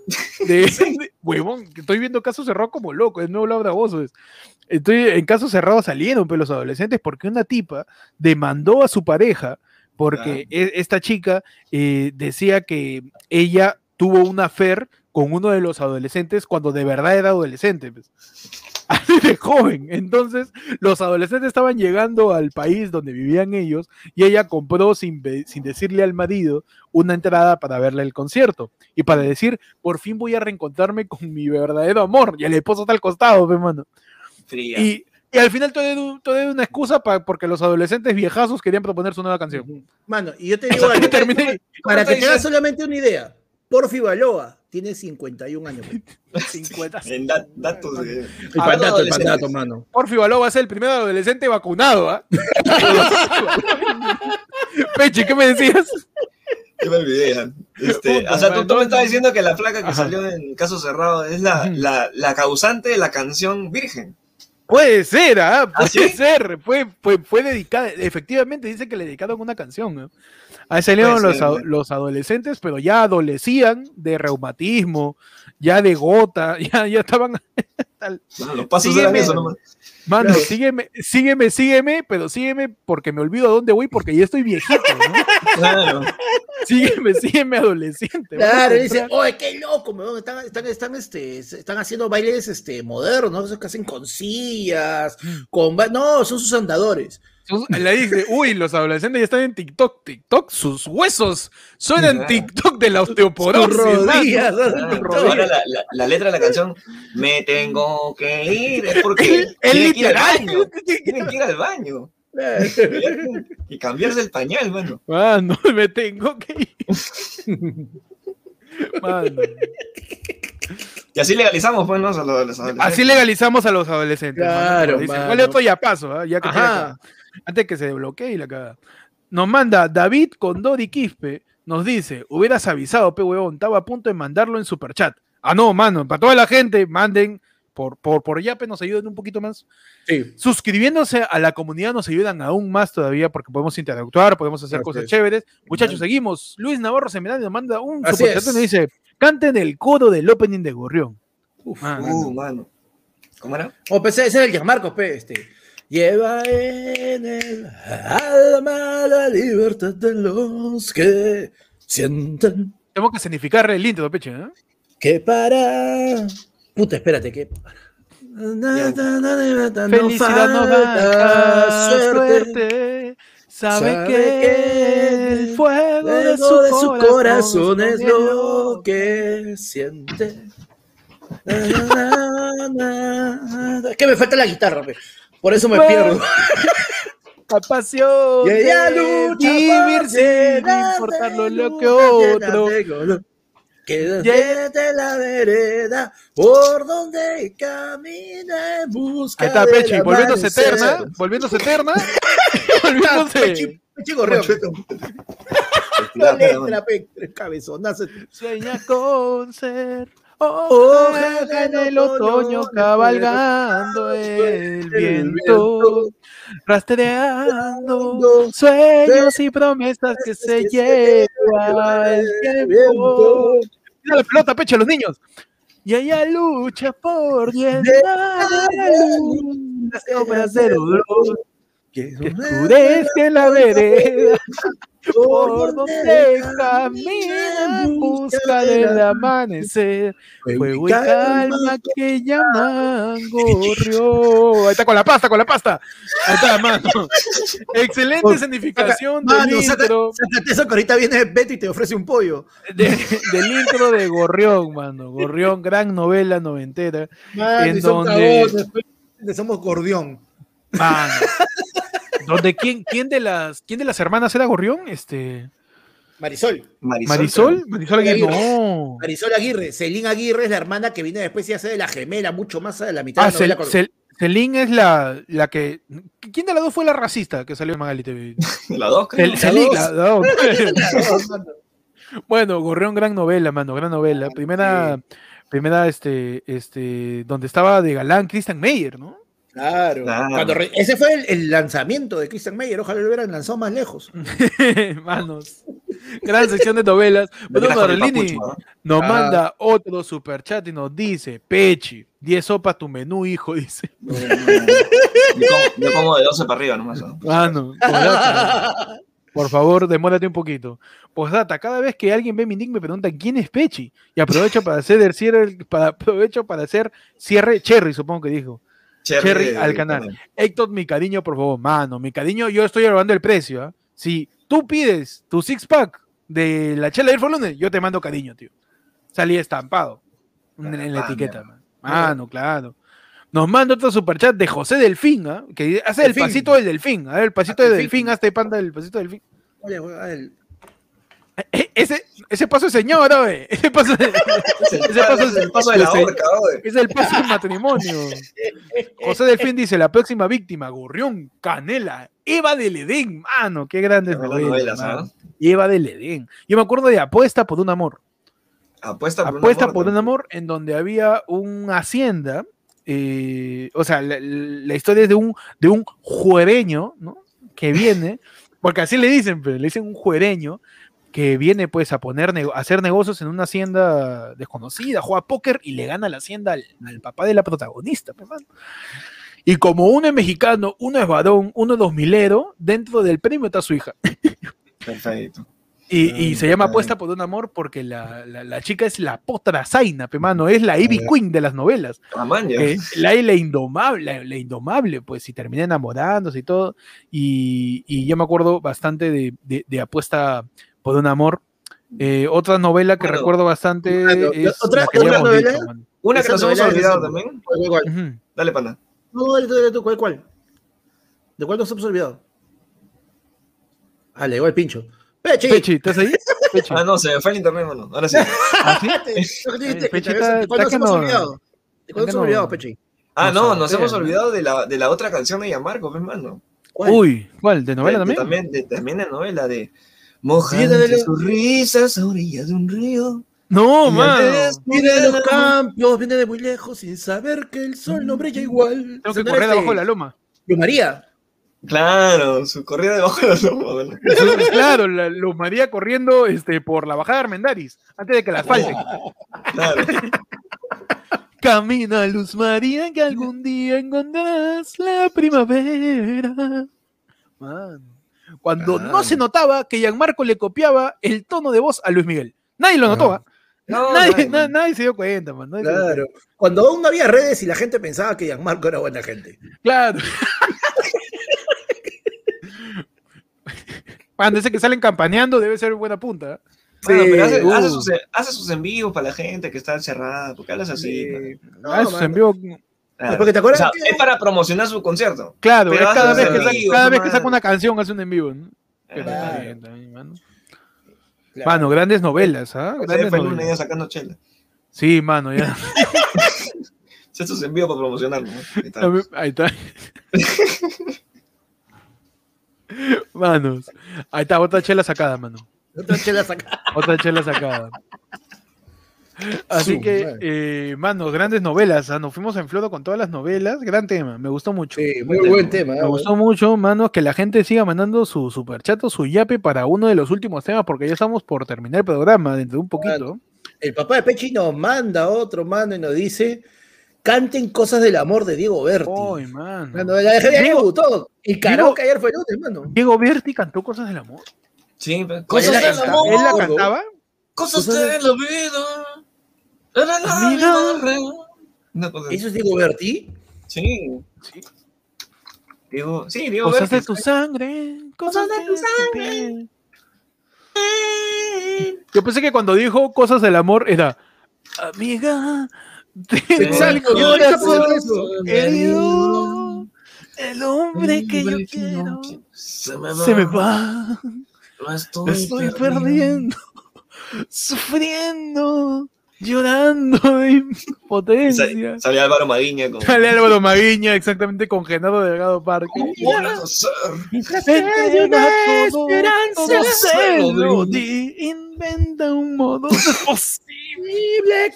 De, de- huevón, que estoy viendo caso cerrado como loco, es nuevo Laura. Estoy en caso cerrado salieron pero los adolescentes porque una tipa demandó a su pareja porque e- esta chica eh, decía que ella tuvo una affair con uno de los adolescentes cuando de verdad era adolescente. pues. Así de joven. Entonces, los adolescentes estaban llegando al país donde vivían ellos y ella compró sin, sin decirle al marido una entrada para verle el concierto y para decir, por fin voy a reencontrarme con mi verdadero amor. Y el esposo está al costado, pe, mano. Fría. Y, y al final todo era, todo era una excusa pa- porque los adolescentes viejazos querían proponer su nueva canción. Mano, y yo te digo algo, para ¿Cómo que te hagas solamente una idea, Porfi Baloa tiene 51 años. pe. 50. En da- datos de... El de pandato, el pandato, mano. Porfi Baló va a ser el primer adolescente vacunado, ¿ah? Pechi, ¿qué me decías? Yo me olvidé. Este, Puta o sea, tú, tú me estabas diciendo que la placa que Ajá. salió en caso cerrado es la, la, la causante de la canción Virgen. Puede ser, ¿ah? Puede sí? ser. Fue, fue, fue dedicada. Efectivamente, dice que le dedicaron una canción. ¿no? Ahí salieron los, ¿no? los adolescentes, pero ya adolecían de reumatismo, ya de gota, ya, ya estaban. No, los pasos Sígueme. eran eso nomás. Mano, Claro. sígueme, sígueme, sígueme, pero sígueme porque me olvido a dónde voy porque ya estoy viejito, ¿no? Claro. Sígueme, sígueme, adolescente. Claro, dice, oye, qué loco, están, están, están, este, están haciendo bailes este, modernos, ¿no? Esos que hacen con sillas, con... No, son sus andadores. Sus- Le dice, uy, los adolescentes ya están en TikTok. TikTok, sus huesos suenan. TikTok de la Sus osteoporosis. rodillas, la, la, la letra de la canción, me tengo que ir, es porque tiene que ir al baño. Tienen que ir al baño. Y cambiarse el pañal, mano. Mano, me tengo que ir. Mano. Y así legalizamos, pues, ¿no? A los, a los adolescentes. Así legalizamos a los adolescentes. Claro, como dicen. mano. ¿Cuál es otro ya paso? ah? Ya que Ajá. Antes que se desbloquee y la cagada. Nos manda David Condori Quispe. Nos dice, hubieras avisado, pe huevón, estaba a punto de mandarlo en superchat. Ah, no, mano, para toda la gente, manden por, por, por Yape, nos ayuden un poquito más. Sí. Suscribiéndose a la comunidad nos ayudan aún más todavía porque podemos interactuar, podemos hacer cosas es. chéveres. Muchachos, seguimos. Luis Navarro Seminario nos manda un Así superchat y nos dice, canten el coro del opening de Gorrión. Uf, Uh, mano. ¿Cómo era? O pensé, ese es el Gianmarco, pe, este. Lleva en el alma la libertad de los que sienten Tengo que significar el intro, peche, ¿no? que para. Puta, espérate, que para. Felicidad no da suerte. Sabe, Sabe que que el fuego de su, de su corazón es lo que siente. Na, na, na, na. Es que me falta la guitarra, pe. Por eso me Bueno. pierdo. La pasión Y ella de lucha vivir por sin llenarte importar lo, que otro. llenarte de la vereda por donde camina en busca Ahí está Pechi, volviéndose eterna, volviéndose eterna, volviéndose Pechi, Pechi Gorrión. La letra, pe, cabezonazo. Sueña con ser Hoja en el otoño cabalgando el viento, rastreando sueños y promesas que se lleva el tiempo. Mira la pelota, pecho, los niños. Y ella lucha por llenar de las sombras del dolor Que que oscurece la vereda por donde camina en busca del amanecer. Fuego y calma que llaman gorrión. Ahí está con la pasta, con la pasta. Ahí está, mano. Excelente escenificación Mano, del intro, eso que ahorita viene Beto y te ofrece un pollo. de- del intro de Gorrión, mano. Gorrión, gran novela noventera. En donde- pues, somos gordión. Mano. Donde quién, quién de las quién de las hermanas era Gorrión? Este Marisol. Marisol, Marisol Aguirre. Aguirre. No. Marisol Aguirre. Celín Aguirre es la hermana que viene después y hace de la gemela, mucho más a la mitad Ah, de la. Cel- Celín es la, la que. ¿Quién de las dos fue la racista que salió en Magali TV? La dos, creo. Cel- Celín, dos. la- dos. Bueno, Gorrión, gran novela, mano, gran novela. Primera, primera, este, este, donde estaba de galán Christian Meyer, ¿no? Claro. Claro. Cuando re- ese fue el, el lanzamiento de Christian Meyer. Ojalá lo hubieran lanzado más lejos. Manos. Gran sección de novelas. Bruno nos Ah. manda otro superchat y nos dice, Pechi, 10 sopas tu menú, hijo, dice. Yo como, yo como de 12 para arriba nomás. ¿no? Mano, postdata, por favor, demórate un poquito. Postdata, cada vez que alguien ve mi nick me preguntan quién es Pechi. Y aprovecho para hacer el cierre, para, aprovecho para hacer cierre, Cherry, supongo que dijo. Cherry de- al de- canal. Héctor, mi cariño, por favor, mano, mi cariño, yo estoy grabando el precio. ¿ah? Si tú pides tu six pack de la chela del lunes, yo te mando cariño, tío. Salí estampado en, en la etiqueta, mano. Claro. Nos manda otro superchat de José Delfín, ¿ah? que hace el pasito del delfín. A ver, el pasito Ah, del Delfín. hazte panda del pasito del delfín. Oye, güey, a él. E- Ese, ese paso es señor, oye. Ese paso es, el, Ese paso es el paso de la ese- horca, oye. es el paso del matrimonio. José Delfín dice, la próxima víctima, Gorrión, Canela, Eva del Edén, mano, qué Buenas novelas. ¿ah? Eva del Edén. Yo me acuerdo de Apuesta por un amor. Apuesta por Apuesta un amor, por un ¿no? amor en donde había una hacienda, eh, o sea, la, la historia es de un, de un juereño, ¿no? Que viene, porque así le dicen, pero le dicen un juereño, que viene pues a poner a hacer negocios en una hacienda desconocida, juega póker y le gana la hacienda al, al papá de la protagonista, pues. Y como uno es mexicano, uno es varón, uno es dos milero, dentro del premio está su hija. Perfecto. Y, Ah, y se llama. Apuesta por un amor porque la, la- la chica es la potra Zaina, mano, es la Ivy Ya. Queen de las novelas. Ya. que la, la indomable, la, la indomable, pues, y termina enamorándose y todo. Y, y yo me acuerdo bastante de, de- de Apuesta por un amor. Eh, otra novela que Bueno, recuerdo bastante bueno, es otra- la que otra novela. dicho. Una que nos hemos olvidado también. Dale, pana. No, dale tú, dale tú, ¿cuál, cuál? ¿De cuál nos hemos olvidado? Ah, le llegó el pincho. Pechi. Pechi, ¿estás ahí? Pechi. Ah, no, se me fue el internet, mano. Ahora sí. ¿Ah, sí? ¿de cuál nos hemos olvidado? ¿De cuál nos hemos olvidado, Pechi? Ah, No no, nos hemos olvidado de la, de la otra canción de Yamarco, pues, mano. ¿Cuál? Uy, ¿cuál? ¿De novela también? también, de, también de novela de Moja Vida de sus risas a orillas de un río. No, antes- Viene de los campos, viene de muy lejos, sin saber que el sol no brilla igual. Tengo que correr debajo de este- la loma. Luz María. Claro, su corrida debajo de la loma, claro, la Luz María corriendo este, por la bajada de Armendáriz, antes de que la asfalten. Claro. Camina Luz María que algún día encontrarás la primavera. Man. Cuando no Ah. se notaba que Gianmarco le copiaba el tono de voz a Luis Miguel. Nadie lo notó, Ah. ¿ah? No, nadie, no, na- no. nadie se dio cuenta, man. nadie Claro. Cuando aún no había redes y la gente pensaba que Gianmarco era buena gente. Claro. Cuando ese que salen campaneando debe ser buena punta. ¿ah? Mano, pero hace, uh. hace sus, hace sus envíos para la gente que está encerrada. ¿Por qué hablas así? Sí. No, Ah, esos mano. Claro. Porque te acuerdas O sea, que- es para promocionar su concierto. Claro, Pero es cada vez, que, saca, envíos, cada no vez que saca mano. una canción hace un en vivo. ¿no? Pero Claro. está bien, está bien, mano. Claro. Mano, grandes novelas, ¿ah? Ese Grandes lunes ya novelas. sacando chela. Sí, mano, ya. Hace sus envíos para promocionarlo. ¿no? Ahí está. Ahí está. Manos. Ahí está, otra chela sacada, mano. Otra chela saca- Otra chela sacada. Así que, eh, manos, grandes novelas. ¿ah? Nos fuimos en flodo con todas las novelas. Gran tema, me gustó mucho. Sí, muy buen tema. Me ¿eh? gustó mucho, manos, que la gente siga mandando su superchat o su yape para uno de los últimos temas, porque ya estamos por terminar el programa dentro de un poquito. El papá de Pechi nos manda otro mano y nos dice: canten cosas del amor de Diego Berti. Uy, mano. La novela de Diego gustó. El karaoke ayer fue el lunes, mano. Diego Berti cantó cosas del amor. Sí, pero- ¿Cuál cosas era del amor, ¿Él la cantaba? Cosas Cosas de Una cosa así. ¿Eso es Diego Berti? Sí. Sí. Diego, sí, Diego Cosas de Berti. tu sangre, cosas de tu sangre. piel. Yo pensé que cuando dijo cosas del amor era amiga pensé eso. herido, el hombre que yo quiero Se me va. se me va, Lo estoy, estoy perdiendo, sufriendo, llorando de impotencia. Salió Álvaro Maguiña con. Sale Álvaro Maguiña, exactamente con Genaro Delgado Parque. ¿Cómo hacer? Entrega todo, esperanza. inventa un modo posible.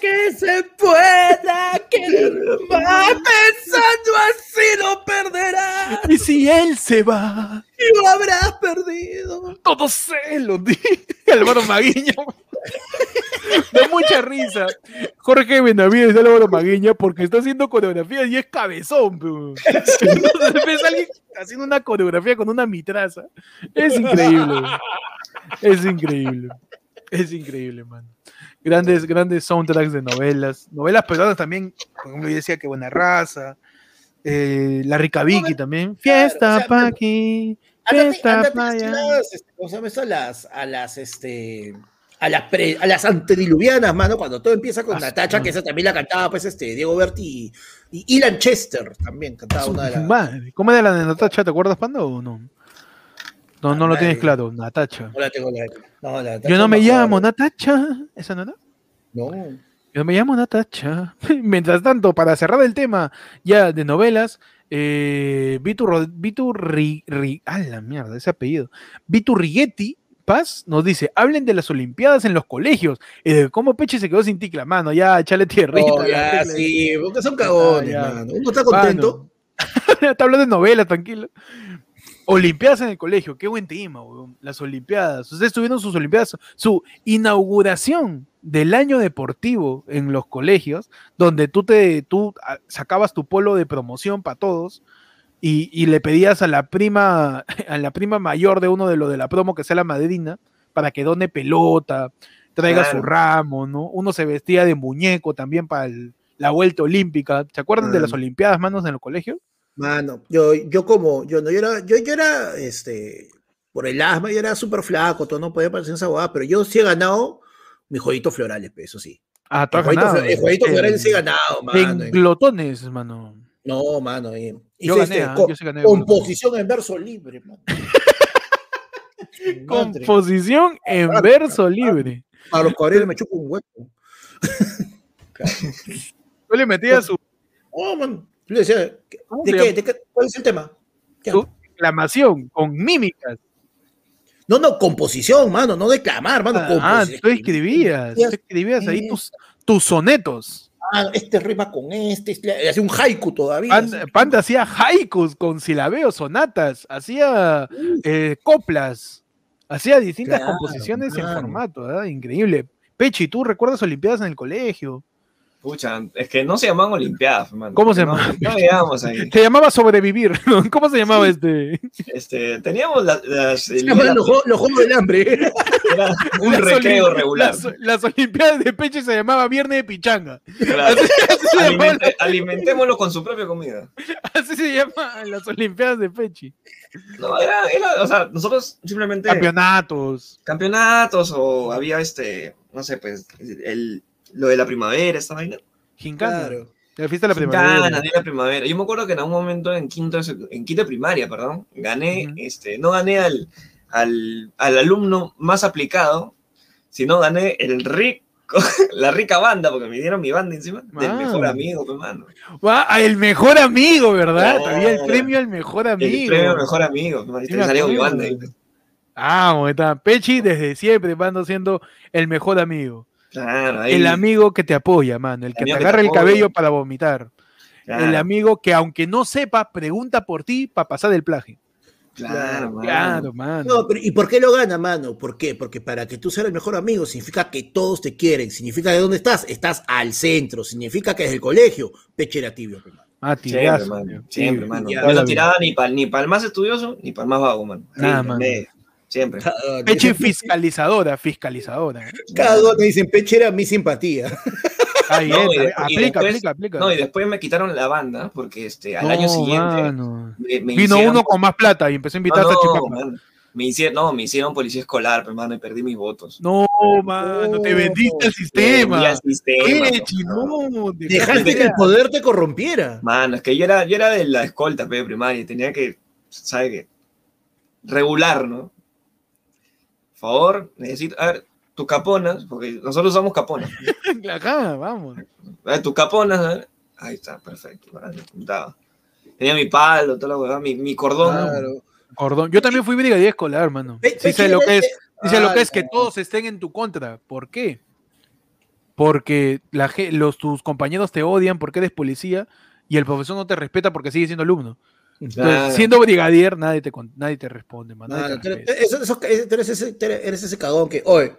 Que se pueda querer más pensando así lo perderás Y si él se va, y lo habrás perdido. todo se lo di. Álvaro Maguiña. Da mucha risa. Jorge Benavides de Álvaro Maguiña porque está haciendo coreografías y es cabezón. pe. Entonces ves a alguien haciendo una coreografía con una mitraza. Es increíble. Es increíble. Es increíble, man. Grandes, grandes soundtracks de novelas. Novelas peruanas también, por ejemplo, yo decía que buena raza. Eh, la rica Vicky también. Fiesta o sea, pa' aquí. Ándate, Fiesta pa' allá. este, ¿cómo se llama eso? A las, a las, este, a las, pre- a las antediluvianas, mano, cuando todo empieza con Ah, Natacha, que esa también la cantaba, pues, este, Diego Berti y, y Ilan Chester también cantaba una de las... madre. ¿Cómo era la de Natacha? ¿Te acuerdas, Panda, o no? No, no lo tienes madre. claro, Natacha. No la tengo la- no, la- Yo no me llamo. Natacha. ¿Esa no era? No. Yo me llamo Natacha. Mientras tanto, para cerrar el tema ya de novelas, eh, Vitu, Vitu Ri- Ri- ah, la mierda, ese apellido. Vitu Righetti Paz nos dice, hablen de las Olimpiadas en los colegios y de cómo Peche se quedó sin ticla, mano, ya, échale tierrita. Oh, ya, sí, porque son cagones, ya. mano. Uno está contento. Está hablando de novelas, tranquilo. Olimpiadas en el colegio, qué buen tema, weón. Las Olimpiadas. Ustedes tuvieron sus Olimpiadas, su inauguración del año deportivo en los colegios, donde tú te tú ah, sacabas tu polo de promoción para todos y, y le pedías a la prima, a la prima mayor de uno de los de la promo, que sea la madrina, para que done pelota, traiga su ramo, ¿no? Uno se vestía de muñeco también para el- la vuelta olímpica. ¿Se acuerdan de las Ah. Olimpiadas, manos, en el colegio? Mano, yo, yo como, yo no, yo era, yo, yo era, este, por el asma, yo era súper flaco, todo no podía parecer esa guada, pero yo sí he ganado mis jueguitos florales, pues, eso sí. Ah, tú El jueguito, En- florales sí he ganado, mano. En eh. glotones, mano. No, mano. eh. Yo gané, este, ah, co- yo sí gané composición en verso libre, mano. Madre. Composición en Claro, verso claro. libre. A los cabreros me chupo un hueco. Yo le metía su Oh, man. Yo le decía, ¿Cómo ¿de qué? ¿de qué? ¿Cuál es el tema? Su exclamación con mímicas. No, no, composición, mano, no declamar, mano. Ah, tú escribías, tú escribías ahí tus, tus sonetos. Ah, este rima con este, este, hace un haiku todavía. Panda, hacía haikus con silabeos, sonatas, hacía eh, coplas, hacía distintas Claro, composiciones en formato, ¿verdad? Increíble. Pechi, ¿tú recuerdas Olimpiadas en el colegio? Pucha, es que no se llamaban Olimpiadas, hermano. ¿Cómo se No- llamaban? No llegamos ahí. Se llamaba sobrevivir, ¿no? ¿Cómo se llamaba este? Este, teníamos las, las- Se llaman los, juegos- los juegos del hambre. era un Las recreo Olim- regular. Las, las Olimpiadas de Peche se llamaba Viernes de Pichanga. Claro. Así se, alimentémoslo con su propia comida. así se llama las Olimpiadas de Pechi. No, era, era, o sea, nosotros simplemente Campeonatos. campeonatos o había este, no sé, pues, el, lo de la primavera, esta vaina. Gincana. Claro. La fiesta de la Gincana, primavera. de la primavera. Yo me acuerdo que en algún momento en quinto, en quinto de primaria, perdón, gané, Ujú. este, no gané al, al, al alumno más aplicado, sino gané el rico, la rica banda, porque me dieron mi banda encima, del mejor amigo, pues, mano. Va, ah, el mejor amigo, ¿verdad? Había el premio al mejor amigo. El premio mejor amigo, pues, me salió mi banda. ahí, pues. Ah, está. Pechi desde siempre mando siendo el mejor amigo. Claro, ahí, El amigo que te apoya, mano. El que te amigo que te agarra el cabello para vomitar. claro, El amigo que aunque no sepa, pregunta por ti para pasar el plagio. claro, mano. Claro, mano. No, pero ¿y por qué lo gana, mano? ¿Por qué? Porque para que tú seas el mejor amigo significa que todos te quieren, significa que dónde estás, estás al centro, significa que desde el colegio, peche era tibio, pe, mano. Ah, Siempre, tibiazo, mano. Siempre, Tibio. mano. no la tiraba ni para ni el más estudioso ni para el más vago, mano. Nada, Ahí, mano. Siempre. Cagón. Peche fiscalizadora, fiscalizadora. Cagón, me dicen, Peche era mi simpatía. Ahí No, y aplica, después- aplica, aplica. No, y después me quitaron la banda porque este, al No, año siguiente mano. me, me Vino hicieron- uno con más plata y empezó a No, invitar a no, Chipapa. me hicieron, no, me hicieron policía escolar, pero mano, y perdí mis votos. No, mano, te No, vendiste al sistema. al sistema. Dejaste que el poder te corrompiera. Mano, es que yo era, yo era de la escolta pe, primaria y tenía que, ¿sabe qué? Regular, ¿no? Por favor, necesito, a ver, tus caponas, porque nosotros usamos caponas. Ajá, vamos. A ver, tus caponas, a ver. Ahí está, perfecto. Tenía mi palo, toda la huevada, mi, mi cordón. Claro. Cordón. Yo también fui brigadier escolar, hermano. Sí sé lo que es, dice lo que es que todos estén en tu contra. ¿Por qué? Porque la, los, tus compañeros te odian porque eres policía y el profesor no te respeta porque sigue siendo alumno. Entonces, Claro. siendo brigadier, nadie te, nadie te responde, man, nadie te eres, eso- eso- tú eres ese, eres ese cagón que, oye,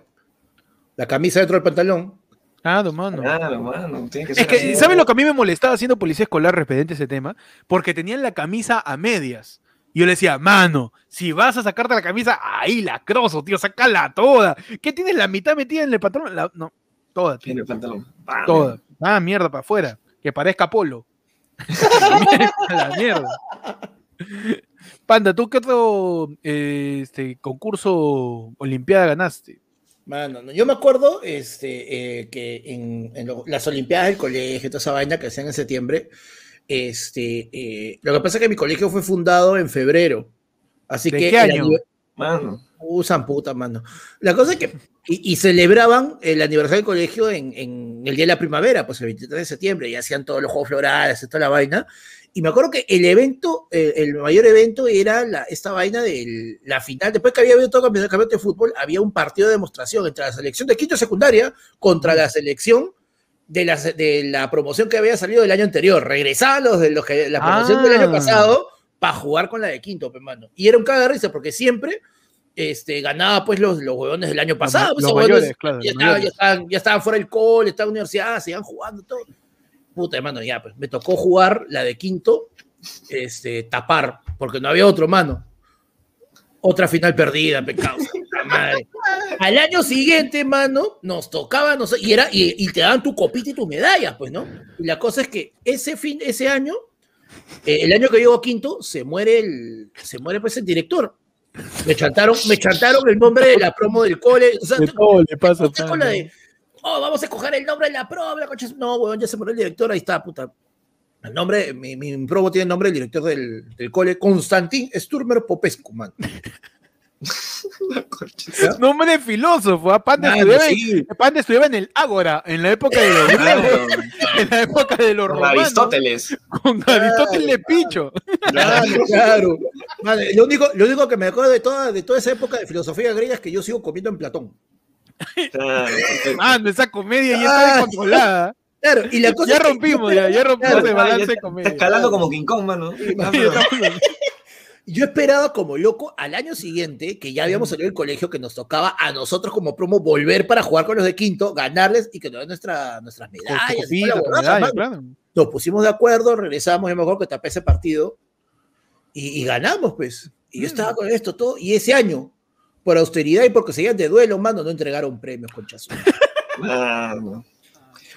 la camisa dentro del pantalón. Claro, mano. Claro, mano, tiene que Es ser que, así. ¿saben lo que a mí me molestaba siendo policía escolar referente a ese tema? Porque tenían la camisa a medias. Y yo le decía, mano, si vas a sacarte la camisa, ahí la crozo, tío, sácala toda. ¿Qué tienes la mitad metida en el pantalón? La- no, toda, tío, En el pantalón. Toda. Ah, mierda, para afuera. Que parezca polo. a la mierda. Panda, ¿tú qué otro eh, este, concurso olimpiada ganaste? Mano, no, yo me acuerdo este, eh, que en, en lo- las Olimpiadas del colegio, toda esa vaina que hacían en septiembre, este, eh, lo que pasa es que mi colegio fue fundado en febrero. Así ¿De que qué año? Mano. Usan puta, mano. La cosa es que. Y, y celebraban el aniversario del colegio en, en el día de la primavera, pues el 23 de septiembre, y hacían todos los juegos florales, toda la vaina. Y me acuerdo que el evento, eh, el mayor evento era la, esta vaina de la final. Después que había habido todo el campeonato de fútbol, había un partido de demostración entre la selección de quinto secundaria contra la selección de la, de la promoción que había salido del año anterior. Regresaban los de los que, la promoción del año Ah. pasado para jugar con la de quinto, pe, mano. Y era un caga de risa porque siempre este, ganaba pues los, los huevones del año pasado. pues, los esos huevones mayores, claro, ya, los estaban, ya, estaban, ya estaban fuera del cole, estaban en la universidad, seguían jugando todo. Puta, hermano, ya, pues me tocó jugar la de quinto, este, tapar, porque no había otro, mano. Otra final perdida, pecado. madre. Al año siguiente, mano, nos tocaba, no sé, y, era, y, y te daban tu copita y tu medalla, pues, ¿no? Y la cosa es que ese fin, ese año, eh, el año que llegó a quinto, se muere el, se muere pues el director. Me chantaron, me chantaron el nombre de la promo del cole. O sea, De todo le pasa, con la de, oh, vamos a escoger el nombre de la promo, la. No, weón, ya se murió el director, ahí está, puta. El nombre, mi, mi promo tiene el nombre del director del, del cole, Constantín Sturmer Popescu, man. Nombre de filósofo, ¿ah? Panda, Mano, estudiaba en, sí. Panda estudiaba en el Ágora, en la época de los griegos, en la época de los Con romanos, Aristóteles. con Aristóteles de Picho. Claro, claro. Lo, único, lo único que me acuerdo de toda, de toda esa época de filosofía griega es que yo sigo comiendo en Platón. Claro. Mano, esa comedia ya está Ah. descontrolada. Claro, y la cosa Ya que- rompimos, ya, ya rompimos Claro, el Ah, balance de está- comedia. Está escalando como King Kong, mano. Yo esperaba como loco al año siguiente, que ya habíamos salido del colegio, que nos tocaba a nosotros como promo volver para jugar con los de quinto, ganarles y que nos den nuestra, nuestras medallas. copita, medalla, claro. Nos pusimos de acuerdo, regresamos, yo me acuerdo que tapé ese partido y, y ganamos, pues. Y yo estaba con esto todo, y ese año, por austeridad y porque seguían de duelo, mano, no entregaron premios, conchazo. Mano.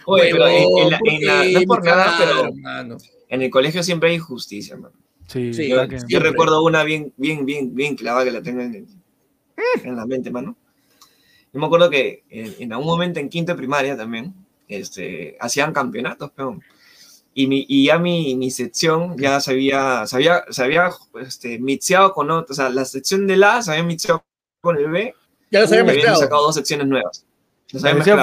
Oye, pero en, en la- en la- no es por nada, pero Mano. en el colegio siempre hay injusticia, mano. Sí, Sí, Yo, que- yo recuerdo una bien, bien, bien, bien clavada que la tengo en, en la mente, mano. Yo me acuerdo que en, en algún momento en quinto de primaria también, este, hacían campeonatos, peón. Y, mi, y ya mi, mi sección ya se había, se había, se había este, mixeado con otra, o sea, la sección del A se había mixeado con el B, Ya los y había habíamos mezclado. sacado dos secciones nuevas. Había Parecía,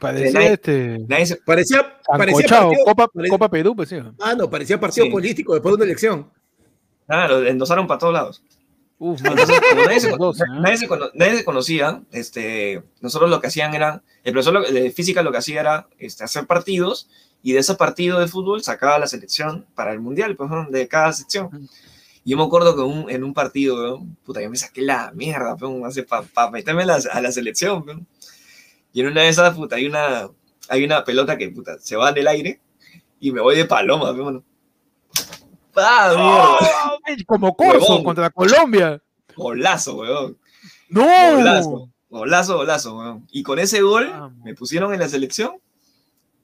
parecía nadie- este. Nadie se- Parecía, parecía partido, Copa, parecía- Copa Perú, pues sí. mano, parecía partido Sí. político después de una elección. Claro, endosaron para todos lados. Uf, mano. Entonces, como nadie, se, dos, ¿eh? nadie se cono- nadie se conocía, este, nosotros lo que hacían era, el profesor de física lo que hacía era este, hacer partidos y de esos partidos de fútbol sacaba la selección para el mundial, pues, ¿no? de cada sección. Y yo me acuerdo que un- en un partido, weón, puta, yo me saqué la mierda, para meterme a la, a la selección. weón. Y en una de esas, puta, hay una, hay una pelota que puta, se va del aire y me voy de paloma, weón. ¡Ah, mierda! ¡Oh! Como Corso Huevón. contra Colombia. Golazo, weón. ¡No! Golazo, golazo, golazo, weón. Y con ese gol Vamos. me pusieron en la selección.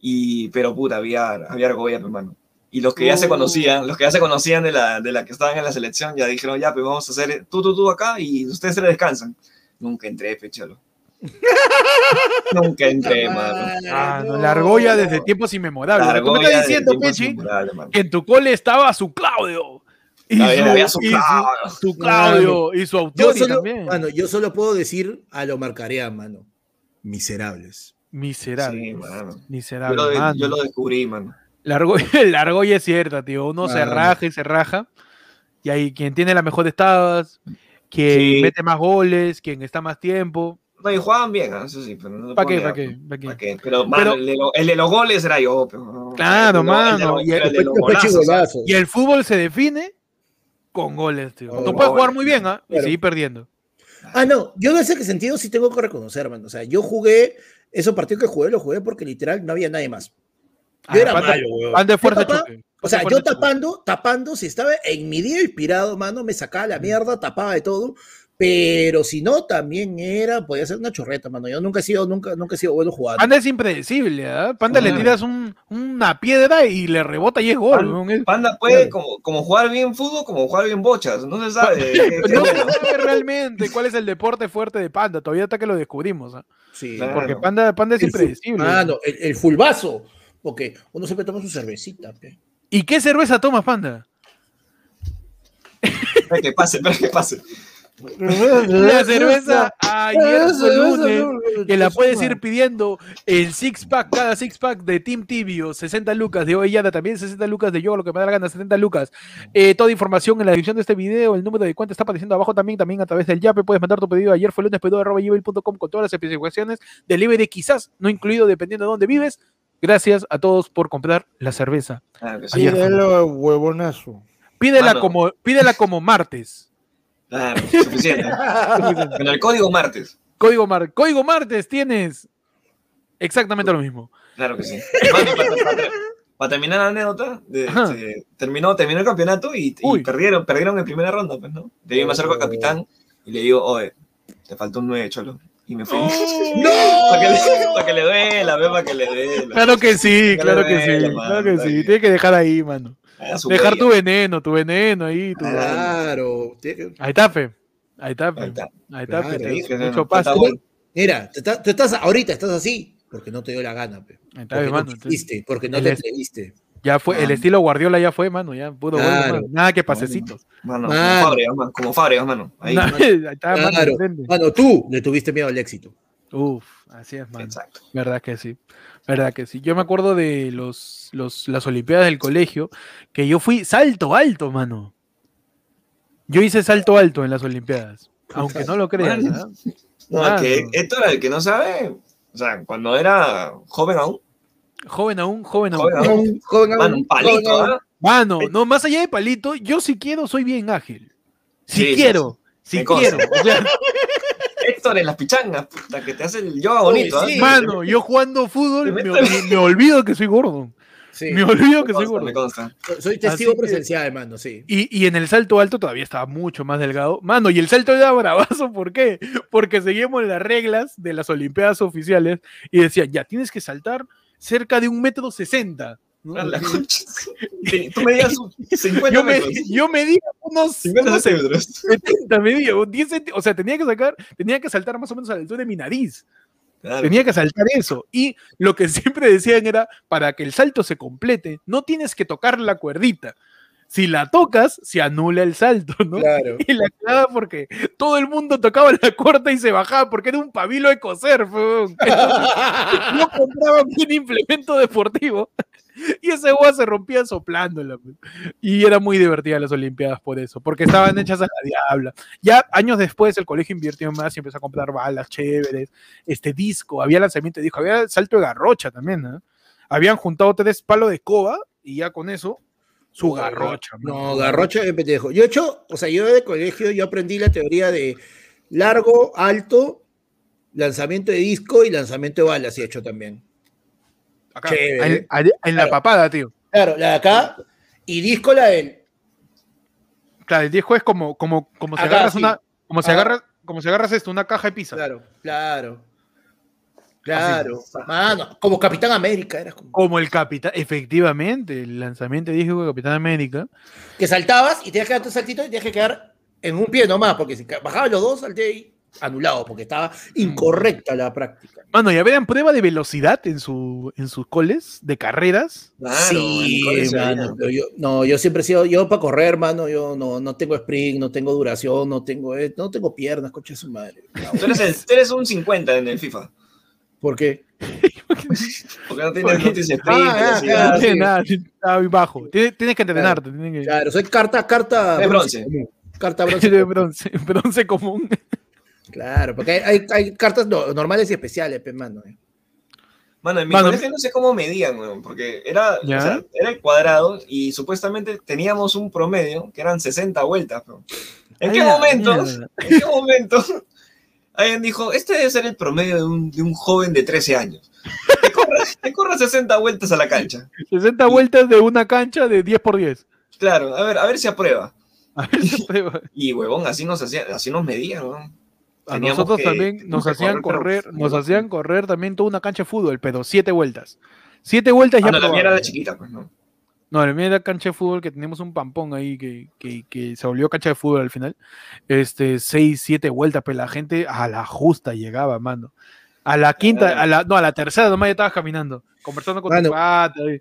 Y, pero puta, había, había argolla, pues, hermano. Y los que ya se Uh. conocían, los que ya se conocían de la, de la que estaban en la selección, ya dijeron, ya, pues vamos a hacer tú, tú, tú acá y ustedes se descansan. Nunca entré, pecholo. Nunca entré, mano. Ah, no, la argolla desde tiempos inmemorables. La Tú me estás diciendo, Pechi, que en tu cole estaba su Claudio. Y Había- había su y Claudio. su Claudio y su Yo autor solo, también. mano, yo solo puedo decir a lo marcaría, mano. Miserables. Miserable. Sí, mano. Yo lo, de- mano. yo lo descubrí, mano. La argolla, la argolla es cierta, tío. Uno se raja y se raja. Y ahí quien tiene las mejores tabas, quien Sí. mete más goles, quien está más tiempo. No, y jugaban bien, ah, eso sí, pero no ¿Para qué? ¿Para negar, qué? ¿Para qué? ¿Para qué? Pero, mano, Pero- el, de lo- el de los goles era yo. pero- Claro, mano, lo- y el- el de los Fue golazos, ¿ah? chigolazo. Y el fútbol se define con goles, tío. Con Tú puedes jugar muy bien, ¿ah? Y claro. seguir perdiendo. Ah, no, yo en ese sentido sí tengo que reconocer, mano. O sea, yo jugué, esos partidos que jugué, los jugué porque literal no había nadie más. Yo Ah, era panda- malo, weón. Pan de fuerza tapa- choque. O sea, yo tapando, tapando, si estaba en mi día inspirado, mano, me sacaba la mierda, tapaba de todo. Pero si no, también era, podía ser una chorreta, mano. Yo nunca he sido, nunca, nunca he sido bueno jugando. Panda es impredecible, ¿ah? Panda le tiras un- una piedra y le rebota y es gol. Panda puede Claro. como, como jugar bien fútbol, como jugar bien bochas. No se sabe. No se bueno. sabe realmente cuál es el deporte fuerte de Panda. Todavía hasta que lo descubrimos. ¿ah? Sí. Claro. Porque Panda, Panda es El impredecible. Mano, el, el fulbazo. Porque uno siempre toma su cervecita. ¿Y qué cerveza tomas, Panda? Espera que pase, espera que pase. La cerveza ayer fue lunes, que la puedes ir pidiendo el six pack, cada six pack de Team Tibio, 60 lucas de Ovellada, también 60 lucas de yo, lo que me da la gana, 70 lucas. Eh, toda información en la descripción de este video, el número de cuenta está apareciendo abajo también, también a través del Yape, puedes mandar tu pedido ayer fue lunes, pedido con todas las especificaciones, delivery quizás, no incluido dependiendo de dónde vives. Gracias a todos por comprar la cerveza. Claro sí. Pídelo, huevonazo. Pídela Mano. como, pídela como martes. Claro, suficiente. Con el código martes. Código, mar Código martes tienes exactamente lo mismo. Claro que sí. Para, para- para terminar la anécdota, de- este, terminó, terminó el campeonato y, perdieron, perdieron en primera ronda, pues, ¿no? De ahí me acerco al capitán y le digo, oye, te faltó un 9, cholo. Y me fui. ¡No! para, que le, para que le duela, para que le duela. Claro que sí, claro que sí, mano, claro que sí. bien. Tienes que dejar ahí, mano. Su Dejar tu veneno, tu veneno ahí. tu- Claro. Ahí está, fe. Ahí está, fe. Ahí está. Ahí está, fe. Te- Mucho gol. Mira, tú estás, ahorita estás así porque no te dio la gana, pe. Ahí está, Porque mano. no Entonces, quisiste, porque no te atreviste. Ya fue, el Ah. estilo Guardiola ya fue, mano. Ya pudo Claro. mano. Nada que pasecitos. Mano, Mano. como Fábregas, mano. Como Fábregas, mano. Ahí. Ahí está, mano. Claro. Mano, tú le tuviste miedo al éxito. Uf, así es, mano. Exacto. Verdad que sí. Verdad que sí. Yo me acuerdo de los, los, las Olimpiadas del colegio, que yo fui salto alto, mano. Yo hice salto alto en las Olimpiadas. Aunque no lo creas. ¿ah? No, que esto era el que no sabe. O sea, cuando era joven aún. Joven aún, joven aún. Joven aún. Joven, joven aún, Mano, un joven palito, aún. ¿ah? Mano, no, más allá de palito, yo si quiero soy bien ágil. Si Sí, sí, quiero, si quiero. O sea, Héctor en las pichangas, puta, que te hace el yoga bonito. Uy, ¿ah? sí. mano, yo jugando fútbol me, olvido que soy gordo. Sí. Me olvido que Me soy me gordo. consta. Soy testigo Así que- presencial, mano, sí. Y, y en el salto alto todavía estaba mucho más delgado. Mano, y el salto era bravazo, ¿por qué? Porque seguimos las reglas de las Olimpiadas oficiales y decían, ya, tienes que saltar cerca de un metro sesenta. ¿No? A la concha. Sí, Tú medías un 50 Yo, me, metros. yo medía unos, 50 unos centímetros. 70, medía, o 10 centi- o sea, tenía que sacar, tenía que saltar más o menos a la altura de mi nariz. Claro. Tenía que saltar eso. Y lo que siempre decían era, para que el salto se complete, no tienes que tocar la cuerdita. Si la tocas, se anula el salto, ¿no? Claro. Y la cagaba porque todo el mundo tocaba la cuerda y se bajaba porque era un pabilo de coser. no compraban un implemento deportivo y ese agua se rompía soplándola. pues. Y era muy divertida las Olimpiadas por eso, porque estaban hechas a la diabla. Ya años después el colegio invirtió más y empezó a comprar balas chéveres, este disco, había lanzamiento de disco, había salto de garrocha también. ¿no? Habían juntado tres palos de escoba y ya con eso su garrocha. No, mano. garrocha de pendejo. Yo he hecho, o sea, yo de colegio, yo aprendí la teoría de largo, alto, lanzamiento de disco y lanzamiento de balas, y he hecho también. Acá, Chévere. en, la Claro. papada, tío. Claro, la de acá, y disco la del. Claro, el disco es como, como, como si Acá, agarras sí. una, como si agarras, como si agarras esto, una caja de pizza. Claro, claro. Claro. Mano, como Capitán América, eras como. Como el Capitán, efectivamente, el lanzamiento de disco de Capitán América. Que saltabas y tenías que dar tu saltito y tenías que quedar en un pie nomás, porque si bajabas los dos, salté ahí anulado, porque estaba incorrecta la práctica. Mano, y habían prueba de velocidad en, su, en sus coles de carreras. Claro, sí, mano, había. pero yo, no, yo siempre he sido, yo para correr, mano, yo no, no tengo sprint, no tengo duración, no tengo, eh, no tengo piernas, coche de su madre. No, Tú eres, el- tú eres un 50 en el FIFA. ¿Por qué? Porque no tienes, no tienes sprint, Ah. No tiene nada, está muy bajo. Tienes, tienes que entrenarte. tienes que- Claro, soy carta, carta. De bronce. Carta bronce. de bronce, bronce común. Claro, porque hay, hay, hay cartas no- normales y especiales, pe, mano. eh. Mano, en mi Mano, colegio no sé cómo medían, weón, porque era, ¿Ya? o sea, era el cuadrado y supuestamente teníamos un promedio que eran 60 vueltas. weón. ¿En Ay, qué la momento? mierda. ¿En qué momento? Alguien dijo, este debe ser el promedio de un, de un joven de 13 años. Que corra, que corra 60 vueltas a la cancha. 60 vueltas de una cancha de 10 por 10. Claro, a ver, a ver si aprueba. A ver si prueba. Y huevón, así nos hacía, así nos medían, weón. A Teníamos nosotros que- también nos hacían correr, correr, pero- nos hacían correr también toda una cancha de fútbol, pero siete vueltas. Siete vueltas ya Ah, no, la mía era de chiquita, pues, ¿no? No, la mía era cancha de fútbol que teníamos un pampón ahí que, que, que se volvió cancha de fútbol al final. Este, seis, siete vueltas, pero la gente a la justa llegaba, mano. A la quinta, a la, no, a la tercera nomás ya estabas caminando, conversando con Mano, tu pata. Y,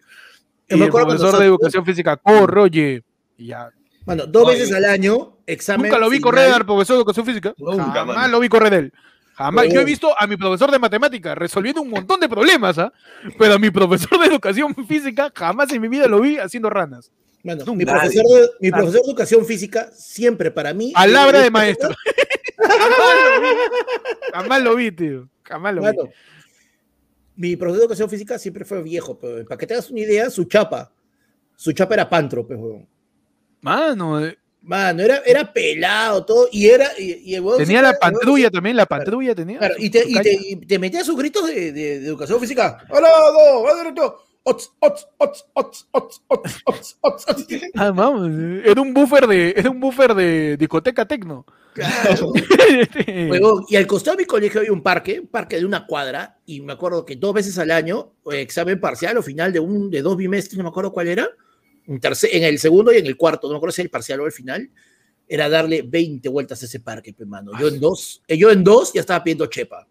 y el profesor de educación física, corre, oye. Y ya. Bueno, dos Oye. veces al año, examen. Nunca lo vi final. correr al profesor de educación física. Nunca, Jamás mano. lo vi correr él. Jamás. Yo he visto a mi profesor de matemática resolviendo un montón de problemas, ¿ah? Pero a mi profesor de educación física jamás en mi vida lo vi haciendo ranas. Bueno, Nunca. mi profesor, de, mi Nadie. profesor de educación física siempre para mí. Palabra de maestro. Jamás lo vi. Tío. Jamás lo vi. Mi profesor de educación física siempre fue viejo, pero para que te hagas una idea, su chapa, su chapa era pantro, pues. Mano, eh, Mano, era, era pelado todo, y era. Y, tenía la el patrulla también, la patrulla tenía. Y te, y, te, metía sus gritos de, educación física. ¡Hola, dos! Ah, vamos, era un buffer de, era un buffer de discoteca tecno. Claro. Luego, y al costado de mi colegio había un parque, un parque de una cuadra, y me acuerdo que dos veces al año, examen parcial o final de un, de dos bimestres, no me acuerdo cuál era, en, el segundo y en el cuarto, no me acuerdo si era el parcial o el final, era darle 20 vueltas a ese parque, pe, mano. Yo en dos, eh, yo en dos ya estaba pidiendo chepa.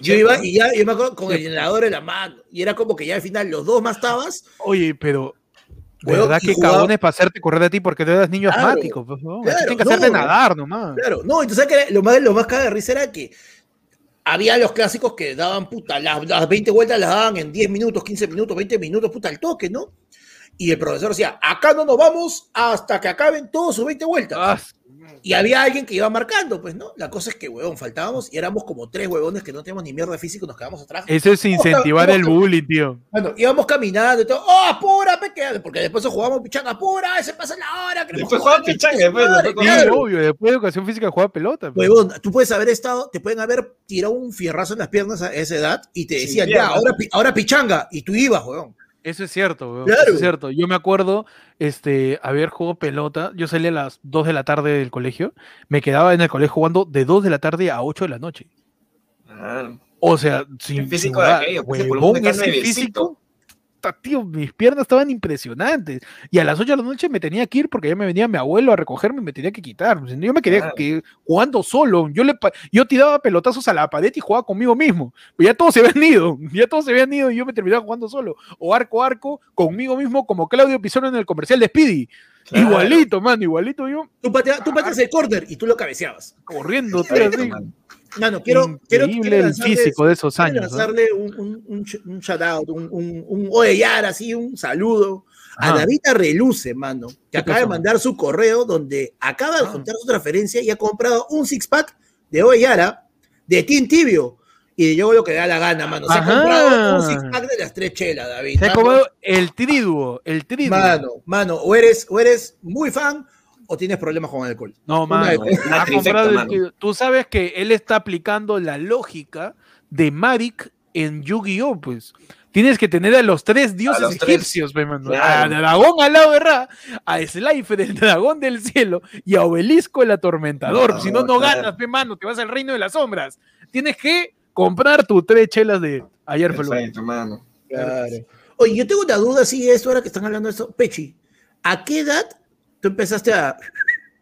Yo iba y ya, yo me acuerdo con el llenador en la mano, y era como que ya al final los dos más tabas, Oye, pero Huevón, ¿verdad que jugaba- cagones para hacerte correr de ti porque tú eras niño Claro, asmático? Pues, no, a ti claro, tienen que hacerte no. nadar nomás. Claro, no, entonces ¿sabes qué? lo más, lo más caga de risa era que había los clásicos que daban, puta, las, las 20 vueltas las daban en 10 minutos, 15 minutos, 20 minutos, puta, al toque, ¿no? Y el profesor decía, acá no nos vamos hasta que acaben todos sus 20 vueltas. Ah, Y había alguien que iba marcando, pues, ¿no? La cosa es que, huevón, faltábamos y éramos como tres huevones que no teníamos ni mierda de físico, nos quedamos atrás. eso es incentivar el bullying, tío. Bueno, íbamos caminando y todo, ¡oh, apura, pequeño! Porque después jugábamos pichanga, apura, se pasa la hora. Después jugaba pichanga, después- después Sí, claro. obvio, después de educación física juega pelota. pues. Huevón, tú puedes haber estado, te pueden haber tirado un fierrazo en las piernas a esa edad y te decían, ya, ahora, ahora pichanga, y tú ibas, huevón. Eso es cierto, weón, Claro. eso es cierto. Yo me acuerdo este, haber jugado pelota. Yo salía a las 2 de la tarde del colegio. Me quedaba en el colegio jugando de 2 de la tarde a 8 de la noche. Ah, O sea, sin, El físico sin de aquello, pues, huevón, ese físico. Tío, mis piernas estaban impresionantes. Y a las 8 de la noche me tenía que ir porque ya me venía mi abuelo a recogerme y me tenía que quitar. Sea, Yo me quedé Claro. que, jugando solo. Yo, le, yo tiraba pelotazos a la pared y jugaba conmigo mismo. Pero ya todos se habían ido. Ya todos se habían ido y yo me terminaba jugando solo. O arco a arco conmigo mismo como Claudio Pizarro en el comercial de Speedy. Claro. Igualito, man, igualito yo Tú, patea- tú pateas el corner y tú lo cabeceabas. corriendo. tío, así. mano. Mano, quiero, quiero, Increíble quiero el lanzarles- físico de esos quiero años. lanzarle un, un, un, sh- un shout out, un, un, un así, un saludo a. David Reluce, mano, que ¿Qué acaba de mandar su correo donde acaba de Ah. juntar su transferencia y ha comprado un six pack de oye, Yara de Team Tibio. Y yo lo que da la gana, mano. Se ha comprado un six pack de las tres chelas, David. Se ha comido el triduo, el triduo. Mano, mano, o eres, o eres muy fan o tienes problemas con el alcohol. No, mano. ha comprado el. Tú sabes que él está aplicando la lógica de Marik en Yu-Gi-Oh! Pues. tienes que tener a los tres dioses los tres. egipcios, pe, mano. Claro. A dragón al lado de Ra, a Slife del dragón del cielo y a Obelisco el atormentador. No, si no, no claro. ganas, pe, mano, te vas al reino de las sombras. Tienes que comprar tus tres chelas de ayer. Perfecto, mano. Claro. Oye, yo tengo una duda, sí, esto ahora que están hablando de esto. Pechi, ¿a qué edad tú empezaste a,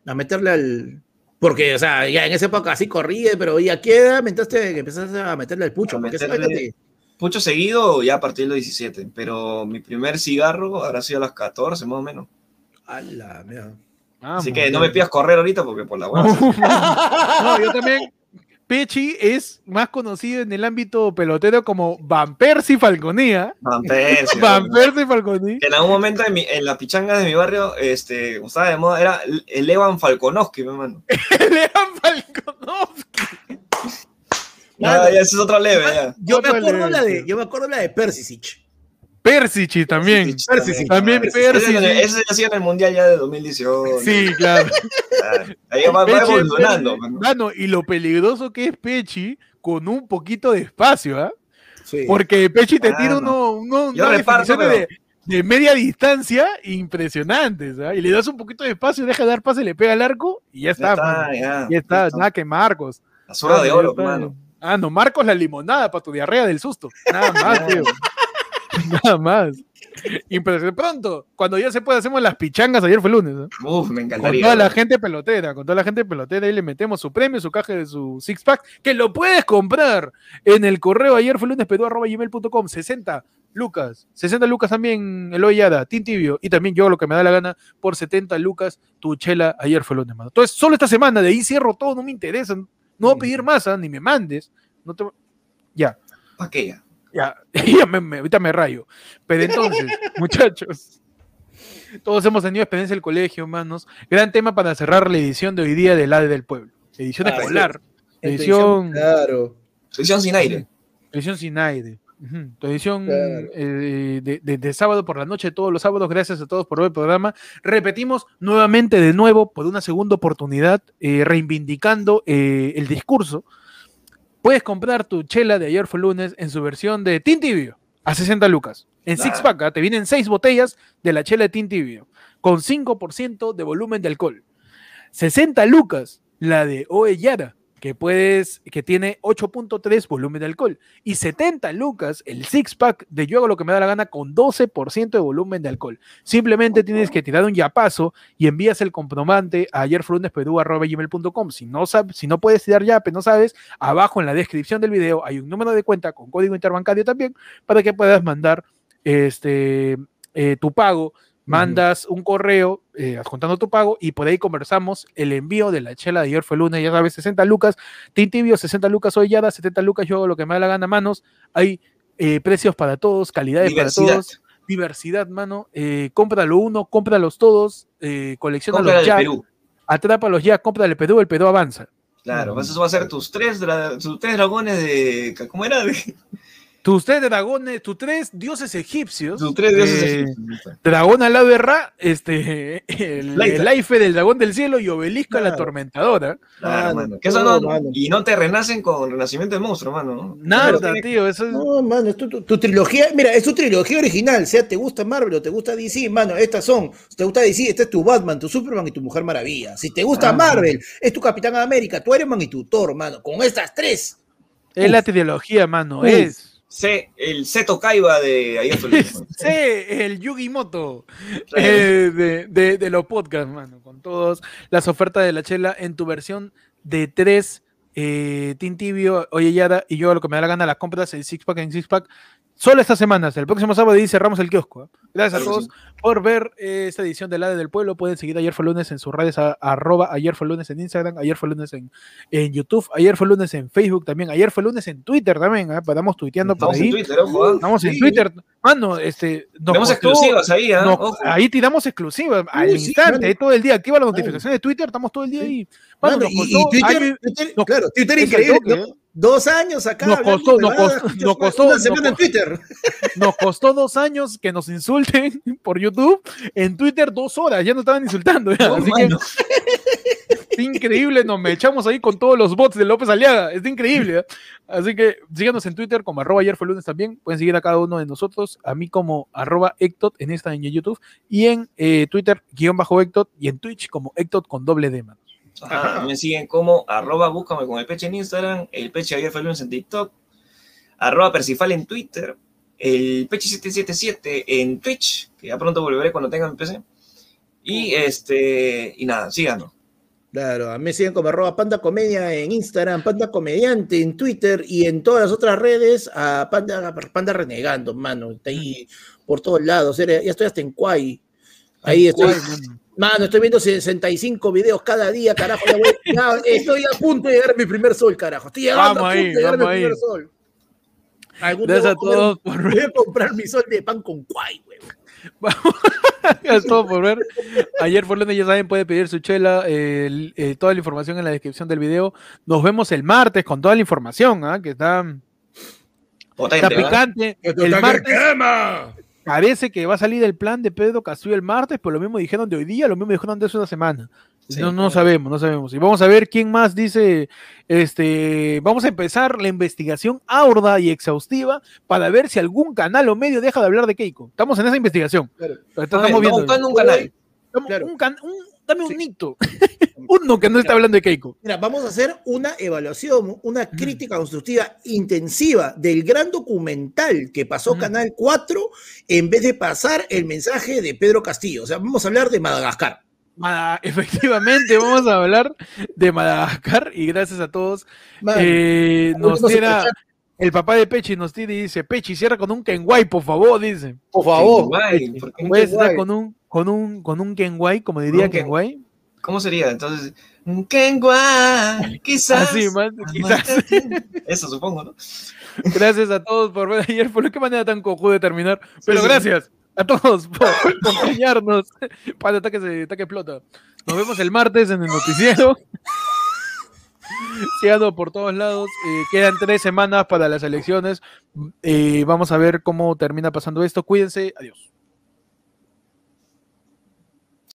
a meterle al. Porque, o sea, ya en esa época así corría, pero ¿y a qué edad empezaste, que empezaste a meterle al pucho? Meterle- Mucho seguido ya a partir de los 17, pero mi primer cigarro habrá sido a los 14 más o menos. A la mierda. Así que no me pidas correr ahorita porque por la hueá. no, yo también. Pechi es más conocido en el ámbito pelotero como Van Persie Falconía. Van Persie, Van. Persie Falconía. En algún momento en, mi- en las pichangas de mi barrio, este, como estaba de moda, era el Evan Falconowski, mi hermano. Lean Falconovsky. Ya, ya, ese es otro leve, ya. Yo me acuerdo la de, yo me acuerdo la de Persisic. Persichi también. Persic Persic. También Ese, Persic. ese ha sido en el mundial ya de 2018. Sí, claro. Ah, Ahí va, va evolucionando. Mano. y lo peligroso que es Pechi con un poquito de espacio, ¿ah? Sí. Porque Pechi te Ah, tira no. uno, uno, Yo unas reparto, de, de media distancia impresionantes, ¿ah? Y le das un poquito de espacio, deja de dar pase, le pega al arco y ya Ya está, ya. Ya está, nada que Marcos. La de oro, ya hermano. Ah, no, Marcos la limonada para tu diarrea del susto. Nada más, tío. Nada más. Impresionante. Pronto, cuando ya se puede, hacemos las pichangas. Ayer fue lunes. ¿no? Uf, me Con encantaría. toda la gente pelotera, con toda la gente pelotera, ahí le metemos su premio, su caja de su six pack, que lo puedes comprar en el correo ayer fue lunes, arroba gmail.com, 60 lucas, 60 lucas también el Yada, Tin Tibio, y también yo lo que me da la gana por 70 lucas, tu chela ayer fue lunes, mano. Entonces, solo esta semana, de ahí cierro todo, no me interesa, no voy a pedir más, ¿ah? ni me mandes, no te... ya. ¿Para qué ya? Ya, ya me, me- ahorita me rayo. Pero entonces, muchachos, todos hemos tenido experiencia en el colegio, manos. Gran tema para cerrar la edición de hoy día del ADE del Pueblo. Edición escolar. Edición, Claro. Edición sin aire. edición sin aire. Tu edición Claro. eh, de, de- de sábado por la noche, todos los sábados. Gracias a todos por ver el programa. Repetimos nuevamente, de nuevo, por una segunda oportunidad, eh, reivindicando eh, el discurso. Puedes comprar tu chela de ayer fue lunes en su versión de Tintibio a 60 lucas. En Six Claro. Pack ¿ah? te vienen 6 botellas de la chela de Tintibio con 5% de volumen de alcohol. 60 lucas la de Oe Yara, que puedes, que tiene 8.3 volumen de alcohol. Y 70 lucas el six pack de Yo hago lo que me da la gana con 12% de volumen de alcohol. Simplemente tienes que tirar un yapazo y envías el comprobante a ayerfrundesperú.com. Si no sabes, si no puedes tirar yape, no sabes, abajo en la descripción del video hay un número de cuenta con código interbancario también para que puedas mandar este eh, tu pago mandas un correo eh, adjuntando tu pago y por ahí conversamos el envío de la chela de ayer fue lunes, ya sabes, 60 lucas, Tintibio, 60 lucas hoy Yada, 70 lucas, yo hago lo que me da la gana, manos, hay eh, precios para todos, calidades para Diversidad. todos, diversidad, mano, eh, cómpralo uno, cómpralos todos, eh, del ya, Perú. atrápalos ya, cómprale el Perú, el Perú avanza. Claro, eso va a ser tus tres, dra- tus tres dragones de. ¿Cómo era? De- Tus tres dragones, tus tres dioses egipcios. Tus tres dioses eh, egipcios. Dragón al lado de Ra, este, el, el Aife del dragón del cielo y Obelisco la Claro. atormentadora. Claro, Mano, mano. Que eso no- mano. y no te renacen con Renacimiento del Monstruo, mano. Nada, Claro, tío, eso es... No, mano, es tu, tu- tu trilogía, mira, es tu trilogía original, sea te gusta Marvel o te gusta DC, mano, estas son, si te gusta DC, este es tu Batman, tu Superman y tu Mujer Maravilla. Si te gusta Ah. Marvel, es tu Capitán América, tu Iron Man y tu Thor, mano, con estas tres. es la trilogía, mano, Uf. es... Sé, el Seto Kaiba de mano. Sí, el Yugi Moto. Eh, de, de- de los podcasts, mano, con todas las ofertas de la chela en tu versión de tres, eh, Tintibio, Oye Yara y yo lo que me da la gana las compras, el six pack en six pack, solo estas semanas, el próximo sábado y cerramos el kiosco. ¿eh? Gracias a Claro todos por ver eh, esta edición del ADE del Pueblo, pueden seguir Ayer fue lunes en sus redes, a- arroba Ayer fue lunes en Instagram, Ayer fue lunes en, en YouTube, Ayer fue lunes en Facebook también, Ayer fue lunes en Twitter también, ¿eh? paramos tuiteando por Estamos en ahí. Twitter, ojo. Estamos en. Twitter. Mano, este. nos Tenemos costó- exclusivas ahí, ¿ah? nos- ahí tiramos exclusivas al Uy, sí, instante, ahí todo el día. Activa la notificación de Twitter, estamos todo el día ahí. Mano, Mano, nos y, costó- y Twitter, ay, Twitter- no, claro, Twitter increíble. ¿eh? Dos años acá. Nos costó- nos costó- nos costó- nos en Twitter. Nos costó dos años que nos insulten por YouTube. En Twitter dos horas, ya nos estaban insultando. No, Así que increíble, nos me echamos ahí con todos los bots de López Aliaga. Es increíble. ¿eh? Así que síganos en Twitter como arroba ayer fue lunes también. Pueden seguir a cada uno de nosotros. A mí como arroba Ectot en esta en YouTube. Y en eh, Twitter guion bajo Ectot. Y en Twitch como Ectot con doble D, mano. Ajá, me siguen como arroba búscame con el peche en Instagram, el peche en TikTok, arroba Percifal en Twitter, el peche 777 en Twitch, que ya pronto volveré cuando tenga mi PC. Y este, y nada, síganos. Claro, a mí me siguen como arroba panda comedia en Instagram, panda comediante en Twitter y en todas las otras redes a panda, panda renegando, mano. Está ahí por todos lados. Ya estoy hasta en Kwai. Ahí estoy. Mano. Estoy viendo 65 videos cada día, carajo. Ya voy- ya estoy a punto de llegar a mi primer sol, carajo. Estoy llegando Vamos a punto ahí, de llegar a mi ahí. primer sol. Algún día Gracias a voy a comer- todos por Voy a comprar mi sol de pan con Kwai, huevón. Es todo por ver. Ayer fue lunes, ya saben, puede pedir su chela. eh, eh, toda la información en la descripción del video. Nos vemos el martes con toda la información, ¿ah? que está, Potente, está ¿verdad? picante. El martes parece que va a salir el plan de Pedro Castillo el martes, pero lo mismo dijeron de hoy día, lo mismo dijeron de hace una semana. Sí, no, no sabemos, no sabemos. Y vamos a ver quién más dice, este, vamos a empezar la investigación aurda y exhaustiva para ver si algún canal o medio deja de hablar de Keiko. Estamos en esa investigación. Pero estamos ver, viendo. buscando un canal. Claro. un can- un- dame un Sí. hito. Uno que no está hablando de Keiko. Mira, vamos a hacer una evaluación, una crítica constructiva intensiva del gran documental que pasó Ujú. Canal 4 en vez de pasar el mensaje de Pedro Castillo. O sea, vamos a hablar de Madagascar. Mada- efectivamente, vamos a hablar de Madagascar y gracias a todos. Eh, nos tira el papá de Pechi, nos tira y dice: Pechi, cierra con un Kenway, por favor, dice. por favor. Guay, ¿por qué? Un Puedes estar Kenway. con un, con un, con un Kenway, como diría Un Ken- Kenway. ¿Cómo sería? Entonces, quizás. Así, man, quizás. Eso supongo, ¿no? Gracias a todos por ver ayer. Por qué manera tan cojuda de terminar. Pero sí. gracias a todos por acompañarnos para ataque se ataque explota. Nos vemos el martes en el noticiero. Síganos por todos lados. eh, quedan tres semanas para las elecciones. Eh, vamos a ver cómo termina pasando esto. Cuídense. Adiós.